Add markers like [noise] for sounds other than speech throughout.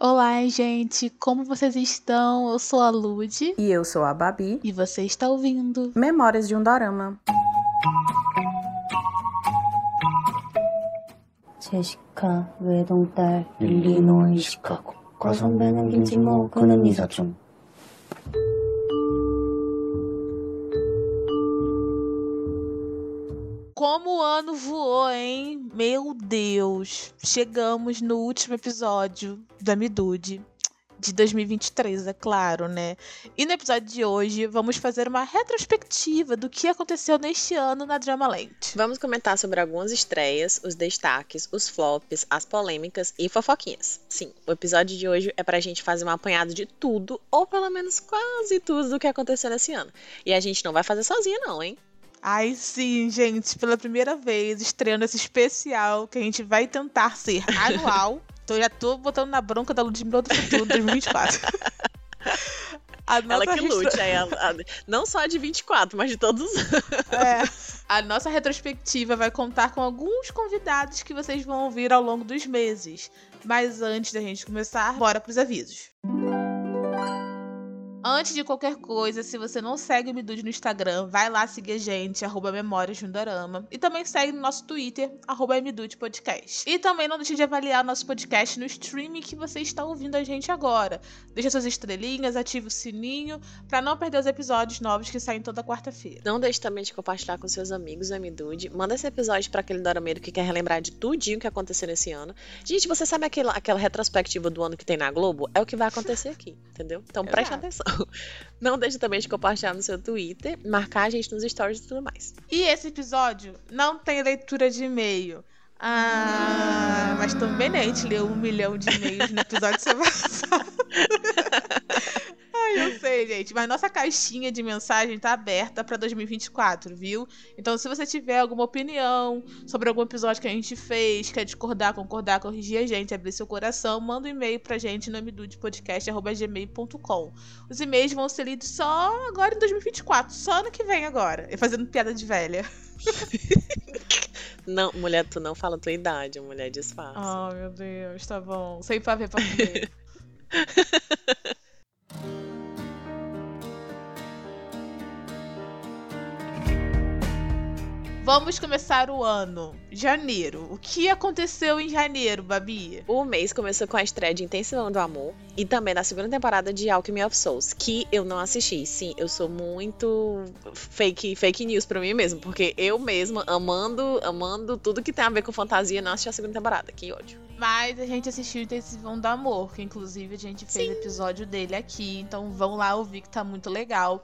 Olá, gente, como vocês estão? Eu sou a Lud. E eu sou a Babi. E você está ouvindo Memórias de um Dorama. 제시카 외동딸 릴리노 이시카고 과선배는 김치모 그는 이사촌 Como o ano voou, hein? Meu Deus! Chegamos no último episódio da Midude de 2023, é claro, né? E no episódio de hoje vamos fazer uma retrospectiva do que aconteceu neste ano na Dramaland. Vamos comentar sobre algumas estreias, os destaques, os flops, as polêmicas e fofoquinhas. Sim, o episódio de hoje é pra gente fazer um apanhado de tudo, ou pelo menos quase tudo do que aconteceu nesse ano. E a gente não vai fazer sozinha não, hein? Ai, sim, gente, pela primeira vez estreando esse especial que a gente vai tentar ser anual. [laughs] então já tô botando na bronca da Ludmilla do Futuro 2024. [laughs] Ela que lute, é, não só de 24, mas de todos. é. A nossa retrospectiva vai contar com alguns convidados que vocês vão ouvir ao longo dos meses. Mas antes da gente começar, bora pros avisos. Antes de qualquer coisa, se você não segue o Midude no Instagram, vai lá seguir a gente, arroba Memórias no Dorama. E também segue no nosso Twitter, arroba Midude Podcast. E também não deixe de avaliar nosso podcast no streaming que você está ouvindo a gente agora. Deixa suas estrelinhas, ative o sininho, para não perder os episódios novos que saem toda quarta-feira. Não deixe também de compartilhar com seus amigos o Midude. Manda esse episódio para aquele dorameiro que quer relembrar de tudinho que aconteceu nesse ano. Gente, você sabe aquela, aquela retrospectiva do ano que tem na Globo? É o que vai acontecer aqui, entendeu? Então preste atenção. [laughs] Não deixe também de compartilhar no seu Twitter, marcar a gente nos stories e tudo mais. E esse episódio não tem leitura de e-mail. Ah, mas também né, a gente leu um milhão de e-mails no episódio semana [laughs] [laughs] passada. Eu sei, gente. Mas nossa caixinha de mensagem tá aberta pra 2024, viu? Então, se você tiver alguma opinião sobre algum episódio que a gente fez, quer discordar, concordar, corrigir a gente, abrir seu coração, manda um e-mail pra gente no mdudepodcast.gmail.com. Os e-mails vão ser lidos só agora em 2024, só ano que vem agora. E fazendo piada de velha. [laughs] Não, mulher, tu não fala a tua idade, mulher disfarça. Oh, meu Deus, tá bom. Sem ver pra ver. [laughs] Vamos começar o ano. Janeiro. O que aconteceu em janeiro, Babi? O mês começou com a estreia de Intensivão do Amor e também na segunda temporada de Alchemy of Souls, que eu não assisti. Sim, eu sou muito fake, fake news pra mim mesmo, porque eu mesma, amando, amando tudo que tem a ver com fantasia, não assisti a segunda temporada. Que ódio. Mas a gente assistiu Intensivão do Amor, que inclusive a gente fez Sim. episódio dele aqui, então vão lá ouvir que tá muito legal.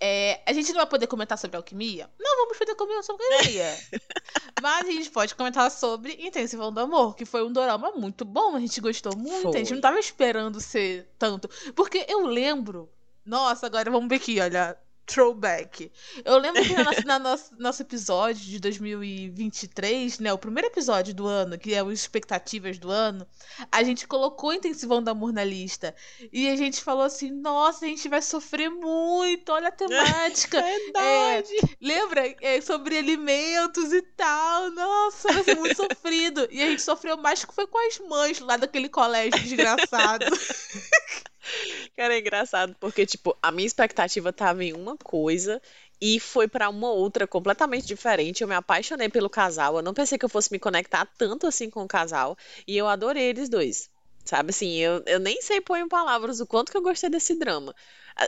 É, a gente não vai poder comentar sobre alquimia? Não vamos poder comentar sobre alquimia. [laughs] Mas a gente pode comentar sobre Intensivão do Amor, que foi um dorama muito bom, a gente gostou muito, foi. a gente não tava esperando ser tanto. Porque eu lembro. Nossa, agora vamos ver aqui, olha throwback. Eu lembro que no nosso, na nosso, nosso episódio de 2023, né, o primeiro episódio do ano, que é os expectativas do ano, a gente colocou Intensivão do Amor na lista. E a gente falou assim: nossa, a gente vai sofrer muito, olha a temática. [laughs] É verdade. É, lembra? É, sobre alimentos e tal. Nossa, vai ser muito sofrido. E a gente sofreu mais que foi com as mães lá daquele colégio desgraçado. [laughs] Cara, é engraçado, porque, tipo, a minha expectativa tava em uma coisa e foi para uma outra completamente diferente. Eu me apaixonei pelo casal. Eu não pensei que eu fosse me conectar tanto assim com o casal. E eu adorei eles dois. Sabe assim, eu, eu nem sei pôr em palavras o quanto que eu gostei desse drama.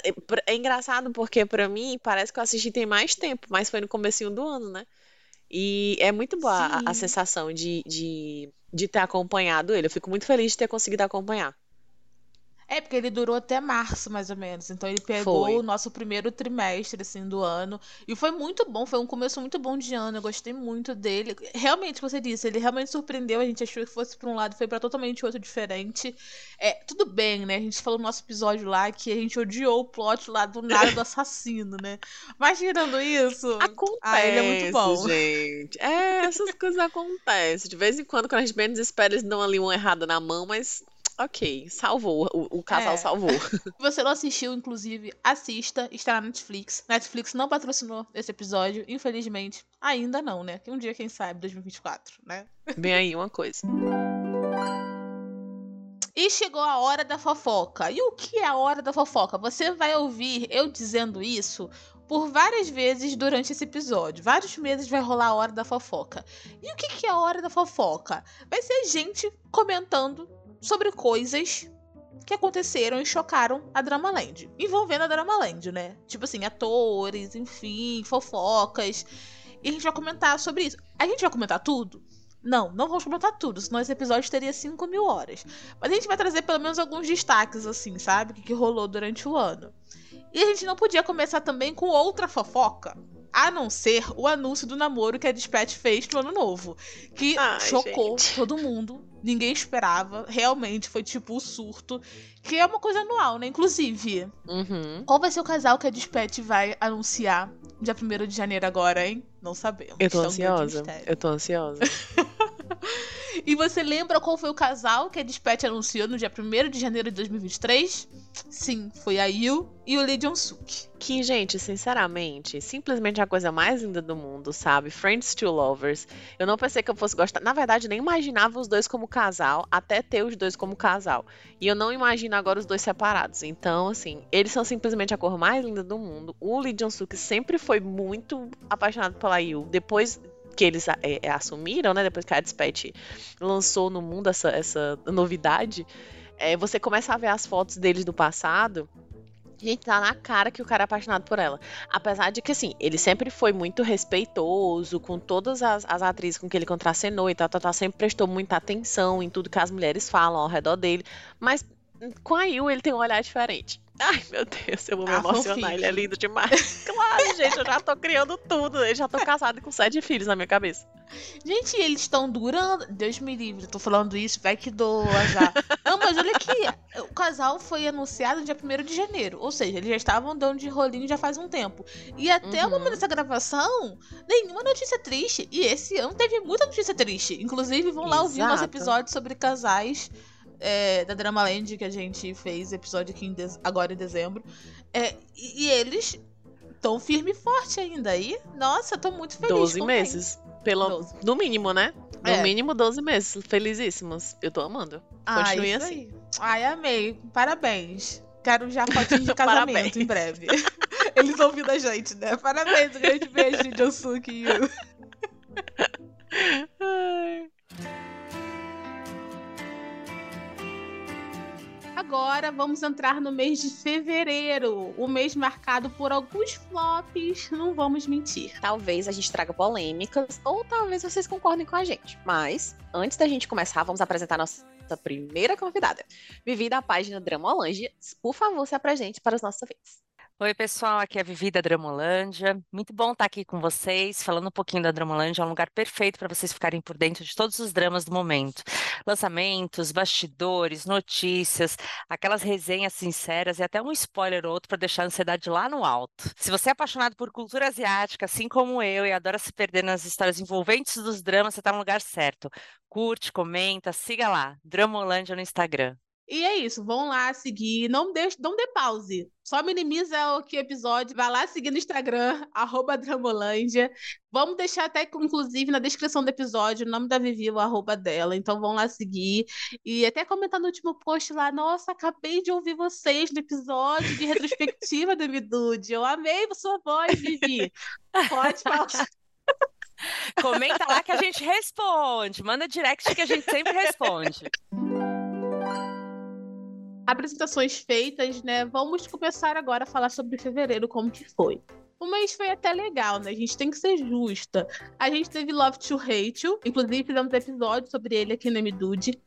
É, é engraçado porque para mim parece que eu assisti tem mais tempo, mas foi no comecinho do ano, né? E é muito boa a, a, sensação de, de, de ter acompanhado ele. Eu fico muito feliz de ter conseguido acompanhar. É, porque ele durou até março, mais ou menos. Então ele pegou foi. o nosso primeiro trimestre, assim, do ano. E foi muito bom, foi um começo muito bom de ano. Eu gostei muito dele. Realmente, você disse, ele realmente surpreendeu. A gente achou que fosse pra um lado, foi para totalmente outro diferente. É, tudo bem, né? A gente falou no nosso episódio lá que a gente odiou o plot lá do nada do assassino, né? Mas tirando isso. Acontece. Ah, ele é muito bom. Gente. É, essas coisas acontecem. De vez em quando, quando a gente menos espera, eles dão ali uma errada na mão, mas Ok, salvou. O, o casal é. salvou. Se [laughs] [laughs] você não assistiu, inclusive, assista. Está na Netflix. Netflix não patrocinou esse episódio, infelizmente. Ainda não, né? Um dia, quem sabe, 2024, né? Vem aí uma coisa. E chegou a hora da fofoca. E o que é a hora da fofoca? Você vai ouvir eu dizendo isso por várias vezes durante esse episódio. Vários meses vai rolar a hora da fofoca. E o que é a hora da fofoca? Vai ser gente comentando sobre coisas que aconteceram e chocaram a Dramaland. Envolvendo a Dramaland, né? Tipo assim, atores, enfim, fofocas. E a gente vai comentar sobre isso. A gente vai comentar tudo? Não, não vamos comentar tudo, senão esse episódio teria 5 mil horas. Mas a gente vai trazer pelo menos alguns destaques, assim, sabe? O que, que rolou durante o ano. E a gente não podia começar também com outra fofoca. A não ser o anúncio do namoro que a Dispatch fez no ano novo. Que Ai, chocou gente. todo mundo. Ninguém esperava. Realmente foi tipo o surto. Que é uma coisa anual, né? Inclusive, Uhum. qual vai ser o casal que a Dispatch vai anunciar dia 1 de janeiro agora, hein? Não sabemos. Eu tô é ansiosa. Eu tô ansiosa. [laughs] E você lembra qual foi o casal que a Dispatch anunciou no dia 1 de janeiro de 2023? Sim, foi a Yu e o Lee Jong-suk. Que, gente, sinceramente, simplesmente a coisa mais linda do mundo, sabe? Friends to Lovers. Eu não pensei que eu fosse gostar. Na verdade, nem imaginava os dois como casal, até ter os dois como casal. E eu não imagino agora os dois separados. Então, assim, eles são simplesmente a cor mais linda do mundo. O Lee Jong-suk sempre foi muito apaixonado pela Yu. Depois que eles é, é, assumiram, né? Depois que a Dispatch lançou no mundo essa, essa novidade, é, você começa a ver as fotos deles do passado. Gente, tá na cara que o cara é apaixonado por ela. Apesar de que, assim, ele sempre foi muito respeitoso com todas as, as atrizes com que ele contracenou e tal, tal, tal, sempre prestou muita atenção em tudo que as mulheres falam ao redor dele. Mas com a Yu, ele tem um olhar diferente. Ai, meu Deus, eu vou me Ah, emocionar, fofinho. ele é lindo demais. [laughs] Claro, gente, eu já tô criando tudo. Eu já tô casada com sete filhos na minha cabeça. Gente, eles estão durando. Deus me livre, eu tô falando isso, vai que doa já. Não, mas olha aqui, o casal foi anunciado no dia 1 de janeiro. Ou seja, eles já estavam dando de rolinho já faz um tempo. E até o Uhum. momento dessa gravação, nenhuma notícia triste. E esse ano teve muita notícia triste. Inclusive, vão lá ouvir o nosso Exato. episódio sobre casais. É, da Dramaland que a gente fez episódio aqui em agora em dezembro. É, e, e eles estão firme e forte ainda aí. Nossa, eu tô muito feliz. 12 contente. meses. Pelo, 12. No mínimo, né? No É. mínimo 12 meses. Felizíssimos. Eu tô amando. Ah, Continue assim. aí. Ai, amei. Parabéns. Quero já fotinho de [laughs] casamento em breve. [laughs] Eles ouvindo a gente, né? Parabéns, um grande beijo de Josuke e Yu. [laughs] Agora vamos entrar no mês de fevereiro. O mês marcado por alguns flops, não vamos mentir. Talvez a gente traga polêmicas, ou talvez vocês concordem com a gente. Mas, antes da gente começar, vamos apresentar nossa primeira convidada. Vivi da página Dramolândia, por favor, se apresente para os nossos ouvintes. Oi, pessoal, aqui é a Vivi da Dramolândia. Muito bom estar aqui com vocês, falando um pouquinho da Dramolândia. É um lugar perfeito para vocês ficarem por dentro de todos os dramas do momento. Lançamentos, bastidores, notícias, aquelas resenhas sinceras e até um spoiler ou outro para deixar a ansiedade lá no alto. Se você é apaixonado por cultura asiática, assim como eu, e adora se perder nas histórias envolventes dos dramas, você está no lugar certo. Curte, comenta, siga lá, Dramolândia no Instagram. E é isso, vão lá seguir, não deixe, não dê pause. Só minimiza o que episódio, vai lá seguir no Instagram, [laughs] Dramolândia. Vamos deixar até, inclusive, na descrição do episódio, o nome da Vivi, o arroba dela. Então vão lá seguir. E até comentar no último post lá, nossa, acabei de ouvir vocês no episódio de retrospectiva do Midude. Eu amei sua voz, Vivi. Pode falar. [laughs] Comenta lá que a gente responde. Manda direct que a gente sempre responde. Apresentações feitas, né? Vamos começar agora a falar sobre fevereiro, como que foi. O mês foi até legal, né? A gente tem que ser justa. A gente teve Love to You, inclusive fizemos episódio sobre ele aqui no MDude.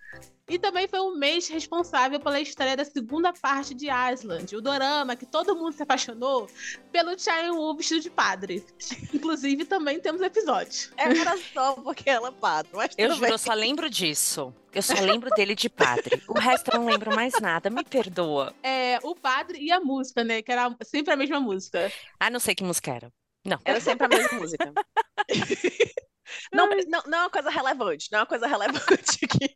E também foi um mês responsável pela estreia da segunda parte de Island, o dorama que todo mundo se apaixonou pelo Chae Woo vestido de padre. Inclusive também temos episódio. Era só porque ela é padre, mas Eu juro, eu só lembro disso. Eu só lembro dele de padre. O resto eu não lembro mais nada. Me perdoa. É, o padre e a música, né? Que era sempre a mesma música. Ah, não sei que música era. Não. Era sempre a mesma música. [laughs] Não, não, não é uma coisa relevante, não é uma coisa relevante aqui.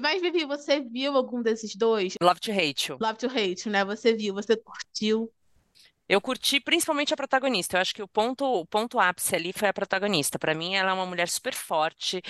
Mas, Vivi, você viu algum desses dois? Love to Hate You. Love to Hate, né? Você viu, você curtiu. Eu curti principalmente a protagonista. Eu acho que o ponto, o ponto ápice ali foi a protagonista. Para mim, ela é uma mulher super forte.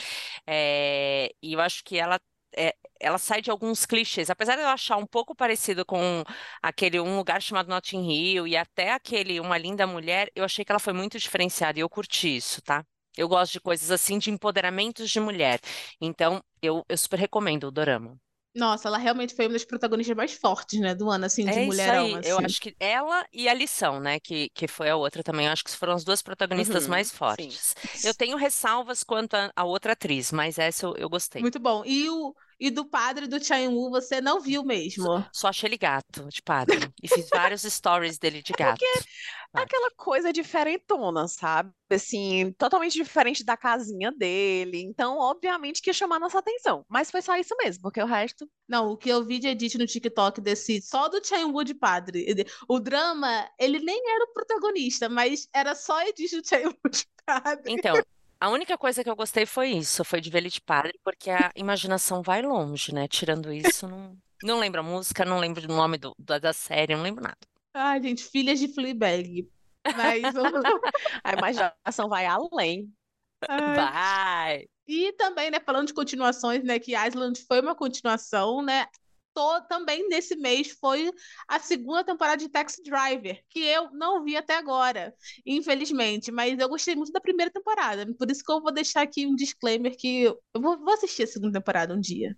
é, E eu acho que ela. é, ela sai de alguns clichês. Apesar de eu achar um pouco parecido com aquele Um Lugar Chamado Notting Hill e até aquele Uma Linda Mulher, eu achei que ela foi muito diferenciada e eu curti isso, tá? Eu gosto de coisas assim de empoderamentos de mulher. Então, eu, eu super recomendo o Dorama. Nossa, ela realmente foi uma das protagonistas mais fortes, né, do ano, assim, de É isso mulherão, aí. Eu assim. acho que ela e a Lição, né, que, que foi a outra também. Eu acho que foram as duas protagonistas Uhum, mais sim. fortes. Eu tenho ressalvas quanto a, a outra atriz, mas essa eu, eu gostei. Muito bom. E, o, e do padre do Chain-woo você não viu mesmo? Só achei ele gato de padre. E fiz [laughs] vários stories dele de gato. Vai. Aquela coisa diferentona, sabe? Assim, totalmente diferente da casinha dele. Então, obviamente que ia chamar nossa atenção. Mas foi só isso mesmo, porque o resto. Não, o que eu vi de edit no TikTok desse, só do Chain-woo de padre. O drama, ele nem era o protagonista, mas era só edit do Chain-woo de padre. Então, a única coisa que eu gostei foi isso, foi de ver ele de padre, porque a imaginação vai longe, né? Tirando isso, não, não lembro a música, não lembro o nome do, da, da série, não lembro nada. Ai, gente, filhas de Fleabag. Mas [laughs] A imaginação vai além. Ai. Vai! E também, né, falando de continuações, né, que Island foi uma continuação, né? Tô, também nesse mês foi a segunda temporada de Taxi Driver, que eu não vi até agora, infelizmente, mas eu gostei muito da primeira temporada, por isso que eu vou deixar aqui um disclaimer que eu vou, vou assistir a segunda temporada um dia,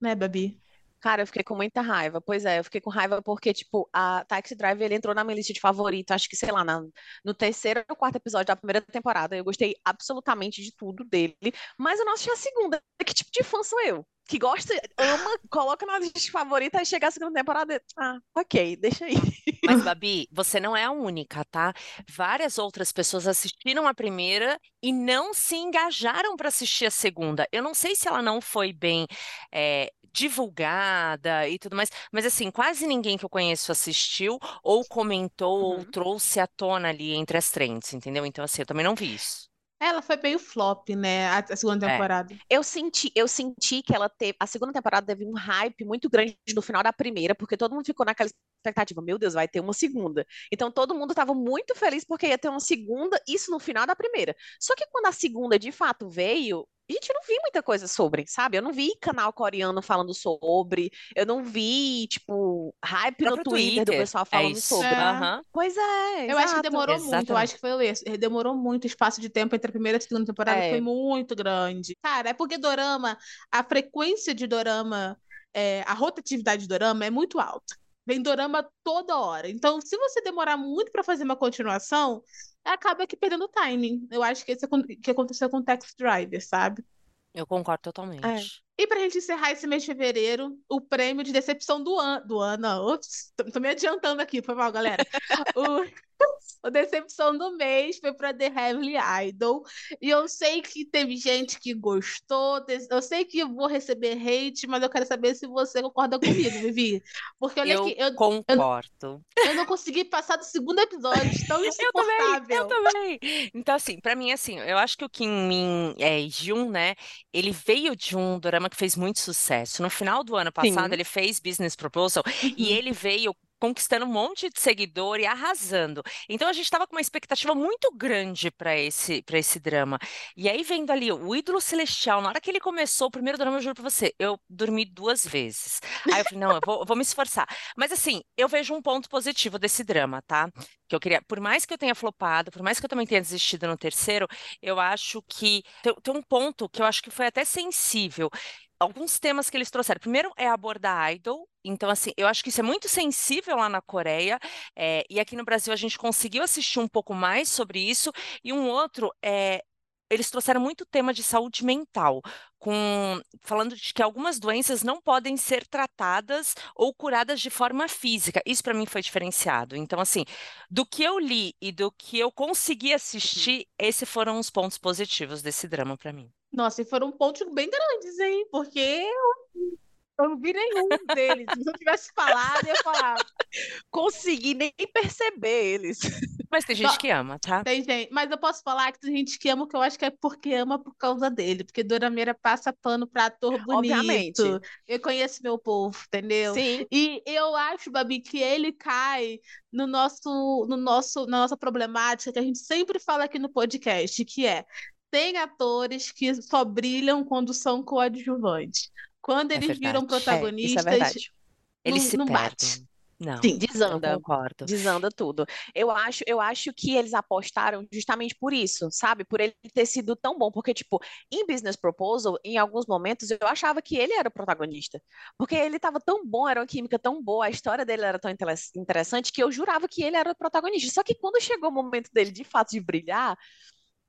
né, Babi? Cara, eu fiquei com muita raiva. Pois é, eu fiquei com raiva porque, tipo, a Taxi Driver ele entrou na minha lista de favorito, acho que, sei lá, na- no terceiro ou quarto episódio da primeira temporada. Eu gostei absolutamente de tudo dele, mas eu não assisti a segunda. Que tipo de fã sou eu? Que gosta, ama, coloca na lista favorita, aí chega a segunda temporada. e, Ah, ok, deixa aí. [laughs] Mas, Babi, você não é a única, tá? Várias outras pessoas assistiram a primeira e não se engajaram para assistir a segunda. Eu não sei se ela não foi bem é, divulgada e tudo mais, mas assim, quase ninguém que eu conheço assistiu ou comentou ou Uhum. trouxe à tona ali entre as trends, entendeu? Então, assim, eu também não vi isso. Ela foi meio flop, né, a, a segunda É. temporada. Eu senti, eu senti que ela teve. A segunda temporada teve um hype muito grande no final da primeira, porque todo mundo ficou naquela expectativa, meu Deus, vai ter uma segunda. Então todo mundo estava muito feliz porque ia ter uma segunda, isso no final da primeira. Só que quando a segunda de fato veio, a gente não vi muita coisa sobre, sabe? Eu não vi canal coreano falando sobre, eu não vi, tipo, hype no Próprio Twitter do Twitter, pessoal é falando isso. sobre. É. Aham. Pois é, Eu acho que exato. demorou muito, eu Exatamente. acho que foi isso. Demorou muito, o espaço de tempo entre a primeira e a segunda temporada É. foi muito grande. Cara, é porque dorama, a frequência de dorama, é, a rotatividade de dorama é muito alta. Vem dorama toda hora. Então, se você demorar muito pra fazer uma continuação, acaba aqui perdendo timing. Eu acho que isso é que aconteceu com Taxi Driver, sabe? Eu concordo totalmente. E pra gente encerrar esse mês de fevereiro, o prêmio de decepção do, an do ano. Ops, tô, tô me adiantando aqui, foi mal, galera. [laughs] o, [laughs] o decepção do mês foi pra The Heavenly Idol. E eu sei que teve gente que gostou, eu sei que eu vou receber hate, mas eu quero saber se você concorda comigo, Vivi. Porque olha Eu aqui, eu, concordo. eu não consegui passar do segundo episódio, tão [laughs] Eu também, insuportável. eu também. Então, assim, pra mim, assim, eu acho que o Kim Min é, Jun, né, ele veio de um dorama que fez muito sucesso. No final do ano passado, Sim. ele fez Business Proposal e Uhum. ele veio conquistando um monte de seguidor e arrasando. Então, a gente estava com uma expectativa muito grande para esse, para esse drama. E aí, vendo ali o Ídolo Celestial, na hora que ele começou o primeiro drama, eu juro pra você, eu dormi duas vezes. Aí eu falei, não, eu vou, vou me esforçar. Mas assim, eu vejo um ponto positivo desse drama, tá? Que eu queria, por mais que eu tenha flopado, por mais que eu também tenha desistido no terceiro, eu acho que tem, tem um ponto que eu acho que foi até sensível. Alguns temas que eles trouxeram. Primeiro é abordar idol. Então, assim, eu acho que isso é muito sensível lá na Coreia. é, e aqui no Brasil a gente conseguiu assistir um pouco mais sobre isso. E um outro é. Eles trouxeram muito tema de saúde mental, com falando de que algumas doenças não podem ser tratadas ou curadas de forma física. Isso para mim foi diferenciado. Então, assim, do que eu li e do que eu consegui assistir, esses foram os pontos positivos desse drama para mim. Nossa, e foram pontos bem grandes, hein? Porque eu, eu não vi nenhum deles. Se eu tivesse falado, eu ia falar. Consegui nem perceber eles. Mas tem gente que ama, tá? Tem gente, mas eu posso falar que tem gente que ama, que eu acho que é porque ama por causa dele, porque Dorameira passa pano pra ator bonito. Obviamente. Eu conheço meu povo, entendeu? Sim. E eu acho, Babi, que ele cai no nosso, no nosso, na nossa problemática que a gente sempre fala aqui no podcast, que é tem atores que só brilham quando são coadjuvantes. Quando É eles viram verdade. protagonistas, é. Eles não- se não bate. perdem. Não, Sim, Desanda. concordo. Desanda tudo. Eu acho, eu acho que eles apostaram justamente por isso, sabe? Por ele ter sido tão bom. Porque, tipo, em Business Proposal, em alguns momentos, eu achava que ele era o protagonista. Porque ele estava tão bom, era uma química tão boa, a história dele era tão interessante que eu jurava que ele era o protagonista. Só que quando chegou o momento dele, de fato, de brilhar,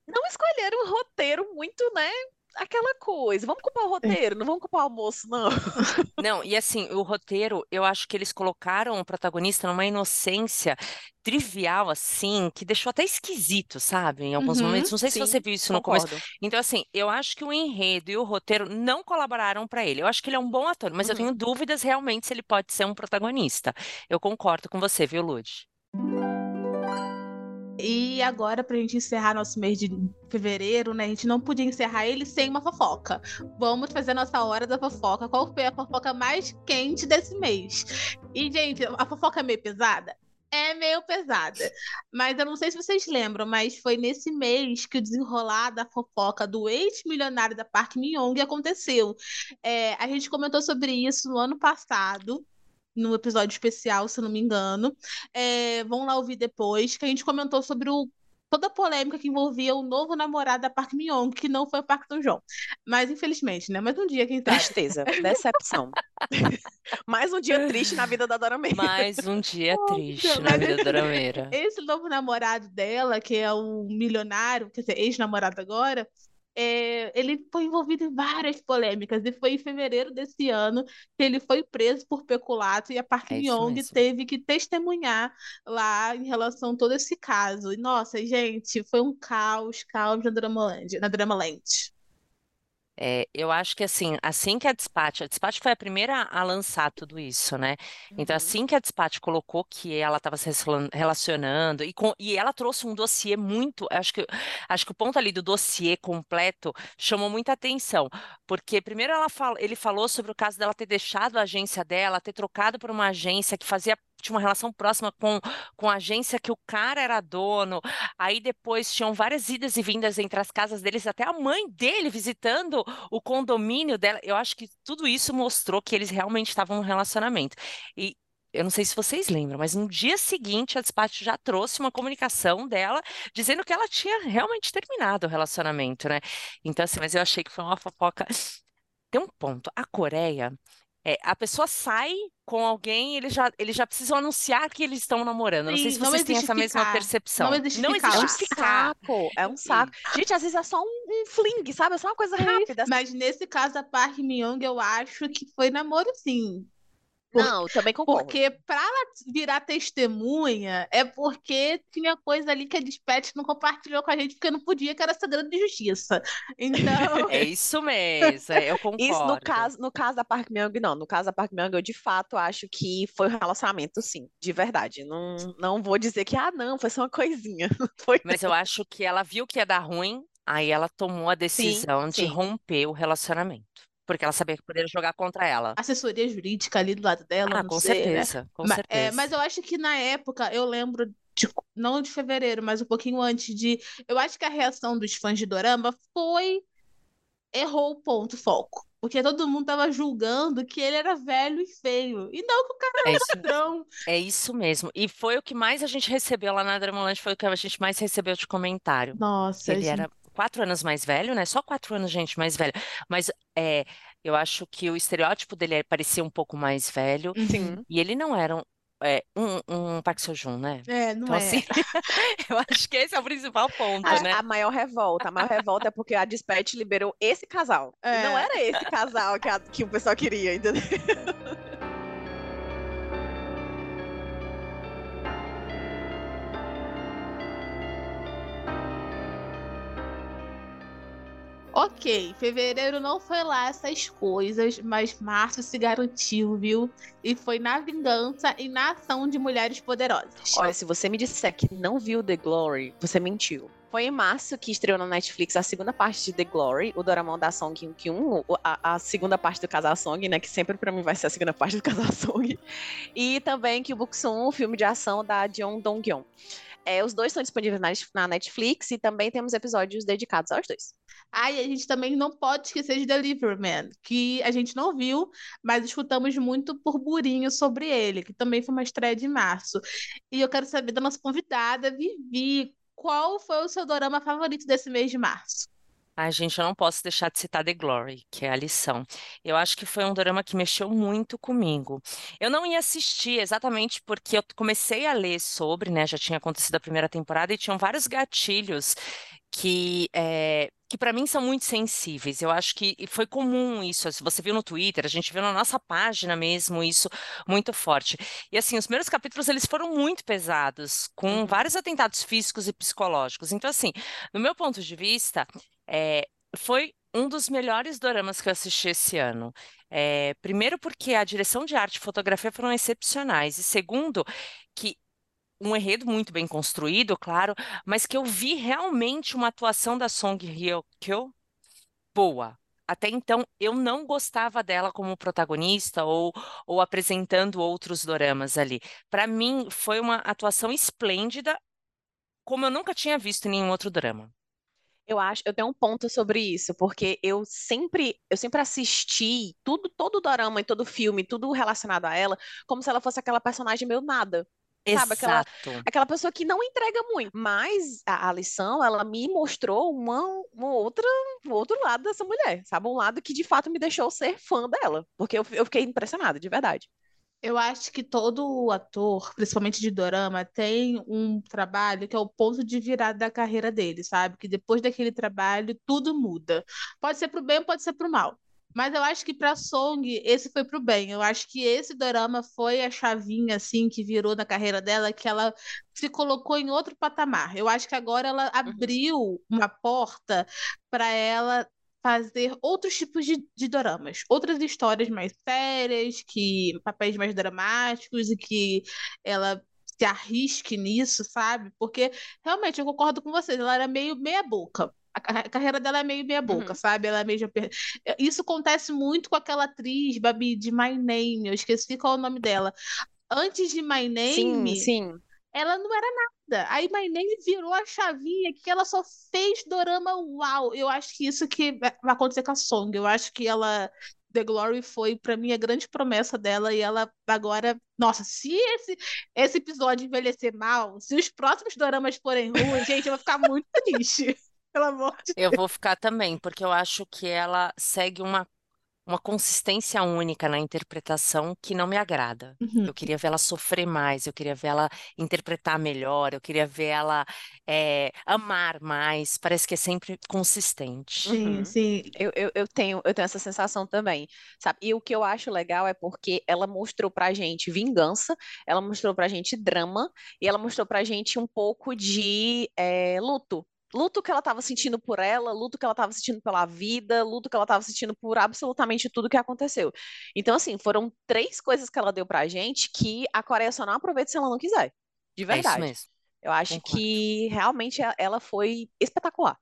não escolheram um roteiro muito, né? Aquela coisa. Vamos culpar o roteiro, não vamos culpar o moço, não. [laughs] Não, e assim, o roteiro, eu acho que eles colocaram o protagonista numa inocência trivial, assim, que deixou até esquisito, sabe? Em alguns Uhum, momentos. Não sei se sim, você viu isso no começo. Concordo. Então, assim, eu acho que o enredo e o roteiro não colaboraram para ele. Eu acho que ele é um bom ator, mas eu Uhum. tenho dúvidas realmente se ele pode ser um protagonista. Eu concordo com você, viu, Lud? E agora, pra gente encerrar nosso mês de fevereiro, né? A gente não podia encerrar ele sem uma fofoca. Vamos fazer a nossa hora da fofoca. Qual foi a fofoca mais quente desse mês? E, gente, a fofoca é meio pesada? É meio pesada. Mas eu não sei se vocês lembram, mas foi nesse mês que o desenrolar da fofoca do ex-milionário da Park Min-young aconteceu. É, a gente comentou sobre isso no ano passado, no episódio especial, se não me engano. É, vão lá ouvir depois, que a gente comentou sobre o, toda a polêmica que envolvia o novo namorado da Park Min-young, que não foi o Park Seo-joon. Mas infelizmente, né? Mas um dia, quem sabe? Tristeza, decepção. [laughs] Mais um dia triste na vida da Dora May. Mais um dia triste Deus, na mas vida esse- da Dorameira. [laughs] Esse novo namorado dela, que é o milionário, quer dizer, ex-namorado agora, é, ele foi envolvido em várias polêmicas. E foi em fevereiro desse ano que ele foi preso por peculato e a Park É Min-young mesmo. teve que testemunhar lá em relação a todo esse caso. E, nossa, gente, foi um caos, caos na Dramaland. Na Dramaland. É, eu acho que assim, assim que a Despacho, a Despacho foi a primeira a lançar tudo isso, né? Então, Uhum. assim que a Despacho colocou que ela estava se relacion- relacionando, e, com- e ela trouxe um dossiê muito, acho que, acho que o ponto ali do dossiê completo chamou muita atenção, porque primeiro ela fal- ele falou sobre o caso dela ter deixado a agência dela, ter trocado por uma agência que fazia, tinha uma relação próxima com, com a agência que o cara era dono, Aí depois tinham várias idas e vindas entre as casas deles, até a mãe dele visitando o condomínio dela. Eu acho que tudo isso mostrou que eles realmente estavam num relacionamento. E eu não sei se vocês lembram, mas no dia seguinte a Despacho já trouxe uma comunicação dela dizendo que ela tinha realmente terminado o relacionamento, né? Então, assim, mas eu achei que foi uma fofoca. Tem um ponto. A Coreia. É, a pessoa sai com alguém, eles já, eles já precisam anunciar que eles estão namorando. Não sei Sim, se vocês têm essa mesma ficar. percepção. Não existe Não ficar É um existe ficar. saco, é um saco. Gente, às vezes é só um, um fling, sabe? É só uma coisa rápida. Mas nesse caso da Park Min-young, eu acho que foi namoro sim. Não, também concordo. Porque pra ela virar testemunha é porque tinha coisa ali que a Dispatch não compartilhou com a gente porque não podia, que era segredo de justiça. Então, [laughs] É isso mesmo, é, eu concordo. [laughs] Isso no caso, no caso da Park Myung, não. No caso da Park Myung, eu de fato acho que foi um relacionamento, sim, de verdade. Não, não vou dizer que, ah, não, foi só uma coisinha. [laughs] Foi Mas eu acho que ela viu que ia dar ruim, aí ela tomou a decisão de sim. romper o relacionamento. Porque ela sabia que poderia jogar contra ela. assessoria jurídica ali do lado dela, Ah, não com sei, né? certeza, com Ma- é, certeza. mas eu acho que na época, eu lembro, de- não de fevereiro, mas um pouquinho antes de. Eu acho que a reação dos fãs de Dorama foi. Errou o ponto, foco. Porque todo mundo tava julgando que ele era velho e feio. E não que o cara É era isso, ladrão. é isso mesmo. E foi o que mais a gente recebeu lá na Dramalante, foi o que a gente mais recebeu de comentário. Nossa, Ele gente. era quatro anos mais velho, né? Só quatro anos, gente, mais velho. Mas é, eu acho que o estereótipo dele é- parecia um pouco mais velho. Uhum. E ele não era um, é, um, um Park Seo-joon, né? É, não Então, é. assim, [laughs] eu acho que esse é o principal ponto, a, né? a maior revolta. A maior revolta é porque a Dispatch liberou esse casal. É. não era esse casal que, a- que o pessoal queria, entendeu? [laughs] Ok, fevereiro não foi lá essas coisas, mas março se garantiu, viu? E foi na vingança e na ação de mulheres poderosas. Olha, se você me disser que não viu The Glory, você mentiu. Foi em março que estreou na Netflix a segunda parte de The Glory, o Doramon da Song Kyun Kyun, o- a, a segunda parte do Casal Song, né? Que sempre pra mim vai ser a segunda parte do Casal Song. E também que o Buksum, o filme de ação da Jeon Dong-yeon. É, os dois estão disponíveis na, na Netflix e também temos episódios dedicados aos dois. Ah, e a gente também não pode esquecer de Deliverman, que a gente não viu, mas escutamos muito burburinho sobre ele, que também foi uma estreia de março. E eu quero saber da nossa convidada, Vivi, qual foi o seu dorama favorito desse mês de março? Ai, gente, eu não posso deixar de citar The Glory, que é a lição. Eu acho que foi um dorama que mexeu muito comigo. Eu não ia assistir exatamente porque eu comecei a ler sobre, né? Já tinha acontecido a primeira temporada e tinham vários gatilhos que, é, que para mim são muito sensíveis. Eu acho que foi comum isso. Você viu no Twitter, a gente viu na nossa página mesmo isso muito forte. E assim, os primeiros capítulos eles foram muito pesados, com Uhum. vários atentados físicos e psicológicos. Então, assim, no meu ponto de vista, é, foi um dos melhores doramas que eu assisti esse ano. É, primeiro, porque a direção de arte e fotografia foram excepcionais, e segundo, que um enredo muito bem construído, claro, mas que eu vi realmente uma atuação da Song Hye Kyo boa. Até então, eu não gostava dela como protagonista ou, ou apresentando outros doramas ali. Para mim, foi uma atuação esplêndida, como eu nunca tinha visto em nenhum outro drama. Eu acho, eu tenho um ponto sobre isso, porque eu sempre, eu sempre assisti tudo, todo o dorama e todo filme, tudo relacionado a ela, como se ela fosse aquela personagem meio nada. Sabe, aquela, Exato. aquela pessoa que não entrega muito. Mas a, a lição, ela me mostrou uma, uma outra, um outro lado dessa mulher, sabe? Um lado que de fato me deixou ser fã dela. Porque eu, eu fiquei impressionada, de verdade. Eu acho que todo ator, principalmente de dorama, tem um trabalho que é o ponto de virada da carreira dele, sabe? Que depois daquele trabalho tudo muda. Pode ser pro bem, pode ser pro mal. Mas eu acho que pra Song, esse foi pro bem. Eu acho que esse dorama foi a chavinha, assim, que virou na carreira dela, que ela se colocou em outro patamar. Eu acho que agora ela abriu uma porta para ela fazer outros tipos de, de doramas, outras histórias mais sérias, que papéis mais dramáticos e que ela se arrisque nisso, sabe? Porque realmente eu concordo com vocês, ela era meio meia boca. A ca- a carreira dela é meio meia boca, Uhum. sabe? Ela é meio Isso acontece muito com aquela atriz, Babi, de My Name, eu esqueci qual é o nome dela. Antes de My Sim, Name, sim. ela não era nada. Aí My Name virou a chavinha que ela só fez dorama uau. Eu acho que isso que vai acontecer com a Song. Eu acho que ela The Glory foi pra mim a grande promessa dela e ela agora, nossa, se esse esse episódio envelhecer mal, se os próximos doramas forem ruins, gente, eu vou ficar muito triste. [laughs] Pelo amor de Eu vou ficar também, porque eu acho que ela segue uma, uma consistência única na interpretação que não me agrada. Uhum. Eu queria ver ela sofrer mais, eu queria ver ela interpretar melhor, eu queria ver ela é, amar mais. Parece que é sempre consistente. Sim, Uhum. sim. Eu, eu, eu tenho, eu tenho essa sensação também, sabe? E o que eu acho legal é porque ela mostrou pra gente vingança, ela mostrou pra gente drama, e ela mostrou pra gente um pouco de eh, luto. Luto que ela estava sentindo por ela, luto que ela estava sentindo pela vida, luto que ela estava sentindo por absolutamente tudo que aconteceu. Então, assim, foram três coisas que ela deu pra gente que a Coreia só não aproveita se ela não quiser. De É isso verdade. mesmo. Eu acho Concordo. que realmente ela foi espetacular.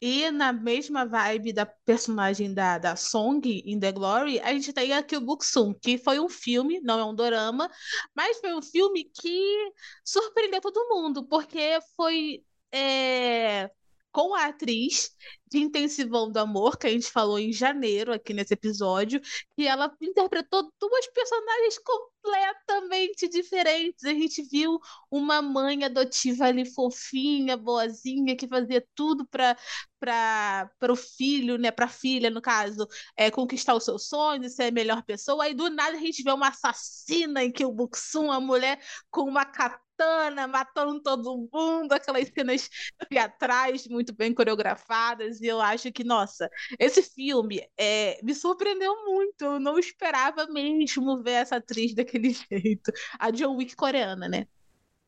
E na mesma vibe da personagem da, da Song em The Glory, a gente tem aqui o Buksum, que foi um filme, não é um dorama, mas foi um filme que surpreendeu todo mundo, porque foi é, com a atriz de Intensivão do Amor, que a gente falou em janeiro aqui nesse episódio, que ela interpretou duas personagens completamente diferentes. A gente viu uma mãe adotiva ali fofinha, boazinha, que fazia tudo para para o filho, né, para a filha, no caso, é, conquistar os seus sonhos, ser a melhor pessoa. Aí do nada a gente vê uma assassina em que o Buxum, a mulher com uma katana matando todo mundo, aquelas cenas teatrais muito bem coreografadas. E eu acho que, nossa, esse filme é, me surpreendeu muito. Eu não esperava mesmo ver essa atriz daquele [laughs] jeito. A John Wick coreana, né?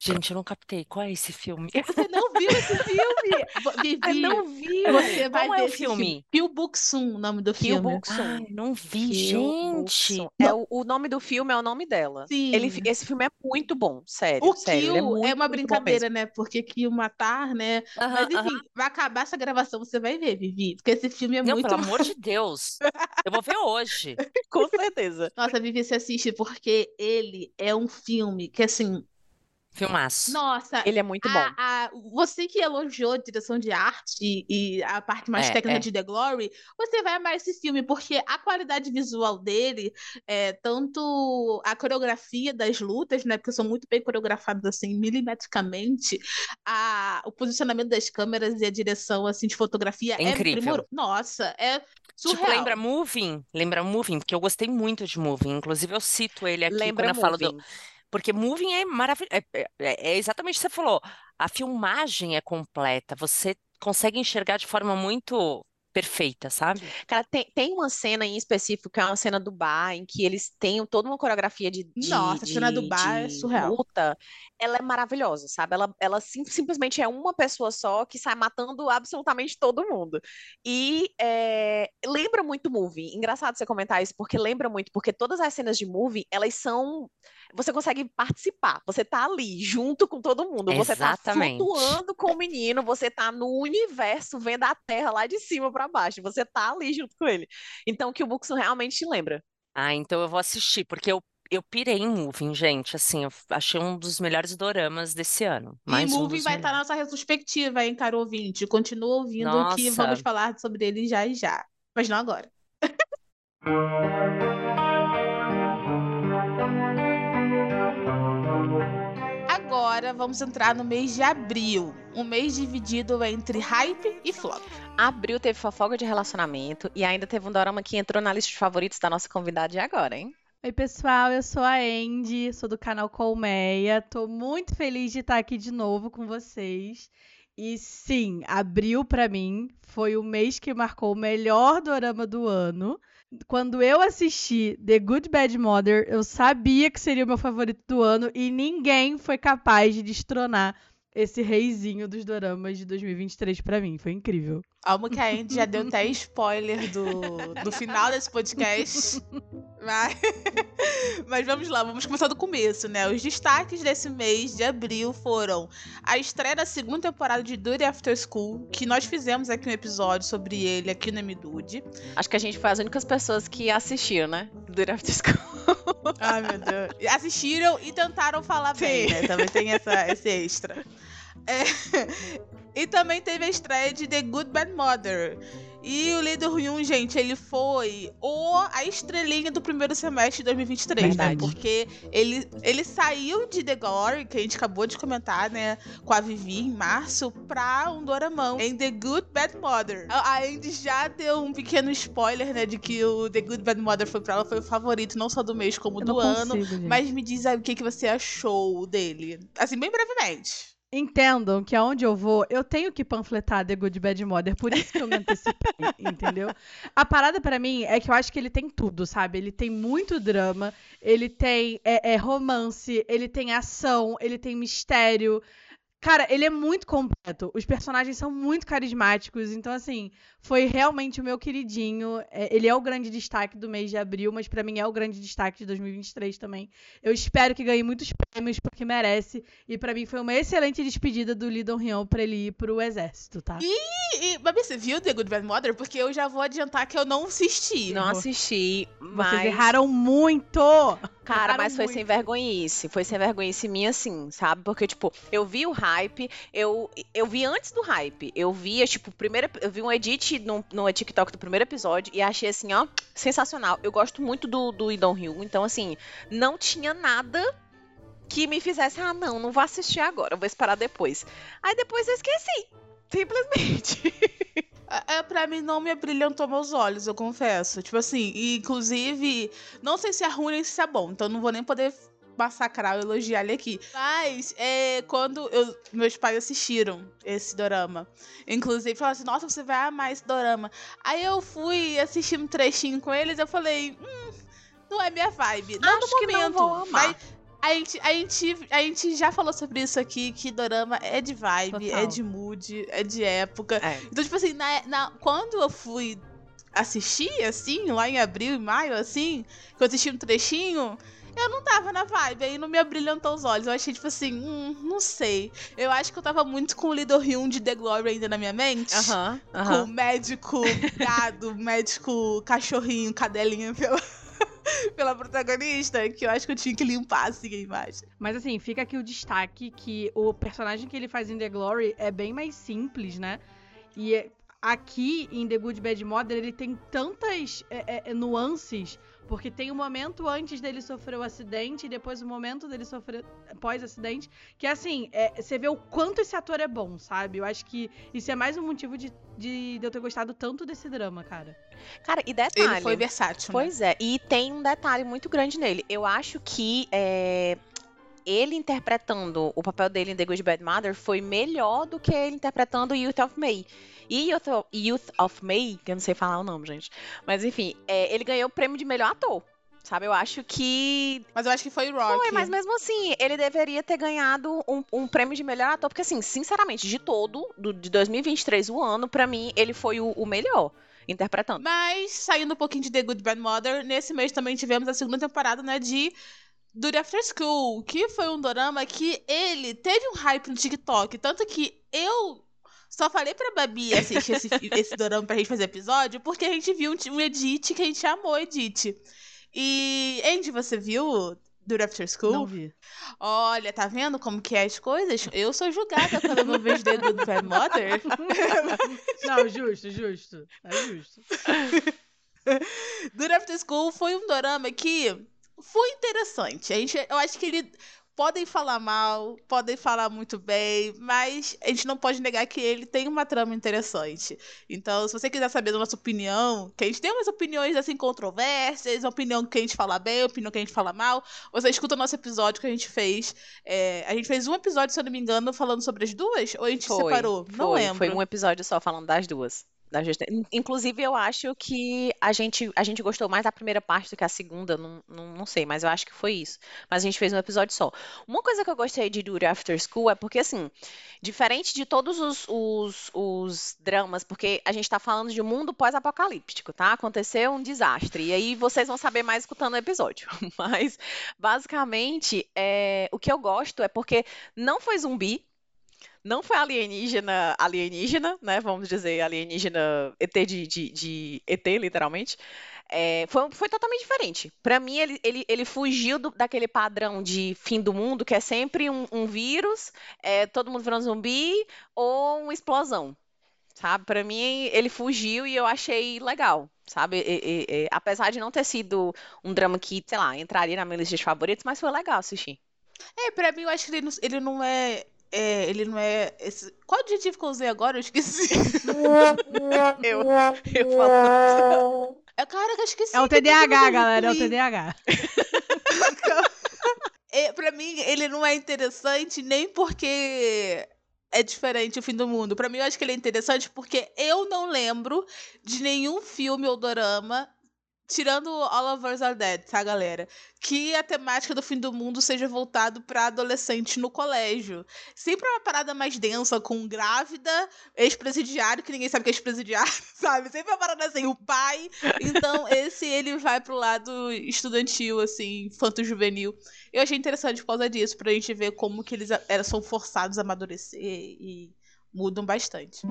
Gente, eu não captei. Qual é esse filme? [laughs] Você não viu esse filme? [laughs] Vivi, Eu não vi. você vai Qual é o esse filme? Kill Buksum, o nome do Kill filme. Buksum. Ai, não vi, Kill gente. É o, o nome do filme é o nome dela. Sim. Ele, esse filme é muito bom, sério, O sério. Kill ele é é, muito, uma muito bom brincadeira, né? Porque Kill matar, né? Aham, Mas aham. enfim, vai acabar essa gravação, você vai ver, Vivi. Porque esse filme é Não, muito. pelo amor de Deus. Eu vou ver hoje. [laughs] Com certeza. Nossa, Vivi, você assiste porque ele é um filme que, assim, Filmaço. Nossa, Ele é muito bom. a- a- você que elogiou a direção de arte e a parte mais É, técnica é. de The Glory, você vai amar esse filme, porque a qualidade visual dele, é, tanto a coreografia das lutas, né, porque são muito bem coreografadas assim, milimetricamente, a, o posicionamento das câmeras e a direção assim de fotografia É incrível. primoroso. Nossa, é surreal. Tipo, lembra Moving? Lembra Moving? Porque eu gostei muito de Moving. Inclusive, eu cito ele aqui Lembra quando eu falo do. Porque Moving é maravilhoso. É, é- é exatamente o que você falou. A filmagem é completa. Você consegue enxergar de forma muito perfeita, sabe? Cara, tem, tem uma cena em específico, que é uma cena do bar, em que eles têm toda uma coreografia de, de, Nossa, a cena do de- bar é surreal. luta. Ela é maravilhosa, sabe? Ela, ela sim- simplesmente é uma pessoa só que sai matando absolutamente todo mundo. E é, lembra muito Movie. Engraçado você comentar isso, porque lembra muito, porque todas as cenas de Movie, elas são. Você consegue participar, você tá ali junto com todo mundo, você tá Exatamente. flutuando com o menino, você tá no universo vendo a Terra lá de cima pra baixo, você tá ali junto com ele. Então, que o Buxo realmente lembra. Ah, então eu vou assistir, porque eu, eu pirei em Moving, gente. Assim, eu achei um dos melhores doramas desse ano. E Mais um Moving dos vai estar na melhores. nossa retrospectiva, hein, caro ouvinte? Continua ouvindo que Nossa. vamos falar sobre ele já e já. Mas não agora. [laughs] vamos entrar no mês de abril. Um mês dividido entre hype e flop. Abril teve fofoca de relacionamento e ainda teve um dorama que entrou na lista de favoritos da nossa convidada de agora, hein? Oi, pessoal, eu sou a Andy, sou do canal Colmeia. Tô muito feliz de estar aqui de novo com vocês. E sim, abril pra mim foi o mês que marcou o melhor dorama do ano. Quando eu assisti The Good Bad Mother, eu sabia que seria o meu favorito do ano e ninguém foi capaz de destronar esse reizinho dos doramas de 2023 pra mim. Foi incrível. Almo que a Andy já deu até [laughs] spoiler do, do final desse podcast. Mas, [laughs] mas vamos lá, vamos começar do começo, né? Os destaques desse mês de abril foram a estreia da segunda temporada de Duty After School, que nós fizemos aqui um episódio sobre ele aqui no MDude. Acho que a gente foi as únicas pessoas que assistiram, né? Do After School. [laughs] Ai, meu Deus. Assistiram e tentaram falar bem, Sim. né? Também tem essa, esse extra. É, E também teve a estreia de The Good Bad Mother. E o Lee Do-hyun, gente, ele foi o, a estrelinha do primeiro semestre de 2023, né? Verdade. Porque ele, ele saiu de The Glory, que a gente acabou de comentar, né? Com a Vivi em março, pra um doramão em The Good Bad Mother. A Andy já deu um pequeno spoiler, né? De que o The Good Bad Mother foi pra ela, foi o favorito, não só do mês, como Eu do ano. consigo. Mas me diz aí o que, que você achou dele. Assim, bem brevemente. Entendam que aonde eu vou, eu tenho que panfletar The Good Bad Mother, por isso que eu me antecipei, [laughs] entendeu? A parada pra mim é que eu acho que ele tem tudo, sabe? Ele tem muito drama, ele tem é, é, romance, ele tem ação, ele tem mistério. Cara, ele é muito completo. Os personagens são muito carismáticos, então assim, foi realmente o meu queridinho. É, ele é o grande destaque do mês de abril, mas pra mim é o grande destaque de 2023 também. Eu espero que ganhe muitos prêmios porque merece. E pra mim foi uma excelente despedida do Lee Dong-hyun pra ele ir pro exército, tá? E, e Babi, você viu The Good Bad Mother? Porque eu já vou adiantar que eu não assisti. Não assisti, Vocês mas. erraram muito! Cara, mas foi muito. sem vergonhice. Foi sem vergonhice minha, sim, sabe? Porque, tipo, eu vi o hype, eu, eu vi antes do hype. Eu via, tipo, primeiro, eu vi um edit no, no TikTok do primeiro episódio e achei assim, ó, sensacional. Eu gosto muito do, do Idon Ryu, então, assim, não tinha nada que me fizesse, ah, não, não vou assistir agora, vou esperar depois. Aí depois eu esqueci. Simplesmente. [laughs] É, é, pra mim não me brilhantou meus olhos, eu confesso. Tipo assim, inclusive, não sei se é ruim nem se é bom, então não vou nem poder massacrar ou elogiar ele aqui. Mas, é, quando eu- meus pais assistiram esse dorama, inclusive falaram assim: Nossa, você vai amar esse dorama. Aí eu fui assistir um trechinho com eles, eu falei: Hum, não é minha vibe. Não Acho no que não momento. vou amar. a gente, a, gente, a gente já falou sobre isso aqui, que dorama é de vibe, Total. é de mood, é de época. É. Então, tipo assim, na, na- quando eu fui assistir, assim, lá em abril e maio, assim, que eu assisti um trechinho, eu não tava na vibe, aí não me abrilhantou os olhos. Eu achei, tipo assim, hum, não sei. Eu acho que eu tava muito com o Lido Hyun de The Glory ainda na minha mente. Aham, Com aham. o médico gado, [laughs] médico cachorrinho, cadelinha pela. [laughs] pela protagonista, que eu acho que eu tinha que limpar assim a imagem. Mas assim, fica aqui o destaque que o personagem que ele faz em The Glory é bem mais simples, né? E é- aqui em The Good Bad Mother ele tem tantas é, é, nuances, porque tem o momento antes dele sofrer o acidente e depois o momento dele sofrer pós-acidente, que assim, é, você vê o quanto esse ator é bom, sabe? Eu acho que isso é mais um motivo de, de, de eu ter gostado tanto desse drama, cara. Cara, e detalhe. Ele foi versátil. né? Pois é, e tem um detalhe muito grande nele. Eu acho que é, ele interpretando o papel dele em The Good Bad Mother foi melhor do que ele interpretando Youth of May. E Youth of, Youth of May, que eu não sei falar o nome, gente. Mas enfim, é, ele ganhou o prêmio de melhor ator. Sabe, eu acho que. Mas eu acho que foi o Rock. Foi, mas mesmo assim, ele deveria ter ganhado um, um prêmio de melhor ator. Porque, assim, sinceramente, de todo, do, de 2023, o ano, pra mim, ele foi o, o melhor interpretando. Mas, saindo um pouquinho de The Good Bad Mother, nesse mês também tivemos a segunda temporada, né, de Duty After School, que foi um dorama que ele teve um hype no TikTok, tanto que eu só falei pra Babi assistir esse, [laughs] esse dorama pra gente fazer episódio, porque a gente viu um, um edit que a gente amou, edit. E, Andy, você viu Duty After School? Não vi. Olha, tá vendo como que é as coisas? Eu sou julgada quando eu não vejo The Good Bad Mother. [laughs] Não, justo, justo. É justo. [laughs] Duty After School foi um dorama que foi interessante. A gente, eu acho que ele podem falar mal, podem falar muito bem, mas a gente não pode negar que ele tem uma trama interessante. Então, se você quiser saber da nossa opinião, que a gente tem umas opiniões assim controversas, opinião que a gente fala bem, opinião que a gente fala mal, você escuta o nosso episódio que a gente fez. É, a gente fez um episódio, se eu não me engano, falando sobre as duas, ou a gente Foi, separou? não foi, lembro. Foi um episódio só falando das duas. Da In- Inclusive, eu acho que a gente, a gente gostou mais da primeira parte do que a segunda, não, não, não sei, mas eu acho que foi isso. Mas a gente fez um episódio só. Uma coisa que eu gostei de Duty After School é porque, assim, diferente de todos os, os, os dramas, porque a gente tá falando de um mundo pós-apocalíptico, tá? Aconteceu um desastre. E aí vocês vão saber mais escutando o episódio. [laughs] Mas, basicamente, é, o que eu gosto é porque não foi zumbi, não foi alienígena, alienígena, né? Vamos dizer, alienígena ET de, de, de ET, literalmente. É, foi, foi totalmente diferente. Pra mim, ele, ele, ele fugiu do- daquele padrão de fim do mundo, que é sempre um, um vírus, é, todo mundo virando zumbi, ou uma explosão. Sabe? Pra mim, ele fugiu e eu achei legal. Sabe? E- e- e- apesar de não ter sido um drama que, sei lá, entraria na minha lista de favoritos, mas foi legal assistir. É, pra mim, eu acho que ele não, ele não é. É, ele não é. Esse... Qual adjetivo que eu usei agora? Eu esqueci. [laughs] Eu, eu falo. É, cara, que eu esqueci. É o TDAH, galera, é o. TDAH. [laughs] É, pra mim, ele não é interessante nem porque é diferente o fim do mundo. Pra mim, eu acho que ele é interessante porque eu não lembro de nenhum filme ou dorama, tirando All of Us Are Dead, tá, galera? Que a temática do fim do mundo seja voltado pra adolescente no colégio. Sempre é uma parada mais densa, com grávida, ex-presidiário, que ninguém sabe que é ex-presidiário, [laughs] sabe? Sempre é uma parada assim, o pai. Então, [laughs] esse ele vai pro lado estudantil, assim, infanto-juvenil. Eu achei interessante por causa disso, pra gente ver como que eles são forçados a amadurecer e mudam bastante.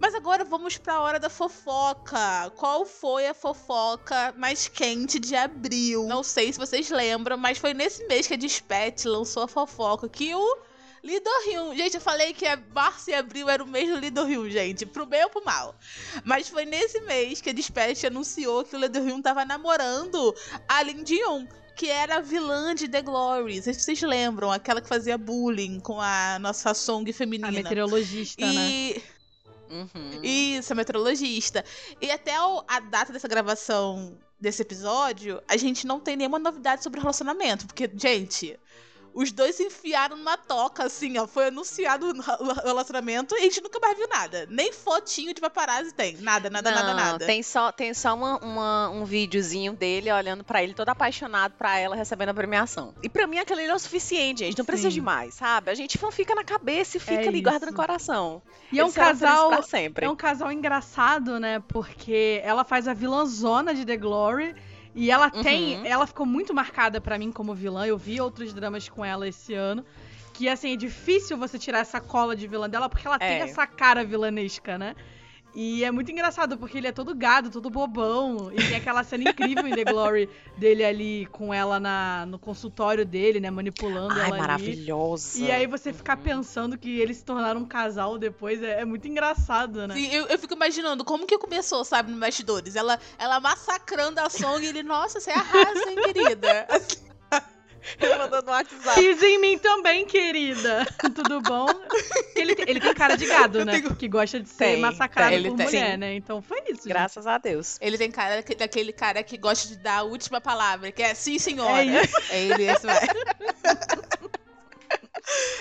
Mas agora vamos pra hora da fofoca. Qual foi a fofoca mais quente de abril? Não sei se vocês lembram, mas foi nesse mês que a Dispatch lançou a fofoca que o Lido Hyun. Gente, eu falei que a março e abril era o mês do Lido Hyun, gente. Pro bem ou pro mal. Mas foi nesse mês que a Dispatch anunciou que o Lido Hyun tava namorando a Lin Ji-yoon. Que era a vilã de The Glory. Não sei se vocês lembram, aquela que fazia bullying com a nossa song A feminina. meteorologista, né? Uhum. isso, a meteorologista. E até a data dessa gravação desse episódio, a gente não tem nenhuma novidade sobre o relacionamento. Porque, gente, os dois se enfiaram numa toca, assim, ó. Foi anunciado o relacionamento e a gente nunca mais viu nada. Nem fotinho de paparazzi tem. Nada, nada, nada, Não, nada. Tem só, tem só uma, uma- um videozinho dele olhando pra ele, todo apaixonado pra ela recebendo a premiação. E pra mim aquilo ali é o suficiente, gente. Não precisa Sim. de mais, sabe? A gente não fica na cabeça e fica É ali, guarda no isso. coração. E é um felizes casal. pra sempre. É um casal engraçado, né? Porque ela faz a vilãzona de The Glory. E ela tem. Uhum. Ela ficou muito marcada pra mim como vilã. Eu vi outros dramas com ela esse ano. Que assim, é difícil você tirar essa cola de vilã dela, porque ela tem É. essa cara vilanesca, né? E é muito engraçado, porque ele é todo gado, todo bobão. E tem aquela cena incrível em The Glory dele ali com ela na, no consultório dele, né? Manipulando Ai, ela ali. maravilhosa. E aí você ficar Uhum. pensando que eles se tornaram um casal depois é, é muito engraçado, né? Sim, eu, eu fico imaginando como que começou, sabe, no bastidores. Ela, ela massacrando a Song e ele, nossa, você arrasa, hein, querida? [laughs] [laughs] Ele mandou no WhatsApp. Pisa em mim também, querida. [laughs] Tudo bom? Ele, tem- ele tem cara de gado, né? tenho- Que gosta de ser Tem, massacrado tem, ele por tem. mulher, Sim. né? Então foi isso. gente. Graças a Deus. Ele tem cara que- daquele cara que gosta de dar a última palavra, que é sim, senhora. É isso. É ele, esse [laughs] vai.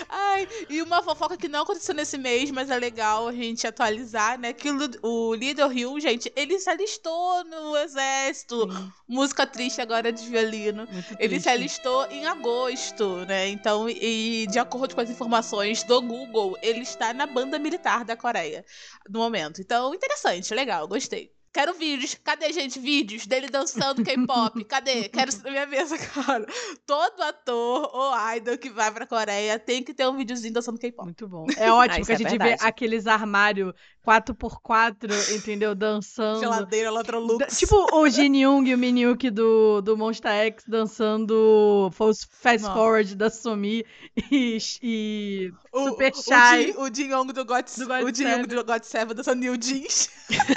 Ai, e uma fofoca que não aconteceu nesse mês, mas é legal a gente atualizar, né? Que o, Líder Hill, gente, ele se alistou no exército. Sim, Música triste agora de violino. muito Ele se triste. alistou em agosto, né? Então, e de acordo com as informações do Google, ele está na banda militar da Coreia no momento. Então, interessante, legal, gostei. Quero vídeos. Cadê, gente? Vídeos dele dançando K-pop. Cadê? Quero isso na minha mesa, [laughs] cara. Todo ator ou idol que vai pra Coreia tem que ter um videozinho dançando K-pop. Muito bom. É ótimo isso que a é gente verdade. vê aqueles armários 4x4, entendeu? Dançando. Geladeira, Electrolux. Tipo o Jin Young e o Min Hyuk do, do Monster X dançando Fast. Forward da Sumi e, e o, Super o Shy. Jin- O Jin Young do God, Do God o Jin. Young do God Seven dançando New Jeans.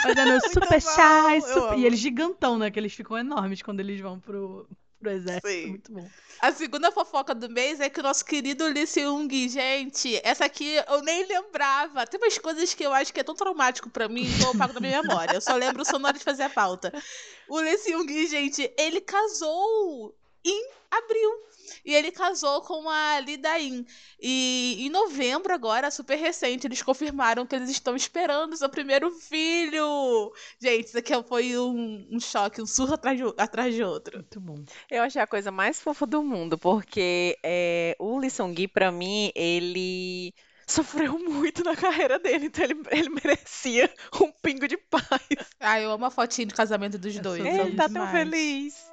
fazendo [laughs] Super Shy. Super... E eles gigantão, né? Que eles ficam enormes quando eles vão pro, pro exército. Sim. Muito bom. A segunda fofoca do mês é que o nosso querido Lee Seung, gente, essa aqui eu nem lembrava. Tem umas coisas que eu acho que é tão traumático pra mim, então eu pago da minha memória. Eu só lembro só na hora de fazer a pauta. O Lee Seung, gente, ele casou em abril. E ele casou com a Lee Dain. E em novembro, agora, super recente, eles confirmaram que eles estão esperando o seu primeiro filho. Gente, isso aqui foi um, um choque, um surto atrás de, atrás de outro. Muito bom. Eu achei a coisa mais fofa do mundo, porque é, o Lee Seung-gi, pra mim, ele sofreu [laughs] muito na carreira dele, então ele, ele merecia um pingo de paz. Ah, eu amo a fotinha de casamento dos Eu dois. Ele tá tão demais. feliz.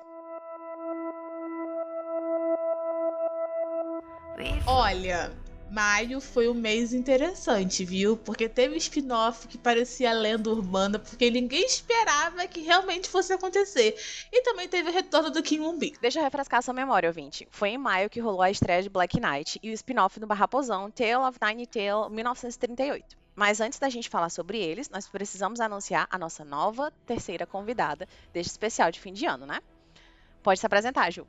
Olha, maio foi um mês interessante, viu? Porque teve spin-off que parecia lenda urbana, porque ninguém esperava que realmente fosse acontecer. E também teve o retorno do Kim Won-bin. Deixa eu refrescar sua memória, ouvinte. Foi em maio que rolou a estreia de Black Knight e o spin-off do Barraposão, Tale of Nine Tail 1938. Mas antes da gente falar sobre eles, nós precisamos anunciar a nossa nova terceira convidada deste especial de fim de ano, né? Pode se apresentar, Ju.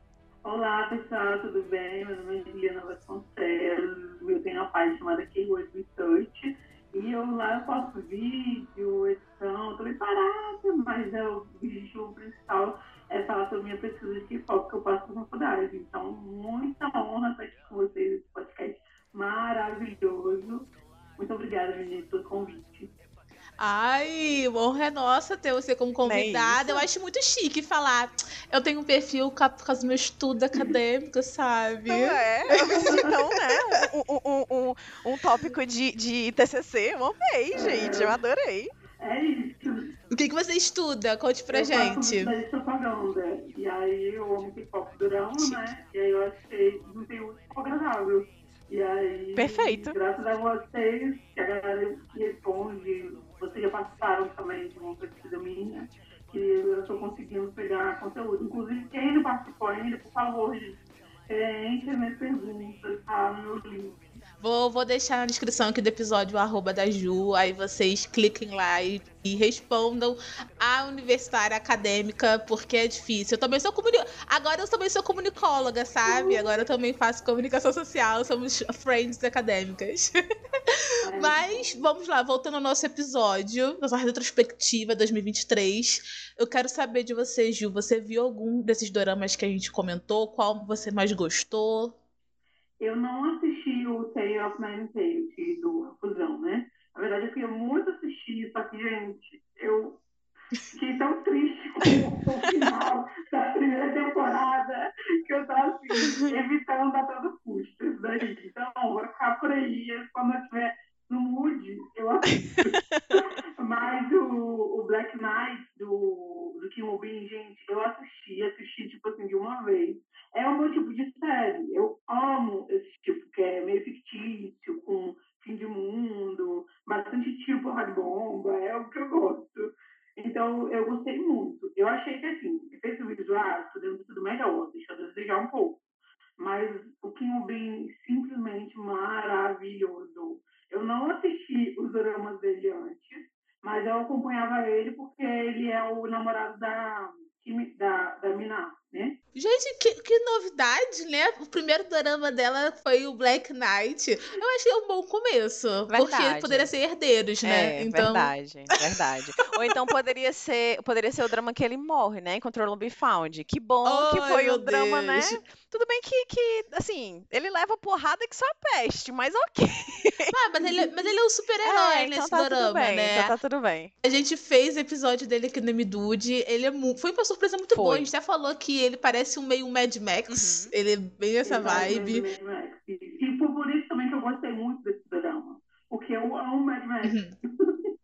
Olá, pessoal, tudo bem? Meu nome é Juliana Vasconcelos, eu tenho uma página chamada Keyword Research e eu lá eu posto vídeo, edição, tô bem parada, mas é o objetivo principal é falar sobre minha pesquisa de K-pop que eu faço na faculdade. Então, muita honra estar aqui com vocês nesse podcast maravilhoso. Muito obrigada, gente, pelo convite. Ai, honra é nossa ter você como convidada. isso? eu acho muito chique falar. Eu tenho um perfil por causa do meu estudo acadêmico, sabe? é? [laughs] Então, né? Um, um- um- um tópico de, de TCC, eu amei, gente. Eu adorei. É isso. O que, que você estuda? Conte pra eu gente. de propaganda. E aí eu amo K-pop durão, né? E aí eu achei um conteúdo agradável. E aí, Perfeito. graças a vocês, que a galera que responde, vocês já participaram também de uma pesquisa minha, que eu estou conseguindo pegar conteúdo. Inclusive, quem não participou ainda, por favor, gente, é, entre nas perguntas, tá? No meu link. Vou, vou deixar na descrição aqui do episódio o arroba da Ju, aí vocês cliquem lá e, e respondam a universitária acadêmica, porque é difícil. Eu também sou comuni... Agora eu também sou comunicóloga, sabe? Agora eu também faço comunicação social, somos friends acadêmicas. [laughs] É, Mas vamos lá, voltando ao nosso episódio, nossa retrospectiva 2023. Eu quero saber de você, Ju. Você viu algum desses doramas que a gente comentou? Qual você mais gostou? Eu não assisti o Tale of Nine Tails do Fusão, né? Na verdade, eu queria muito assistir, só que, gente, eu fiquei tão triste com o final [laughs] da primeira temporada que eu tô assim, [laughs] evitando a todo custo isso daí. Então, vou ficar por aí. Quando eu estiver no mood, eu assisto. [laughs] Mas o, o Black Knight do, do Kim Robin, gente, eu assisti, assisti, tipo assim, de uma vez. É o meu tipo de série. Eu amo esse tipo, que é meio fictício, com fim de mundo, bastante tipo porrada bomba, é o que eu gosto. Então, eu gostei muito. Eu achei que, assim, efeitos visual, tudo, tudo melhor, deixa eu desejar um pouco. Mas o Kim Bin simplesmente maravilhoso. Eu não assisti os dramas dele antes, mas eu acompanhava ele porque ele é o namorado da, da, da Mina, né? Gente, que, que novidade, né? O primeiro drama dela foi o Black Knight. Eu achei um bom começo. Verdade. Porque poderia ser herdeiros, né? É, então... verdade, verdade. Ou então poderia ser, poderia ser o drama que ele morre, né? Control Be Found. Que bom que Ai, foi o drama, né? Deus. Tudo bem que, que, assim, ele leva porrada que só peste, mas ok. Ah, mas ele, mas ele é um super-herói É, então nesse tá drama, bem, né? então tá tudo bem. A gente fez episódio dele aqui no Midude. Ele é mu- foi uma surpresa muito boa. A Foi. gente até falou que ele parece um meio Mad Max. Uhum. Ele é bem essa Ele vibe. Mad Max. E, e foi por isso também que eu gostei muito desse drama. Porque eu amo Mad Max. Uhum. [laughs]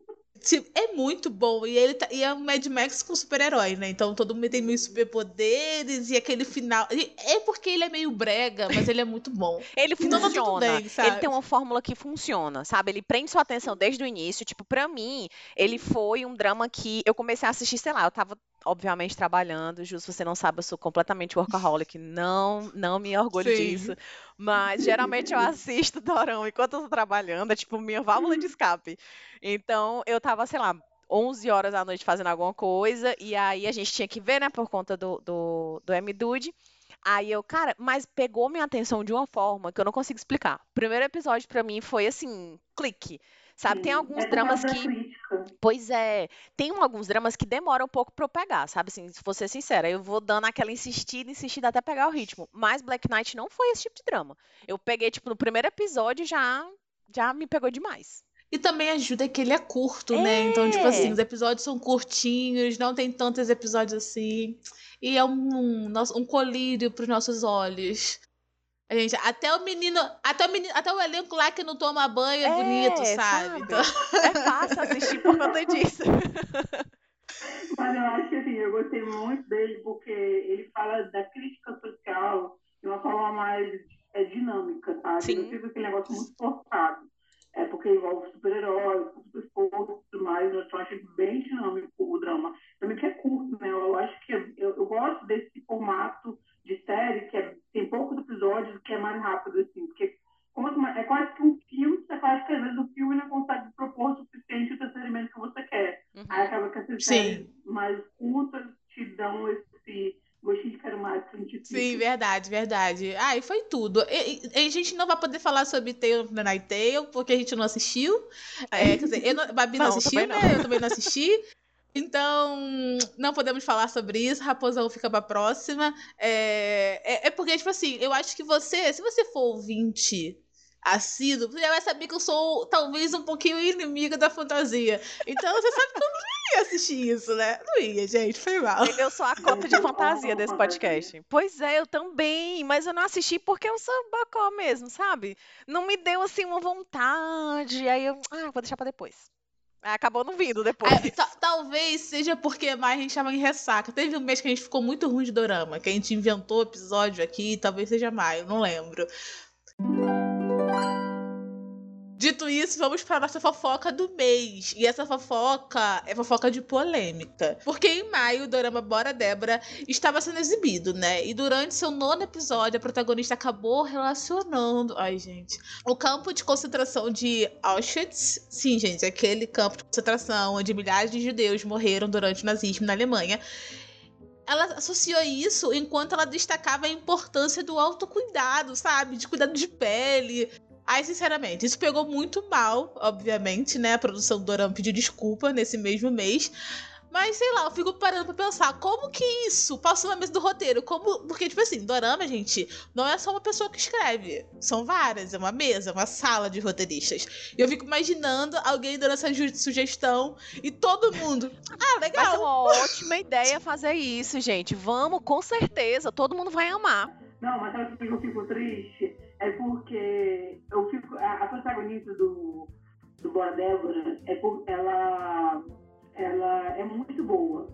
É muito bom. E ele tá- e é um Mad Max com super-herói, né? Então todo mundo tem meio superpoderes e aquele final. e É porque ele é meio brega, mas ele é muito bom. [laughs] Ele Então tá tudo funciona. bem, sabe? ele tem uma fórmula que funciona, sabe? Ele prende sua atenção desde o início. Tipo, pra mim, ele foi um drama que eu comecei a assistir, sei lá, eu tava, obviamente, trabalhando. Justo, você não sabe, eu sou completamente workaholic. Não, não me orgulho Sim. disso. Mas geralmente eu assisto [laughs] Dorão enquanto eu tô trabalhando. É tipo minha válvula de escape. Então, eu tava, sei lá. 11 horas da noite fazendo alguma coisa, e aí a gente tinha que ver, né, por conta do, do, do M-Dude. Aí eu, cara, mas pegou minha atenção de uma forma que eu não consigo explicar. O primeiro episódio pra mim foi assim, clique. Sabe, tem Sim. alguns É dramas que. Crítica. Pois é, tem alguns dramas que demoram um pouco pra eu pegar, sabe? Assim, se vou ser sincera, eu vou dando aquela insistida, insistida até pegar o ritmo. Mas Black Knight não foi esse tipo de drama. Eu peguei, tipo, no primeiro episódio já, já me pegou demais. E também ajuda que ele é curto, né? Então, tipo É. assim, os episódios são curtinhos, não tem tantos episódios assim. E é um, um, um colírio pros nossos olhos. A gente, até o menino, até o menino, até o elenco lá que não toma banho é, bonito, É, sabe? sabe? Então, É fácil assistir por conta disso. [laughs] Mas eu acho que assim, eu gostei muito dele porque ele fala da crítica social de uma forma mais é, dinâmica, sabe? Sim. Não fica aquele negócio muito forçado. É porque envolve super-heróis, super força e tudo mais. Eu acho bem dinâmico o drama. Também que é curto, né? Eu acho que eu, eu gosto desse formato de série que é- tem poucos episódios que é mais rápido, assim. Porque como é quase que um filme, você faz que às vezes o filme não consegue propor o suficiente o entretenimento que você quer. Uhum. Aí acaba que essas séries mais curtas te dão esse gostinho de quero mais, que a gente sim, verdade, verdade. Ah, e foi tudo. E- e- a gente não vai poder falar sobre Tale of the Night Tale, porque a gente não assistiu. É, quer dizer, eu não, Babi [laughs] não, Não, assistiu, né? não. Eu também não assisti. Então, não podemos falar sobre isso. Raposão fica pra próxima. É, é, é porque, tipo assim, eu acho que você, se você for ouvinte assíduo, você já vai saber que eu sou talvez um pouquinho inimiga da fantasia. Então, você sabe que eu não ia assistir isso, né? Não ia, gente, foi mal. Eu sou a cota de fantasia desse podcast. Pois é, eu também, mas eu não assisti porque eu sou bocó mesmo, sabe? Não me deu assim uma vontade, aí eu, ah, vou deixar pra depois. Acabou não vindo depois. Ta- talvez seja porque mais a gente tava em ressaca. Teve um mês que a gente ficou muito ruim de dorama, que a gente inventou episódio aqui, talvez seja maio, não lembro. Dito isso, vamos para a nossa fofoca do mês. E essa fofoca é fofoca de polêmica. Porque em maio, o dorama Bora Débora estava sendo exibido, né? E durante seu nono episódio, a protagonista acabou relacionando. Ai, gente. O campo de concentração de Auschwitz. Sim, gente, aquele campo de concentração onde milhares de judeus morreram durante o nazismo na Alemanha. Ela associou isso enquanto ela destacava a importância do autocuidado, sabe? De cuidado de pele. Ai, sinceramente, isso pegou muito mal, obviamente, né? A produção do Dorama pediu desculpa nesse mesmo mês. Mas, sei lá, eu fico parando pra pensar, como que isso passou na mesa do roteiro? Como... Porque, tipo assim, Dorama, gente, não é só uma pessoa que escreve. São várias, é uma mesa, uma sala de roteiristas. E eu fico imaginando alguém dando essa sugestão e todo mundo. Ah, Vai ser legal. uma ótima ideia fazer isso, gente. Vamos, com certeza, todo mundo vai amar. Não, mas sabe que eu fico triste? É porque eu fico. A, a protagonista do, do Bora Débora é por, ela, ela é muito boa.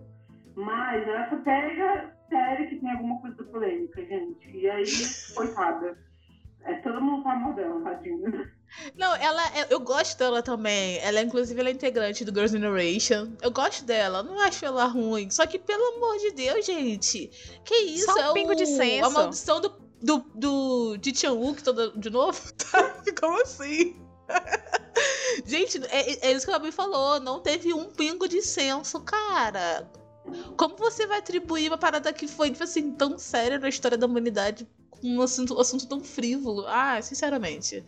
Mas ela só pega série que tem alguma coisa polêmica, gente. E aí, [laughs] coitada. É, todo mundo mal dela, tadinho. Não, ela, eu gosto dela também. Ela, inclusive, ela é integrante do Girls' Generation. Eu gosto dela, não acho ela ruim. Só que, pelo amor de Deus, gente. Que isso? Só um é pingo o, de senso. A maldição do, do, do de Chan-wook toda de novo? [laughs] Tá? Como assim? [laughs] gente, é, é isso que a Gabi falou. Não teve um pingo de senso, cara. Como você vai atribuir uma parada que foi, tipo assim, tão séria na história da humanidade com um assunto, assunto tão frívolo? Ah, sinceramente.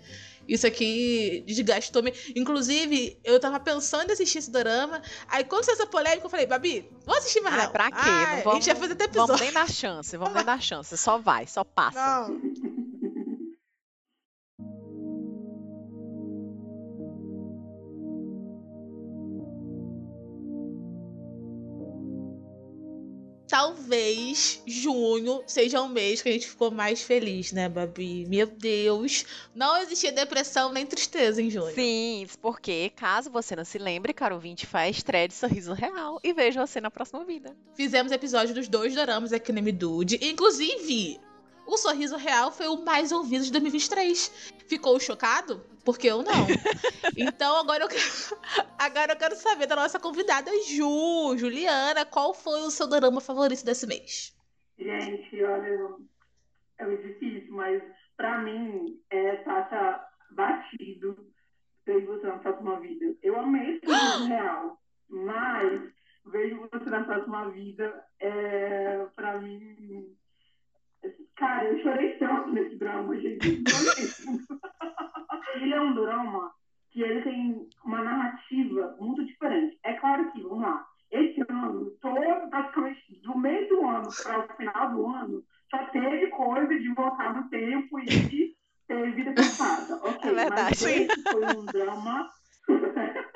Isso aqui desgastou-me. Inclusive, eu tava pensando em assistir esse dorama. Aí, quando saiu essa polêmica, eu falei, Babi, vamos assistir mais Ah, não. pra quê? Ah, Não a gente vai fazer até episódio. Vamos nem dar chance, vamos nem dar chance. Só vai, só passa. Não. Talvez junho seja o mês que a gente ficou mais feliz, né, Babi? Meu Deus. Não existia depressão nem tristeza em junho. Sim, porque caso você não se lembre, caro ouvinte, faz estreia de Sorriso Real e vejo você na próxima vida. Fizemos episódio dos dois doramas aqui no M-Dude. Inclusive, o Sorriso Real foi o mais ouvido de 2023. Ficou chocado? Porque eu não. [laughs] então agora eu, quero, [laughs] agora eu quero saber da nossa convidada Ju, Juliana, qual foi o seu dorama favorito desse mês? Gente, olha, é muito difícil, mas pra mim é Sasha batido Vejo Você na Próxima Vida. Eu amei esse vídeo [gasps] real, mas Vejo Você na Próxima Vida é, pra mim... Cara, eu chorei tanto nesse drama, gente. ele é um drama que ele tem uma narrativa muito diferente. É claro que, vamos lá, esse ano, todo, praticamente do meio do ano para o final do ano, só teve coisa de voltar no tempo e de ter vida passada. Ok, É verdade. mas esse foi um drama. [laughs]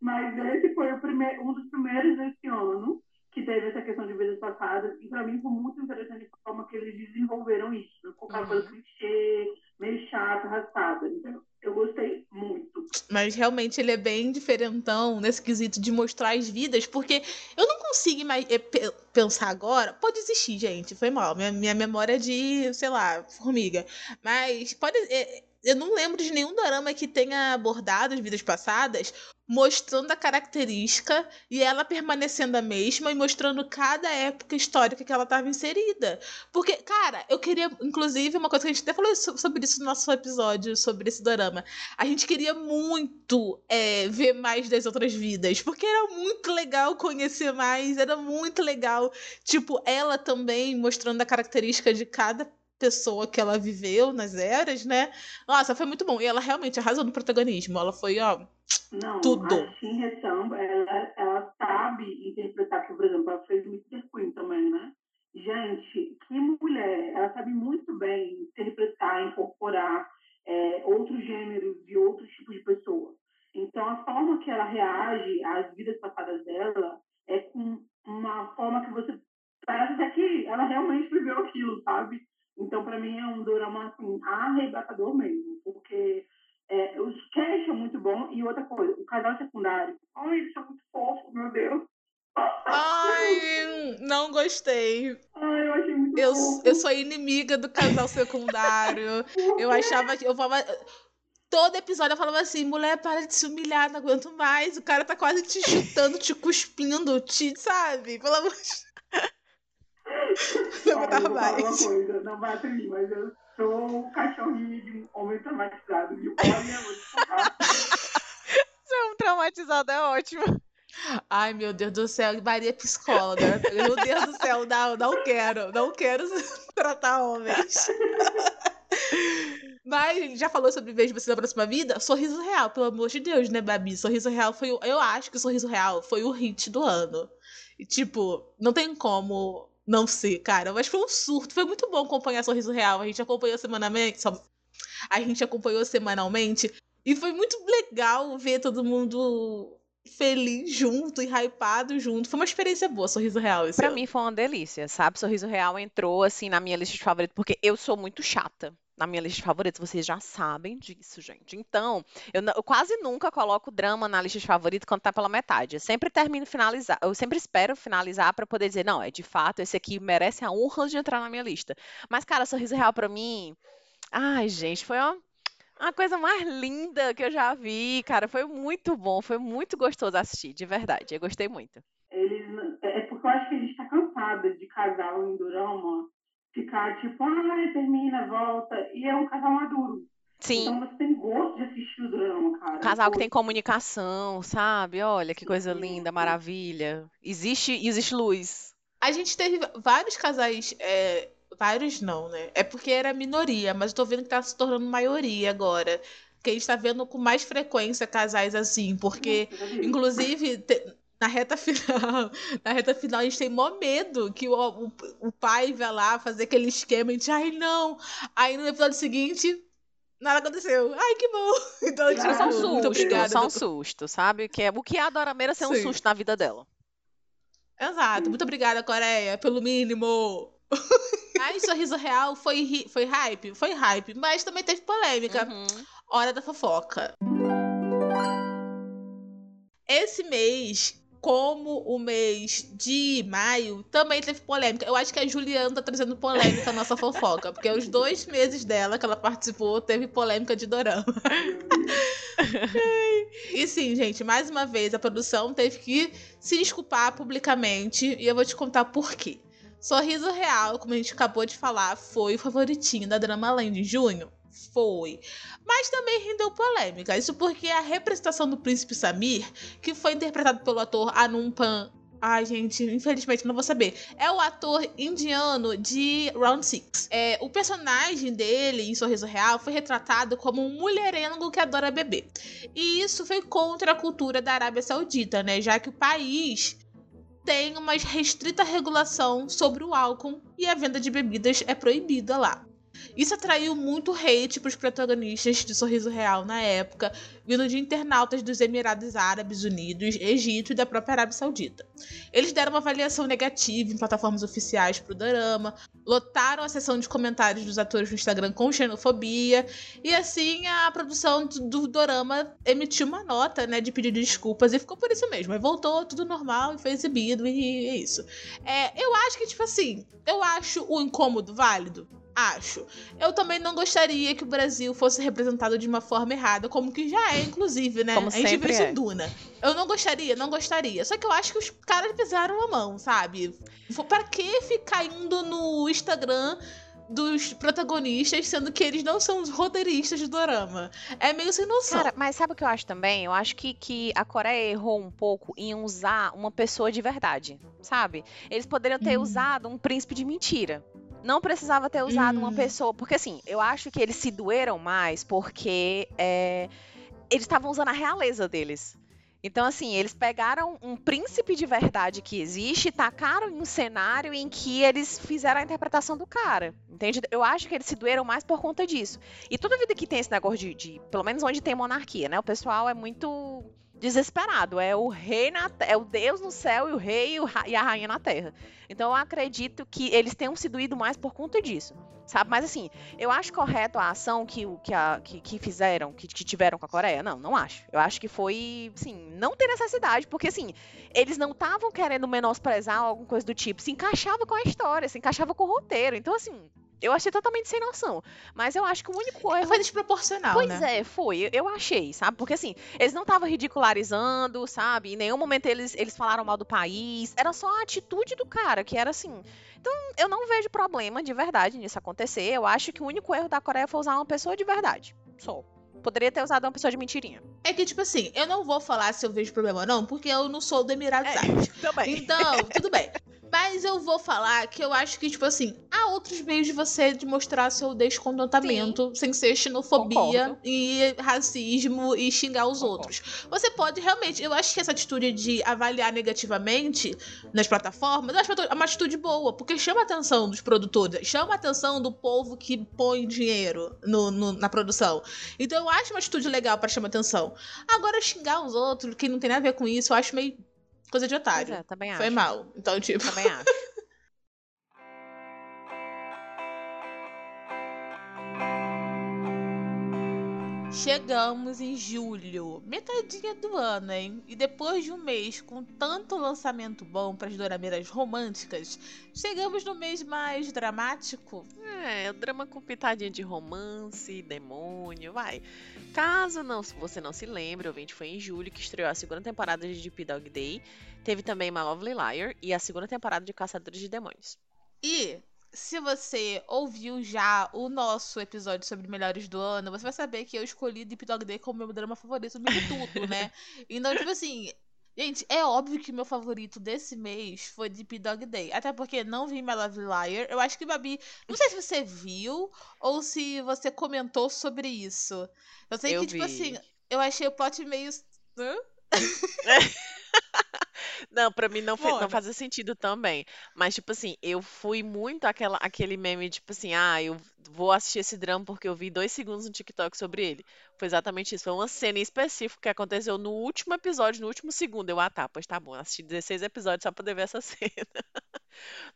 mas esse foi o primeiro, um dos primeiros desse ano que teve essa questão de vidas passadas. E para mim foi muito interessante a forma que eles desenvolveram isso. Não ficou aquela coisa clichê, meio chata, arrastada. Então, eu gostei muito. Mas realmente ele é bem diferentão nesse quesito de mostrar as vidas, porque eu não consigo mais pe- pensar agora. Pode existir, gente, foi mal. Minha, minha memória é de, sei lá, formiga. Mas pode. é, eu não lembro de nenhum dorama que tenha abordado as vidas passadas, mostrando a característica e ela permanecendo a mesma e mostrando cada época histórica que ela estava inserida. Porque, cara, eu queria, inclusive, uma coisa que a gente até falou so- sobre isso no nosso episódio sobre esse dorama. A gente queria muito é, ver mais das outras vidas, porque era muito legal conhecer mais, era muito legal, tipo, ela também mostrando a característica de cada pessoa que ela viveu nas eras, né? Nossa, foi muito bom. E ela realmente arrasou no protagonismo. Ela foi, ó, Não, Tudo. a Shin ela, ela sabe interpretar, que, por exemplo, ela fez Mr. Queen também, né? Gente, que mulher! Ela sabe muito bem interpretar, incorporar é, outros gêneros e outros tipos de pessoa. Então, a forma que ela reage às vidas passadas dela é com uma forma que você parece até que ela realmente viveu aquilo, sabe? Então, para mim, é um drama, assim, arrebatador mesmo, porque é, os cast é muito bom. E outra coisa, o casal secundário. Ai, eles são muito fofos, meu Deus. Ai, não gostei. Ai, eu achei muito Eu, fofo. eu sou inimiga do casal secundário. [laughs] Eu achava que. Eu falava. Todo episódio eu falava assim, mulher, para de se humilhar, não aguento mais. O cara tá quase te chutando, te cuspindo, te, sabe? Pelo amor de Não Olha, aguentava eu vou falar uma mais. coisa, não em mim, mas eu sou o cachorrinho de um homem traumatizado. Viu? Olha, eu vou te contar. [laughs] Ser um traumatizado é ótimo. Ai, meu Deus do céu, Maria é psicóloga. Meu Deus do céu, não, não quero, não quero [laughs] tratar homens. [laughs] Mas já falou sobre Vejo Você na Próxima Vida. Sorriso Real, pelo amor de Deus, né, Babi? Sorriso Real foi o. Eu acho que Sorriso Real foi o hit do ano. E, tipo, não tem como não ser, cara. Mas foi um surto. Foi muito bom acompanhar Sorriso Real. A gente acompanhou semanalmente. A gente acompanhou semanalmente. E foi muito legal ver todo mundo feliz junto e hypado junto. Foi uma experiência boa, Sorriso Real. Esse Pra ano. mim foi uma delícia, sabe? Sorriso Real entrou assim na minha lista de favoritos, porque eu sou muito chata na minha lista de favoritos, vocês já sabem disso, gente. Então, eu, eu quase nunca coloco drama na lista de favoritos quando tá pela metade. Eu sempre termino finalizar, eu sempre espero finalizar pra poder dizer, não, é de fato, esse aqui merece a honra de entrar na minha lista. Mas, cara, Sorriso Real pra mim, ai, gente, foi uma A coisa mais linda que eu já vi, cara. Foi muito bom, foi muito gostoso assistir, de verdade. Eu gostei muito. Eles, é porque eu acho que a gente tá cansada de casal em dorama ficar tipo, ah, termina, volta. E é um casal maduro. Sim. Então você tem gosto de assistir o drama, cara. Casal que tem comunicação, sabe? Olha que coisa linda, maravilha. Existe, existe luz. A gente teve vários casais. é, vários não, né? É porque era minoria, mas eu tô vendo que tá se tornando maioria agora. Que a gente tá vendo com mais frequência casais assim, porque, inclusive, te- na reta [laughs] final, na reta final a gente tem mó medo que o, o, o pai vai lá fazer aquele esquema, a gente, ai não. Aí no episódio seguinte, nada aconteceu. Ai, que bom. [laughs] Então, tipo, Era só um muito susto, obrigada. só um susto, sabe? Que é, o que é a Dorameira ser um Sim. susto na vida dela. Exato. Muito obrigada, Coreia, pelo mínimo. [laughs] Ai, sorriso real foi, foi hype? Foi hype, mas também teve polêmica. Uhum. Hora da fofoca. Esse mês, como o mês de maio, também teve polêmica. Eu acho que a Juliana tá trazendo polêmica na nossa fofoca, porque os dois meses dela que ela participou teve polêmica de dorama. [laughs] E sim, gente, mais uma vez a produção teve que se desculpar publicamente e eu vou te contar por quê. Sorriso Real, como a gente acabou de falar, foi o favoritinho da Drama Land em junho? Foi. Mas também rendeu polêmica. Isso porque a representação do Príncipe Samir, que foi interpretado pelo ator Anupam. Ai, gente, infelizmente não vou saber. É o ator indiano de Round Six. É, o personagem dele em Sorriso Real foi retratado como um mulherengo que adora beber. E isso foi contra a cultura da Arábia Saudita, né? Já que o país tem uma restrita regulação sobre o álcool e a venda de bebidas é proibida lá. Isso atraiu muito hate para os protagonistas de Sorriso Real na época, vindo de internautas dos Emirados Árabes Unidos, Egito e da própria Arábia Saudita. Eles deram uma avaliação negativa em plataformas oficiais para o Dorama, lotaram a seção de comentários dos atores no Instagram com xenofobia, e assim a produção do, Dorama emitiu uma nota né, de pedido de desculpas e ficou por isso mesmo. Aí voltou tudo normal e foi exibido, e é isso. É, eu acho que, tipo assim, eu acho o incômodo válido. Acho. Eu também não gostaria que o Brasil fosse representado de uma forma errada, como que já é, inclusive, né? Como a gente vê isso é. em Duna. Eu não gostaria, não gostaria. Só que eu acho que os caras pisaram a mão, sabe? Pra que ficar indo no Instagram dos protagonistas, sendo que eles não são os roteiristas do dorama? É meio sem noção. Cara, mas sabe o que eu acho também? Eu acho que, que a Coreia errou um pouco em usar uma pessoa de verdade, sabe? Eles poderiam ter Hum. usado um príncipe de mentira. Não precisava ter usado uma Hum. pessoa. Porque assim, eu acho que eles se doeram mais porque é, eles estavam usando a realeza deles. Então, assim, eles pegaram um príncipe de verdade que existe e tacaram em um cenário em que eles fizeram a interpretação do cara. Entende? Eu acho que eles se doeram mais por conta disso. E toda vida que tem esse negócio de, de- pelo menos onde tem monarquia, né? O pessoal é muito desesperado. É o rei na, é o Deus no céu e o rei e, a rainha na terra. Então eu acredito que eles tenham se doído mais por conta disso. Sabe? Mas assim, eu acho correto a ação que, que, a- que, que fizeram, que, que tiveram com a Coreia? Não, não acho. Eu acho que foi, assim, não tem necessidade, porque assim, eles não estavam querendo menosprezar alguma coisa do tipo, se encaixava com a história, se encaixava com o roteiro. Então, assim, eu achei totalmente sem noção. Mas eu acho que o único erro Foi desproporcional, Pois né? é, foi. Eu- Eu achei, sabe? Porque assim, eles não estavam ridicularizando, sabe? Em nenhum momento eles, eles falaram mal do país. Era só a atitude do cara, que era assim. Então, eu não vejo problema de verdade nisso acontecer. Eu acho que o único erro da Coreia foi usar uma pessoa de verdade. Só. Poderia ter usado uma pessoa de mentirinha. É que, tipo assim, eu não vou falar se eu vejo problema ou não, porque eu não sou do Emirados É. Árabes. [laughs] Também. Então, tudo bem. [laughs] Mas eu vou falar que eu acho que, tipo assim, há outros meios de você demonstrar seu descontentamento sem ser xenofobia Concordo. e racismo e xingar os Concordo. outros. Você pode realmente. Eu acho que essa atitude de avaliar negativamente nas plataformas eu acho que é uma atitude boa, porque chama a atenção dos produtores, chama a atenção do povo que põe dinheiro no, no- na produção. Então eu acho uma atitude legal pra chamar atenção. Agora, xingar os outros, que não tem nada a ver com isso, eu acho meio coisa de otário. é, também acho. Foi mal. Então, tipo. Também acho. [laughs] Chegamos em julho, metadinha do ano, hein? E depois de um mês com tanto lançamento bom para as dorameiras românticas, chegamos no mês mais dramático. É, o drama com pitadinha de romance, demônio, vai. Caso não, você não se lembre, o ouvinte foi em julho que estreou a segunda temporada de Deep Dog Day. Teve também My Lovely Liar e a segunda temporada de Caçadores de Demônios. E se você ouviu já o nosso episódio sobre melhores do ano, você vai saber que eu escolhi Deep Dog Day como meu drama favorito mesmo tudo, né? [laughs] Então, tipo assim, gente, é óbvio que meu favorito desse mês foi Deep Dog Day. Até porque não vi My Love Liar. Eu acho que, Babi, não sei se você viu ou se você comentou sobre isso. Eu sei Eu que, tipo vi. assim, eu achei o plot meio. [laughs] Não, pra mim não, fe- não fazia sentido também. Mas, tipo assim, eu fui muito aquela, aquele meme, tipo assim, ah, eu vou assistir esse drama porque eu vi dois segundos no TikTok sobre ele. Foi exatamente isso. Foi uma cena em específico que aconteceu no último episódio, no último segundo. Eu, ah, tá, pois tá bom, assisti 16 episódios só pra poder ver essa [laughs] cena.